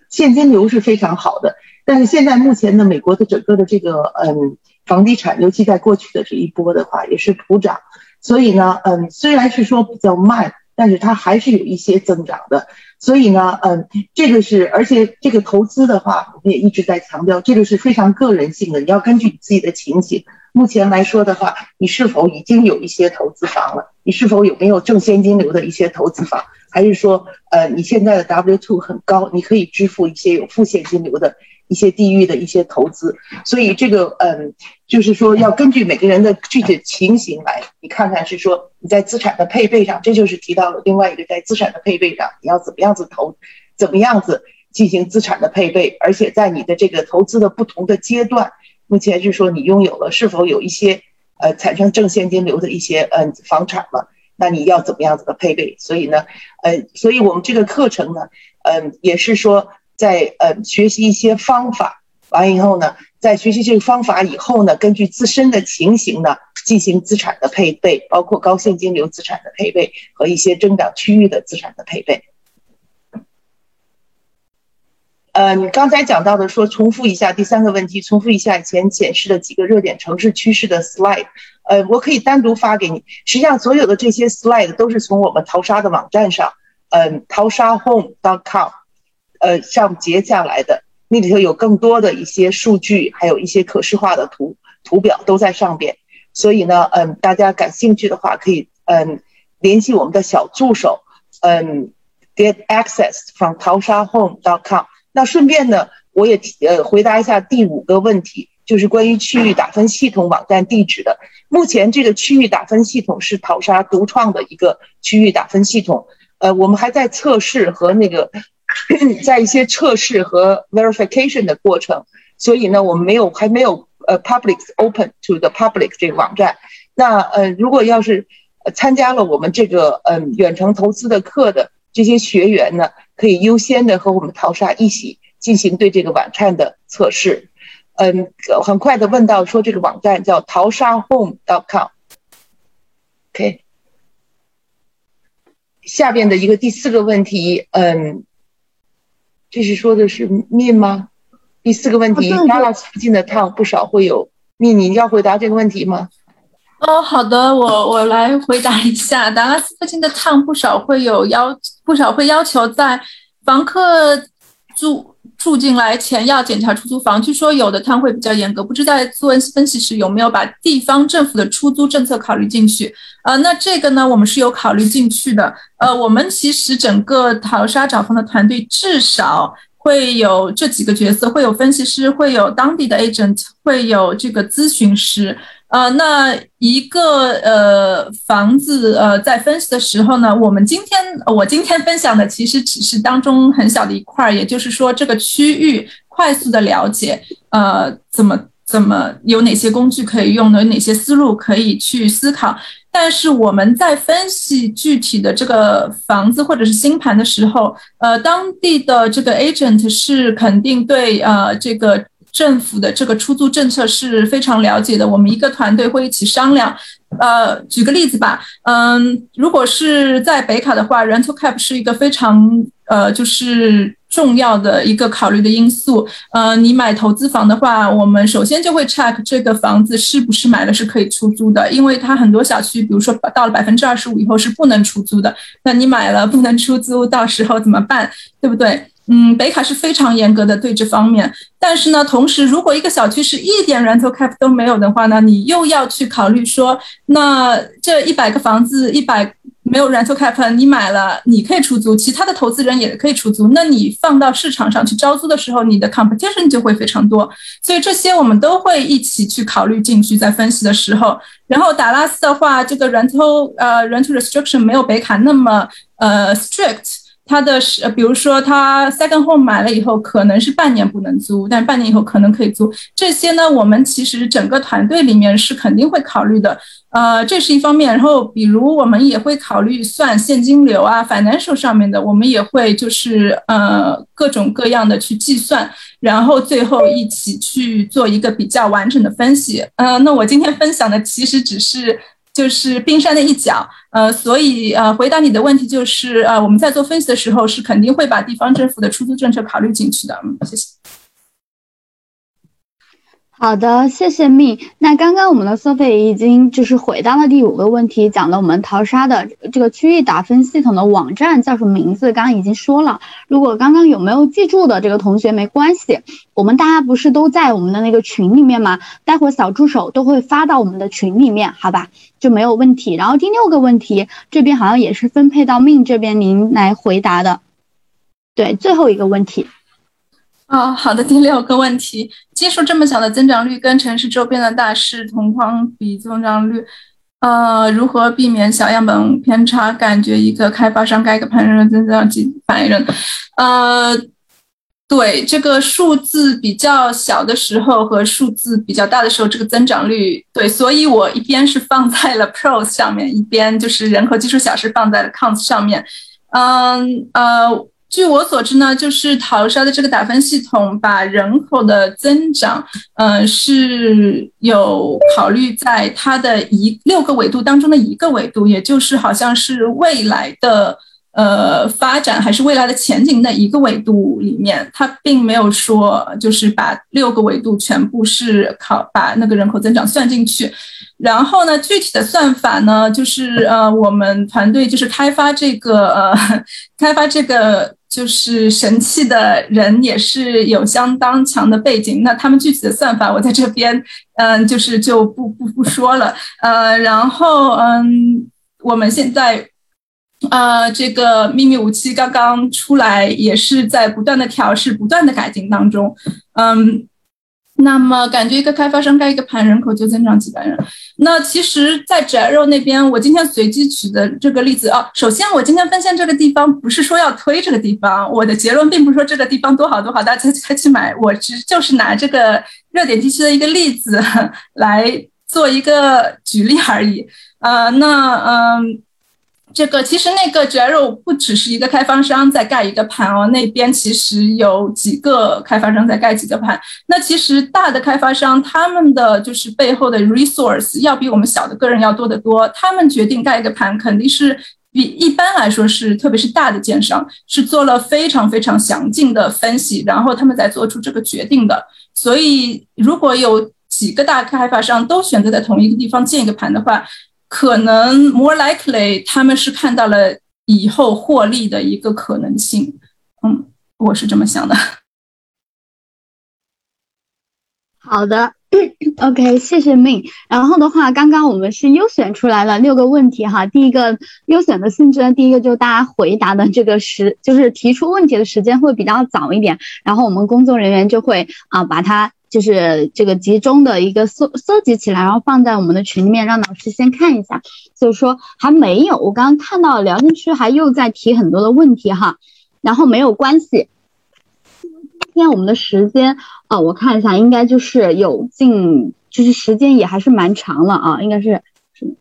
现金流是非常好的。但是现在目前呢，美国的整个的这个嗯房地产，尤其在过去的这一波的话，也是普涨，所以呢，嗯，虽然是说比较慢，但是它还是有一些增长的。所以呢，嗯，这个是，而且这个投资的话，我们也一直在强调，这个是非常个人性的，你要根据你自己的情形。目前来说的话，你是否已经有一些投资房了？你是否有没有正现金流的一些投资房？还是说，呃，你现在的 W two 很高，你可以支付一些有负现金流的？一些地域的一些投资，所以这个嗯，就是说要根据每个人的具体情形来，你看看是说你在资产的配备上，这就是提到了另外一个在资产的配备上，你要怎么样子投，怎么样子进行资产的配备，而且在你的这个投资的不同的阶段，目前是说你拥有了是否有一些呃产生正现金流的一些嗯房产了，那你要怎么样子的配备？所以呢，呃，所以我们这个课程呢，嗯，也是说。在呃学习一些方法，完以后呢，在学习这个方法以后呢，根据自身的情形呢，进行资产的配备，包括高现金流资产的配备和一些增长区域的资产的配备。呃，你刚才讲到的说，重复一下第三个问题，重复一下以前显示的几个热点城市趋势的 slide。呃，我可以单独发给你。实际上，所有的这些 slide 都是从我们淘沙的网站上，嗯，淘沙 home.com。呃，上截下来的那里头有更多的一些数据，还有一些可视化的图图表都在上边。所以呢，嗯，大家感兴趣的话，可以嗯联系我们的小助手，嗯，get access from 淘沙 home.com。那顺便呢，我也呃回答一下第五个问题，就是关于区域打分系统网站地址的。目前这个区域打分系统是淘沙独创的一个区域打分系统，呃，我们还在测试和那个。在一些测试和 verification 的过程，所以呢，我们没有还没有呃 public open to the public 这个网站。那呃，如果要是参加了我们这个嗯远程投资的课的这些学员呢，可以优先的和我们淘沙一起进行对这个网站的测试。嗯，很快的问到说这个网站叫淘沙 home dot com。OK，下边的一个第四个问题，嗯。这是说的是 mean 吗？第四个问题，Dallas 附近的 town 不少会有 mean，你要回答这个问题吗？哦，好的，我我来回答一下。达拉斯附近的 town 不少会有要，不少会要求在房客住住进来前要检查出租房。据说有的摊会比较严格，不知道做分析时有没有把地方政府的出租政策考虑进去？呃，那这个呢，我们是有考虑进去的。呃，我们其实整个淘沙找房的团队至少会有这几个角色，会有分析师，会有当地的 agent，会有这个咨询师。呃，那一个呃房子呃在分析的时候呢，我们今天我今天分享的其实只是当中很小的一块，也就是说这个区域快速的了解，呃，怎么怎么有哪些工具可以用，有哪些思路可以去思考。但是我们在分析具体的这个房子或者是新盘的时候，呃，当地的这个 agent 是肯定对呃这个。政府的这个出租政策是非常了解的，我们一个团队会一起商量。呃，举个例子吧，嗯，如果是在北卡的话，rental cap 是一个非常呃就是重要的一个考虑的因素。呃，你买投资房的话，我们首先就会 check 这个房子是不是买了是可以出租的，因为它很多小区，比如说到了百分之二十五以后是不能出租的。那你买了不能出租，到时候怎么办？对不对？嗯，北卡是非常严格的对这方面，但是呢，同时如果一个小区是一点 rental cap 都没有的话呢，你又要去考虑说，那这一百个房子一百没有 rental cap，你买了你可以出租，其他的投资人也可以出租，那你放到市场上去招租的时候，你的 competition 就会非常多，所以这些我们都会一起去考虑进去，在分析的时候。然后达拉斯的话，这个 rental 呃 rental restriction 没有北卡那么呃 strict。他的是，比如说他 second home 买了以后，可能是半年不能租，但半年以后可能可以租。这些呢，我们其实整个团队里面是肯定会考虑的。呃，这是一方面。然后，比如我们也会考虑算现金流啊，financial 上面的，我们也会就是呃各种各样的去计算，然后最后一起去做一个比较完整的分析。呃，那我今天分享的其实只是。就是冰山的一角，呃，所以呃，回答你的问题就是，呃，我们在做分析的时候是肯定会把地方政府的出租政策考虑进去的，嗯，谢谢。好的，谢谢蜜。那刚刚我们的 Sophie 已经就是回答了第五个问题，讲了我们淘沙的这个区域打分系统的网站叫什么名字，刚刚已经说了。如果刚刚有没有记住的这个同学没关系，我们大家不是都在我们的那个群里面吗？待会小助手都会发到我们的群里面，好吧，就没有问题。然后第六个问题这边好像也是分配到命这边您来回答的，对，最后一个问题。啊，好的，第六个问题，基数这么小的增长率跟城市周边的大市同框比增长率，呃，如何避免小样本偏差？感觉一个开发商盖个盘人增长几百人，呃，对，这个数字比较小的时候和数字比较大的时候，这个增长率，对，所以我一边是放在了 pros 上面，一边就是人口基数小是放在了 cons 上面，嗯，呃。据我所知呢，就是淘沙的这个打分系统把人口的增长，嗯，是有考虑在它的一六个维度当中的一个维度，也就是好像是未来的。呃，发展还是未来的前景的一个维度里面，它并没有说就是把六个维度全部是考把那个人口增长算进去。然后呢，具体的算法呢，就是呃，我们团队就是开发这个呃，开发这个就是神器的人也是有相当强的背景。那他们具体的算法，我在这边嗯，就是就不不不说了。呃，然后嗯，我们现在。呃，这个秘密武器刚刚出来，也是在不断的调试、不断的改进当中。嗯，那么感觉一个开发商盖一个盘，人口就增长几百人。那其实，在宅肉那边，我今天随机举的这个例子啊，首先我今天分享这个地方，不是说要推这个地方，我的结论并不是说这个地方多好多好，大家才去买。我只就是拿这个热点地区的一个例子来做一个举例而已。呃，那嗯。这个其实那个 j e r o 不只是一个开发商在盖一个盘哦，那边其实有几个开发商在盖几个盘。那其实大的开发商他们的就是背后的 resource 要比我们小的个人要多得多，他们决定盖一个盘肯定是。比一般来说是，特别是大的建商是做了非常非常详尽的分析，然后他们才做出这个决定的。所以如果有几个大开发商都选择在同一个地方建一个盘的话，可能 more likely 他们是看到了以后获利的一个可能性。嗯，我是这么想的。好的，OK，谢谢 Min。然后的话，刚刚我们是优选出来了六个问题哈。第一个优选的性质呢，第一个就是大家回答的这个时，就是提出问题的时间会比较早一点，然后我们工作人员就会啊把它就是这个集中的一个搜搜集起来，然后放在我们的群里面，让老师先看一下。就是说还没有，我刚刚看到聊天区还又在提很多的问题哈，然后没有关系。今天我们的时间啊，我看一下，应该就是有近，就是时间也还是蛮长了啊，应该是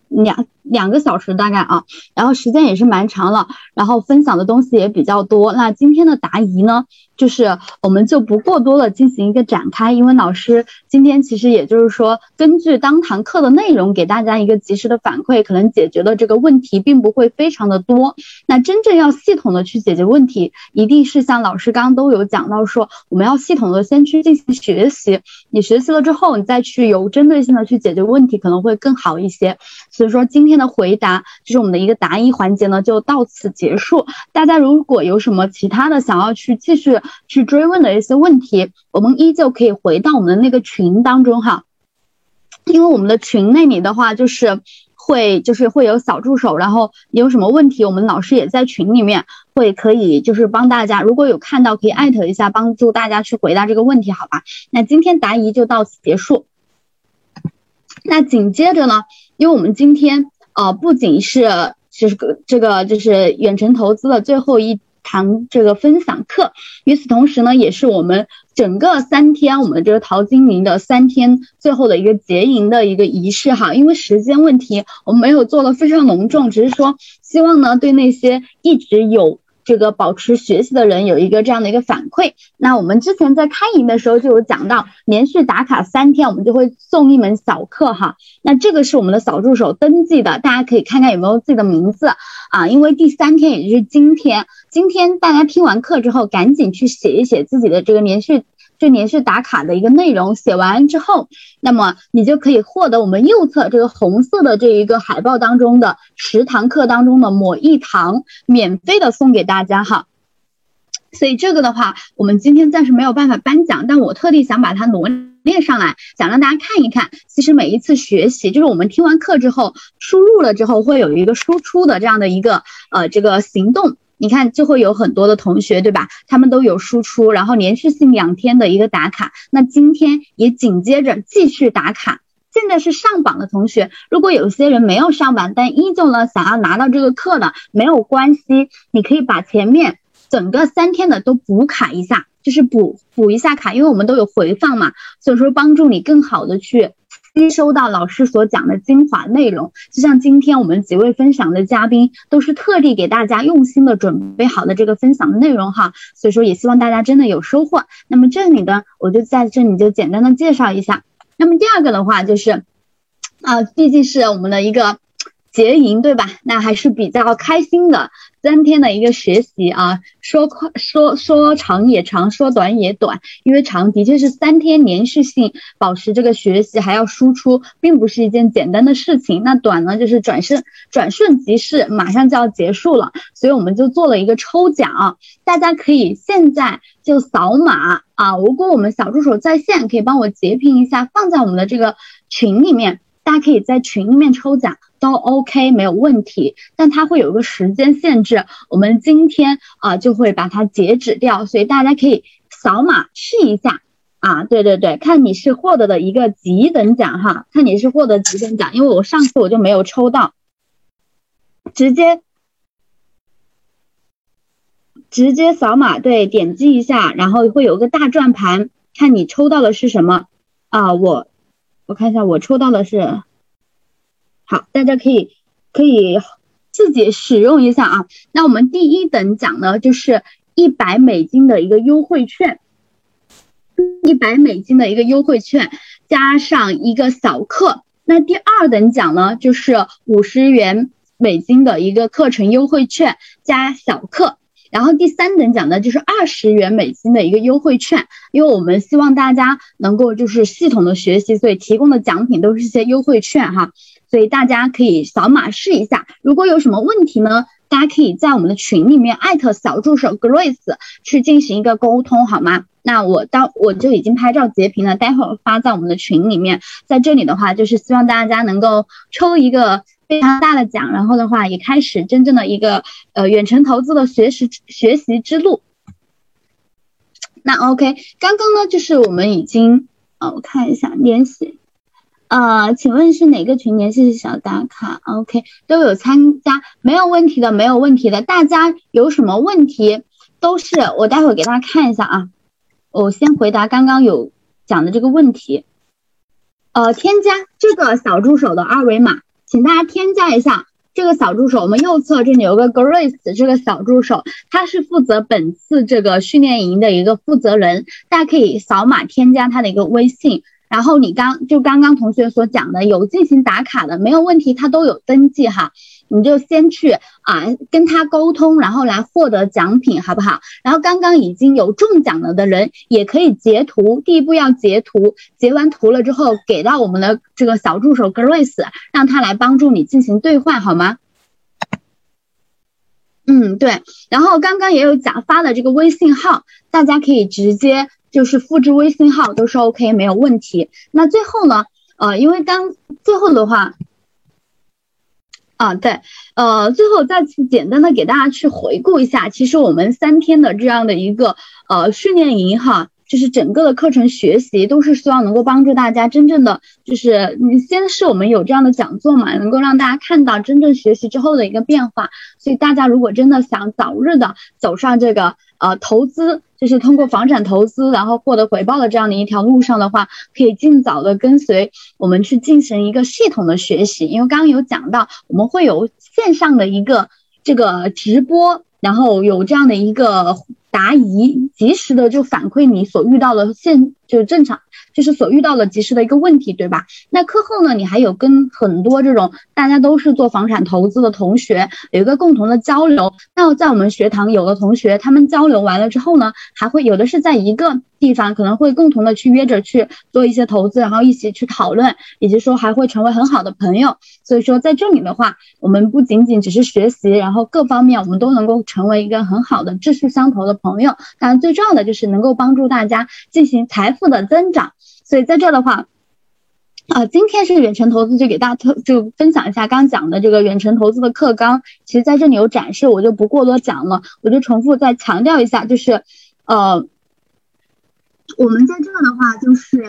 两两个小时大概啊，然后时间也是蛮长了，然后分享的东西也比较多。那今天的答疑呢？就是我们就不过多的进行一个展开，因为老师今天其实也就是说，根据当堂课的内容给大家一个及时的反馈，可能解决的这个问题并不会非常的多。那真正要系统的去解决问题，一定是像老师刚刚都有讲到说，我们要系统的先去进行学习，你学习了之后，你再去有针对性的去解决问题，可能会更好一些。所以说今天的回答就是我们的一个答疑环节呢，就到此结束。大家如果有什么其他的想要去继续。去追问的一些问题，我们依旧可以回到我们的那个群当中哈，因为我们的群那里的话，就是会就是会有小助手，然后有什么问题，我们老师也在群里面会可以就是帮大家，如果有看到可以艾特一下，帮助大家去回答这个问题，好吧？那今天答疑就到此结束。那紧接着呢，因为我们今天呃不仅是就是个这个就是远程投资的最后一。堂这个分享课，与此同时呢，也是我们整个三天我们这个淘金营的三天最后的一个结营的一个仪式哈。因为时间问题，我们没有做的非常隆重，只是说希望呢，对那些一直有。这个保持学习的人有一个这样的一个反馈。那我们之前在开营的时候就有讲到，连续打卡三天，我们就会送一门小课哈。那这个是我们的小助手登记的，大家可以看看有没有自己的名字啊。因为第三天也就是今天，今天大家听完课之后，赶紧去写一写自己的这个连续。就连续打卡的一个内容写完之后，那么你就可以获得我们右侧这个红色的这一个海报当中的十堂课当中的某一堂免费的送给大家哈。所以这个的话，我们今天暂时没有办法颁奖，但我特地想把它罗列上来，想让大家看一看。其实每一次学习，就是我们听完课之后输入了之后，会有一个输出的这样的一个呃这个行动。你看，就会有很多的同学，对吧？他们都有输出，然后连续性两天的一个打卡。那今天也紧接着继续打卡。现在是上榜的同学，如果有些人没有上榜，但依旧呢想要拿到这个课的，没有关系，你可以把前面整个三天的都补卡一下，就是补补一下卡，因为我们都有回放嘛，所以说帮助你更好的去。吸收到老师所讲的精华内容，就像今天我们几位分享的嘉宾都是特地给大家用心的准备好的这个分享的内容哈，所以说也希望大家真的有收获。那么这里呢，我就在这里就简单的介绍一下。那么第二个的话就是，啊，毕竟是我们的一个结营对吧？那还是比较开心的。三天的一个学习啊，说快说说长也长，说短也短，因为长的确是三天连续性保持这个学习还要输出，并不是一件简单的事情。那短呢，就是转瞬转瞬即逝，马上就要结束了，所以我们就做了一个抽奖，大家可以现在就扫码啊，如果我们小助手在线，可以帮我截屏一下，放在我们的这个群里面，大家可以在群里面抽奖。都 OK 没有问题，但它会有一个时间限制，我们今天啊就会把它截止掉，所以大家可以扫码试一下。啊，对对对，看你是获得的一个几等奖哈，看你是获得几等奖，因为我上次我就没有抽到，直接直接扫码，对，点击一下，然后会有个大转盘，看你抽到的是什么。啊，我我看一下，我抽到的是。好，大家可以可以自己使用一下啊。那我们第一等奖呢，就是一百美金的一个优惠券，一百美金的一个优惠券加上一个小课。那第二等奖呢，就是五十元美金的一个课程优惠券加小课。然后第三等奖呢，就是二十元美金的一个优惠券，因为我们希望大家能够就是系统的学习，所以提供的奖品都是一些优惠券哈，所以大家可以扫码试一下。如果有什么问题呢，大家可以在我们的群里面艾特小助手 Grace 去进行一个沟通，好吗？那我到我就已经拍照截屏了，待会儿发在我们的群里面。在这里的话，就是希望大家能够抽一个。非常大的奖，然后的话也开始真正的一个呃远程投资的学习学习之路。那 OK，刚刚呢就是我们已经呃我看一下联系，呃，请问是哪个群？联系小打卡，OK 都有参加，没有问题的，没有问题的。大家有什么问题都是我待会给大家看一下啊。我先回答刚刚有讲的这个问题，呃，添加这个小助手的二维码。请大家添加一下这个小助手，我们右侧这里有个 Grace 这个小助手，他是负责本次这个训练营的一个负责人，大家可以扫码添加他的一个微信。然后你刚就刚刚同学所讲的有进行打卡的没有问题，他都有登记哈。你就先去啊跟他沟通，然后来获得奖品，好不好？然后刚刚已经有中奖了的人也可以截图，第一步要截图，截完图了之后给到我们的这个小助手 Grace，让他来帮助你进行兑换，好吗？嗯，对。然后刚刚也有讲发的这个微信号，大家可以直接就是复制微信号都是 OK 没有问题。那最后呢，呃，因为刚最后的话。啊，对，呃，最后再次简单的给大家去回顾一下，其实我们三天的这样的一个呃训练营哈，就是整个的课程学习都是希望能够帮助大家真正的，就是你先是我们有这样的讲座嘛，能够让大家看到真正学习之后的一个变化，所以大家如果真的想早日的走上这个呃投资。就是通过房产投资，然后获得回报的这样的一条路上的话，可以尽早的跟随我们去进行一个系统的学习。因为刚刚有讲到，我们会有线上的一个这个直播，然后有这样的一个答疑，及时的就反馈你所遇到的现就是正常。就是所遇到的及时的一个问题，对吧？那课后呢，你还有跟很多这种大家都是做房产投资的同学有一个共同的交流。那在我们学堂有的同学，他们交流完了之后呢，还会有的是在一个地方，可能会共同的去约着去做一些投资，然后一起去讨论，以及说还会成为很好的朋友。所以说在这里的话，我们不仅仅只是学习，然后各方面我们都能够成为一个很好的志趣相投的朋友。当然最重要的就是能够帮助大家进行财富的增长。所以在这的话，啊，今天是远程投资，就给大家特就分享一下刚讲的这个远程投资的课纲。其实在这里有展示，我就不过多讲了，我就重复再强调一下，就是呃，我们在这的话就是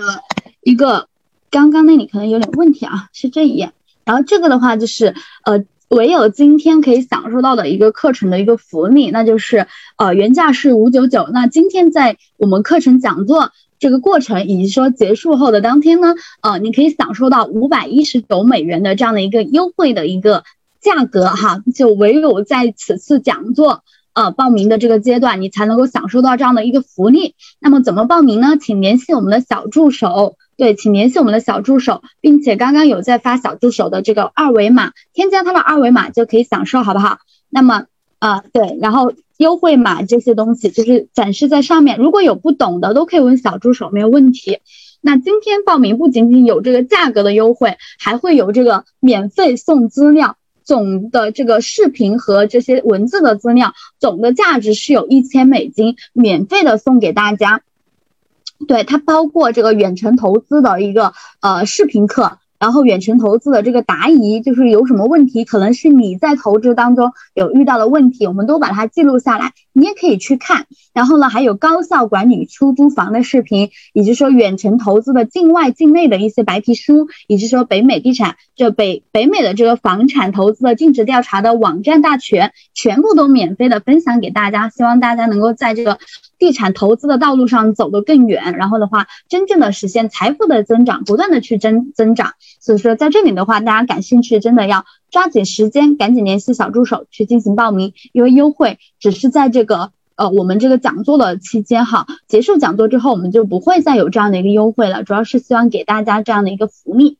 一个刚刚那里可能有点问题啊，是这一页。然后这个的话就是呃，唯有今天可以享受到的一个课程的一个福利，那就是呃原价是五九九，那今天在我们课程讲座。这个过程以及说结束后的当天呢，呃，你可以享受到五百一十九美元的这样的一个优惠的一个价格哈，就唯有在此次讲座呃报名的这个阶段，你才能够享受到这样的一个福利。那么怎么报名呢？请联系我们的小助手，对，请联系我们的小助手，并且刚刚有在发小助手的这个二维码，添加他的二维码就可以享受，好不好？那么呃，对，然后。优惠码这些东西就是展示在上面，如果有不懂的都可以问小助手，没有问题。那今天报名不仅仅有这个价格的优惠，还会有这个免费送资料，总的这个视频和这些文字的资料，总的价值是有一千美金，免费的送给大家。对，它包括这个远程投资的一个呃视频课。然后远程投资的这个答疑，就是有什么问题，可能是你在投资当中有遇到的问题，我们都把它记录下来，你也可以去看。然后呢，还有高效管理出租房的视频，以及说远程投资的境外境内的一些白皮书，以及说北美地产就北北美的这个房产投资的尽职调查的网站大全，全部都免费的分享给大家，希望大家能够在这个。地产投资的道路上走得更远，然后的话，真正的实现财富的增长，不断的去增增长。所以说，在这里的话，大家感兴趣，真的要抓紧时间，赶紧联系小助手去进行报名，因为优惠只是在这个呃我们这个讲座的期间哈，结束讲座之后，我们就不会再有这样的一个优惠了，主要是希望给大家这样的一个福利。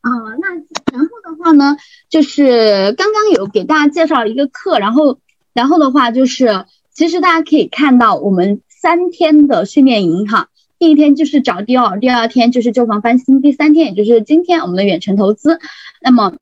啊，那然后的话呢，就是刚刚有给大家介绍一个课，然后然后的话就是其实大家可以看到我们三天的训练营哈。第一天就是找第二，第二天就是旧房翻新，第三天也就是今天我们的远程投资。那么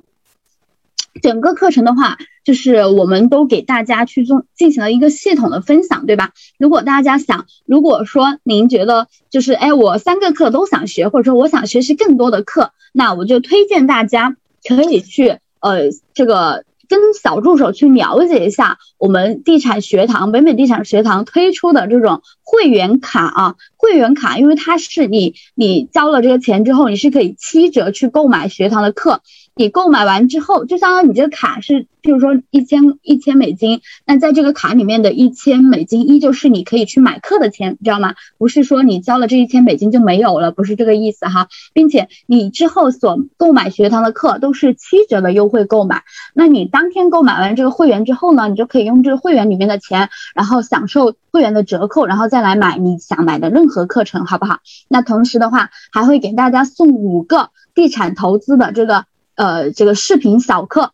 整个课程的话，就是我们都给大家去做进行了一个系统的分享，对吧？如果大家想，如果说您觉得就是哎，我三个课都想学，或者说我想学习更多的课，那我就推荐大家可以去呃这个。跟小助手去了解一下我们地产学堂北美地产学堂推出的这种会员卡啊，会员卡，因为它是你你交了这个钱之后，你是可以七折去购买学堂的课。你购买完之后，就相当于你这个卡是，譬如说一千一千美金，那在这个卡里面的一千美金依旧是你可以去买课的钱，知道吗？不是说你交了这一千美金就没有了，不是这个意思哈，并且你之后所购买学堂的课都是七折的优惠购买，那你当天购买完这个会员之后呢，你就可以用这个会员里面的钱，然后享受会员的折扣，然后再来买你想买的任何课程，好不好？那同时的话，还会给大家送五个地产投资的这个。呃，这个视频小课，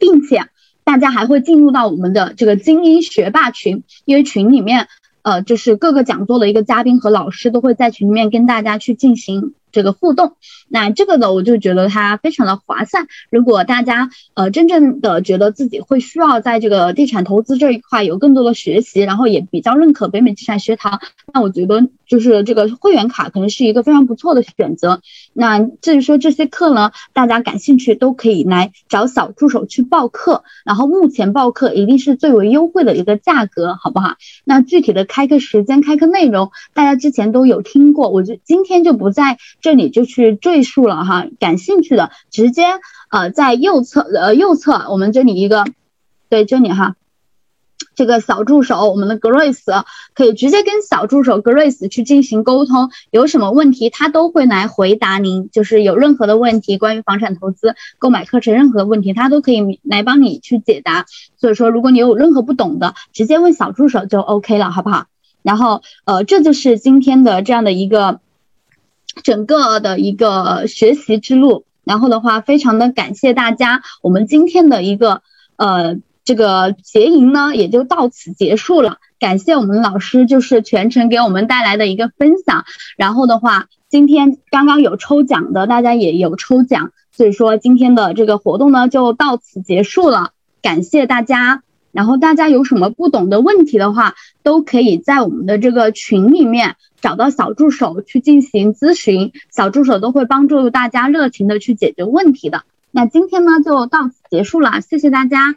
并且大家还会进入到我们的这个精英学霸群，因为群里面，呃，就是各个讲座的一个嘉宾和老师都会在群里面跟大家去进行。这个互动，那这个呢，我就觉得它非常的划算。如果大家呃真正的觉得自己会需要在这个地产投资这一块有更多的学习，然后也比较认可北美地产学堂，那我觉得就是这个会员卡可能是一个非常不错的选择。那至于说这些课呢，大家感兴趣都可以来找小助手去报课，然后目前报课一定是最为优惠的一个价格，好不好？那具体的开课时间、开课内容，大家之前都有听过，我就今天就不再。这里就去赘述了哈，感兴趣的直接呃在右侧呃右侧我们这里一个对这里哈，这个小助手我们的 Grace 可以直接跟小助手 Grace 去进行沟通，有什么问题他都会来回答您，就是有任何的问题关于房产投资购买课程任何问题他都可以来帮你去解答，所以说如果你有任何不懂的，直接问小助手就 OK 了，好不好？然后呃这就是今天的这样的一个。整个的一个学习之路，然后的话，非常的感谢大家，我们今天的一个呃这个结营呢，也就到此结束了。感谢我们老师，就是全程给我们带来的一个分享。然后的话，今天刚刚有抽奖的，大家也有抽奖，所以说今天的这个活动呢，就到此结束了。感谢大家。然后大家有什么不懂的问题的话，都可以在我们的这个群里面找到小助手去进行咨询，小助手都会帮助大家热情的去解决问题的。那今天呢就到此结束了，谢谢大家。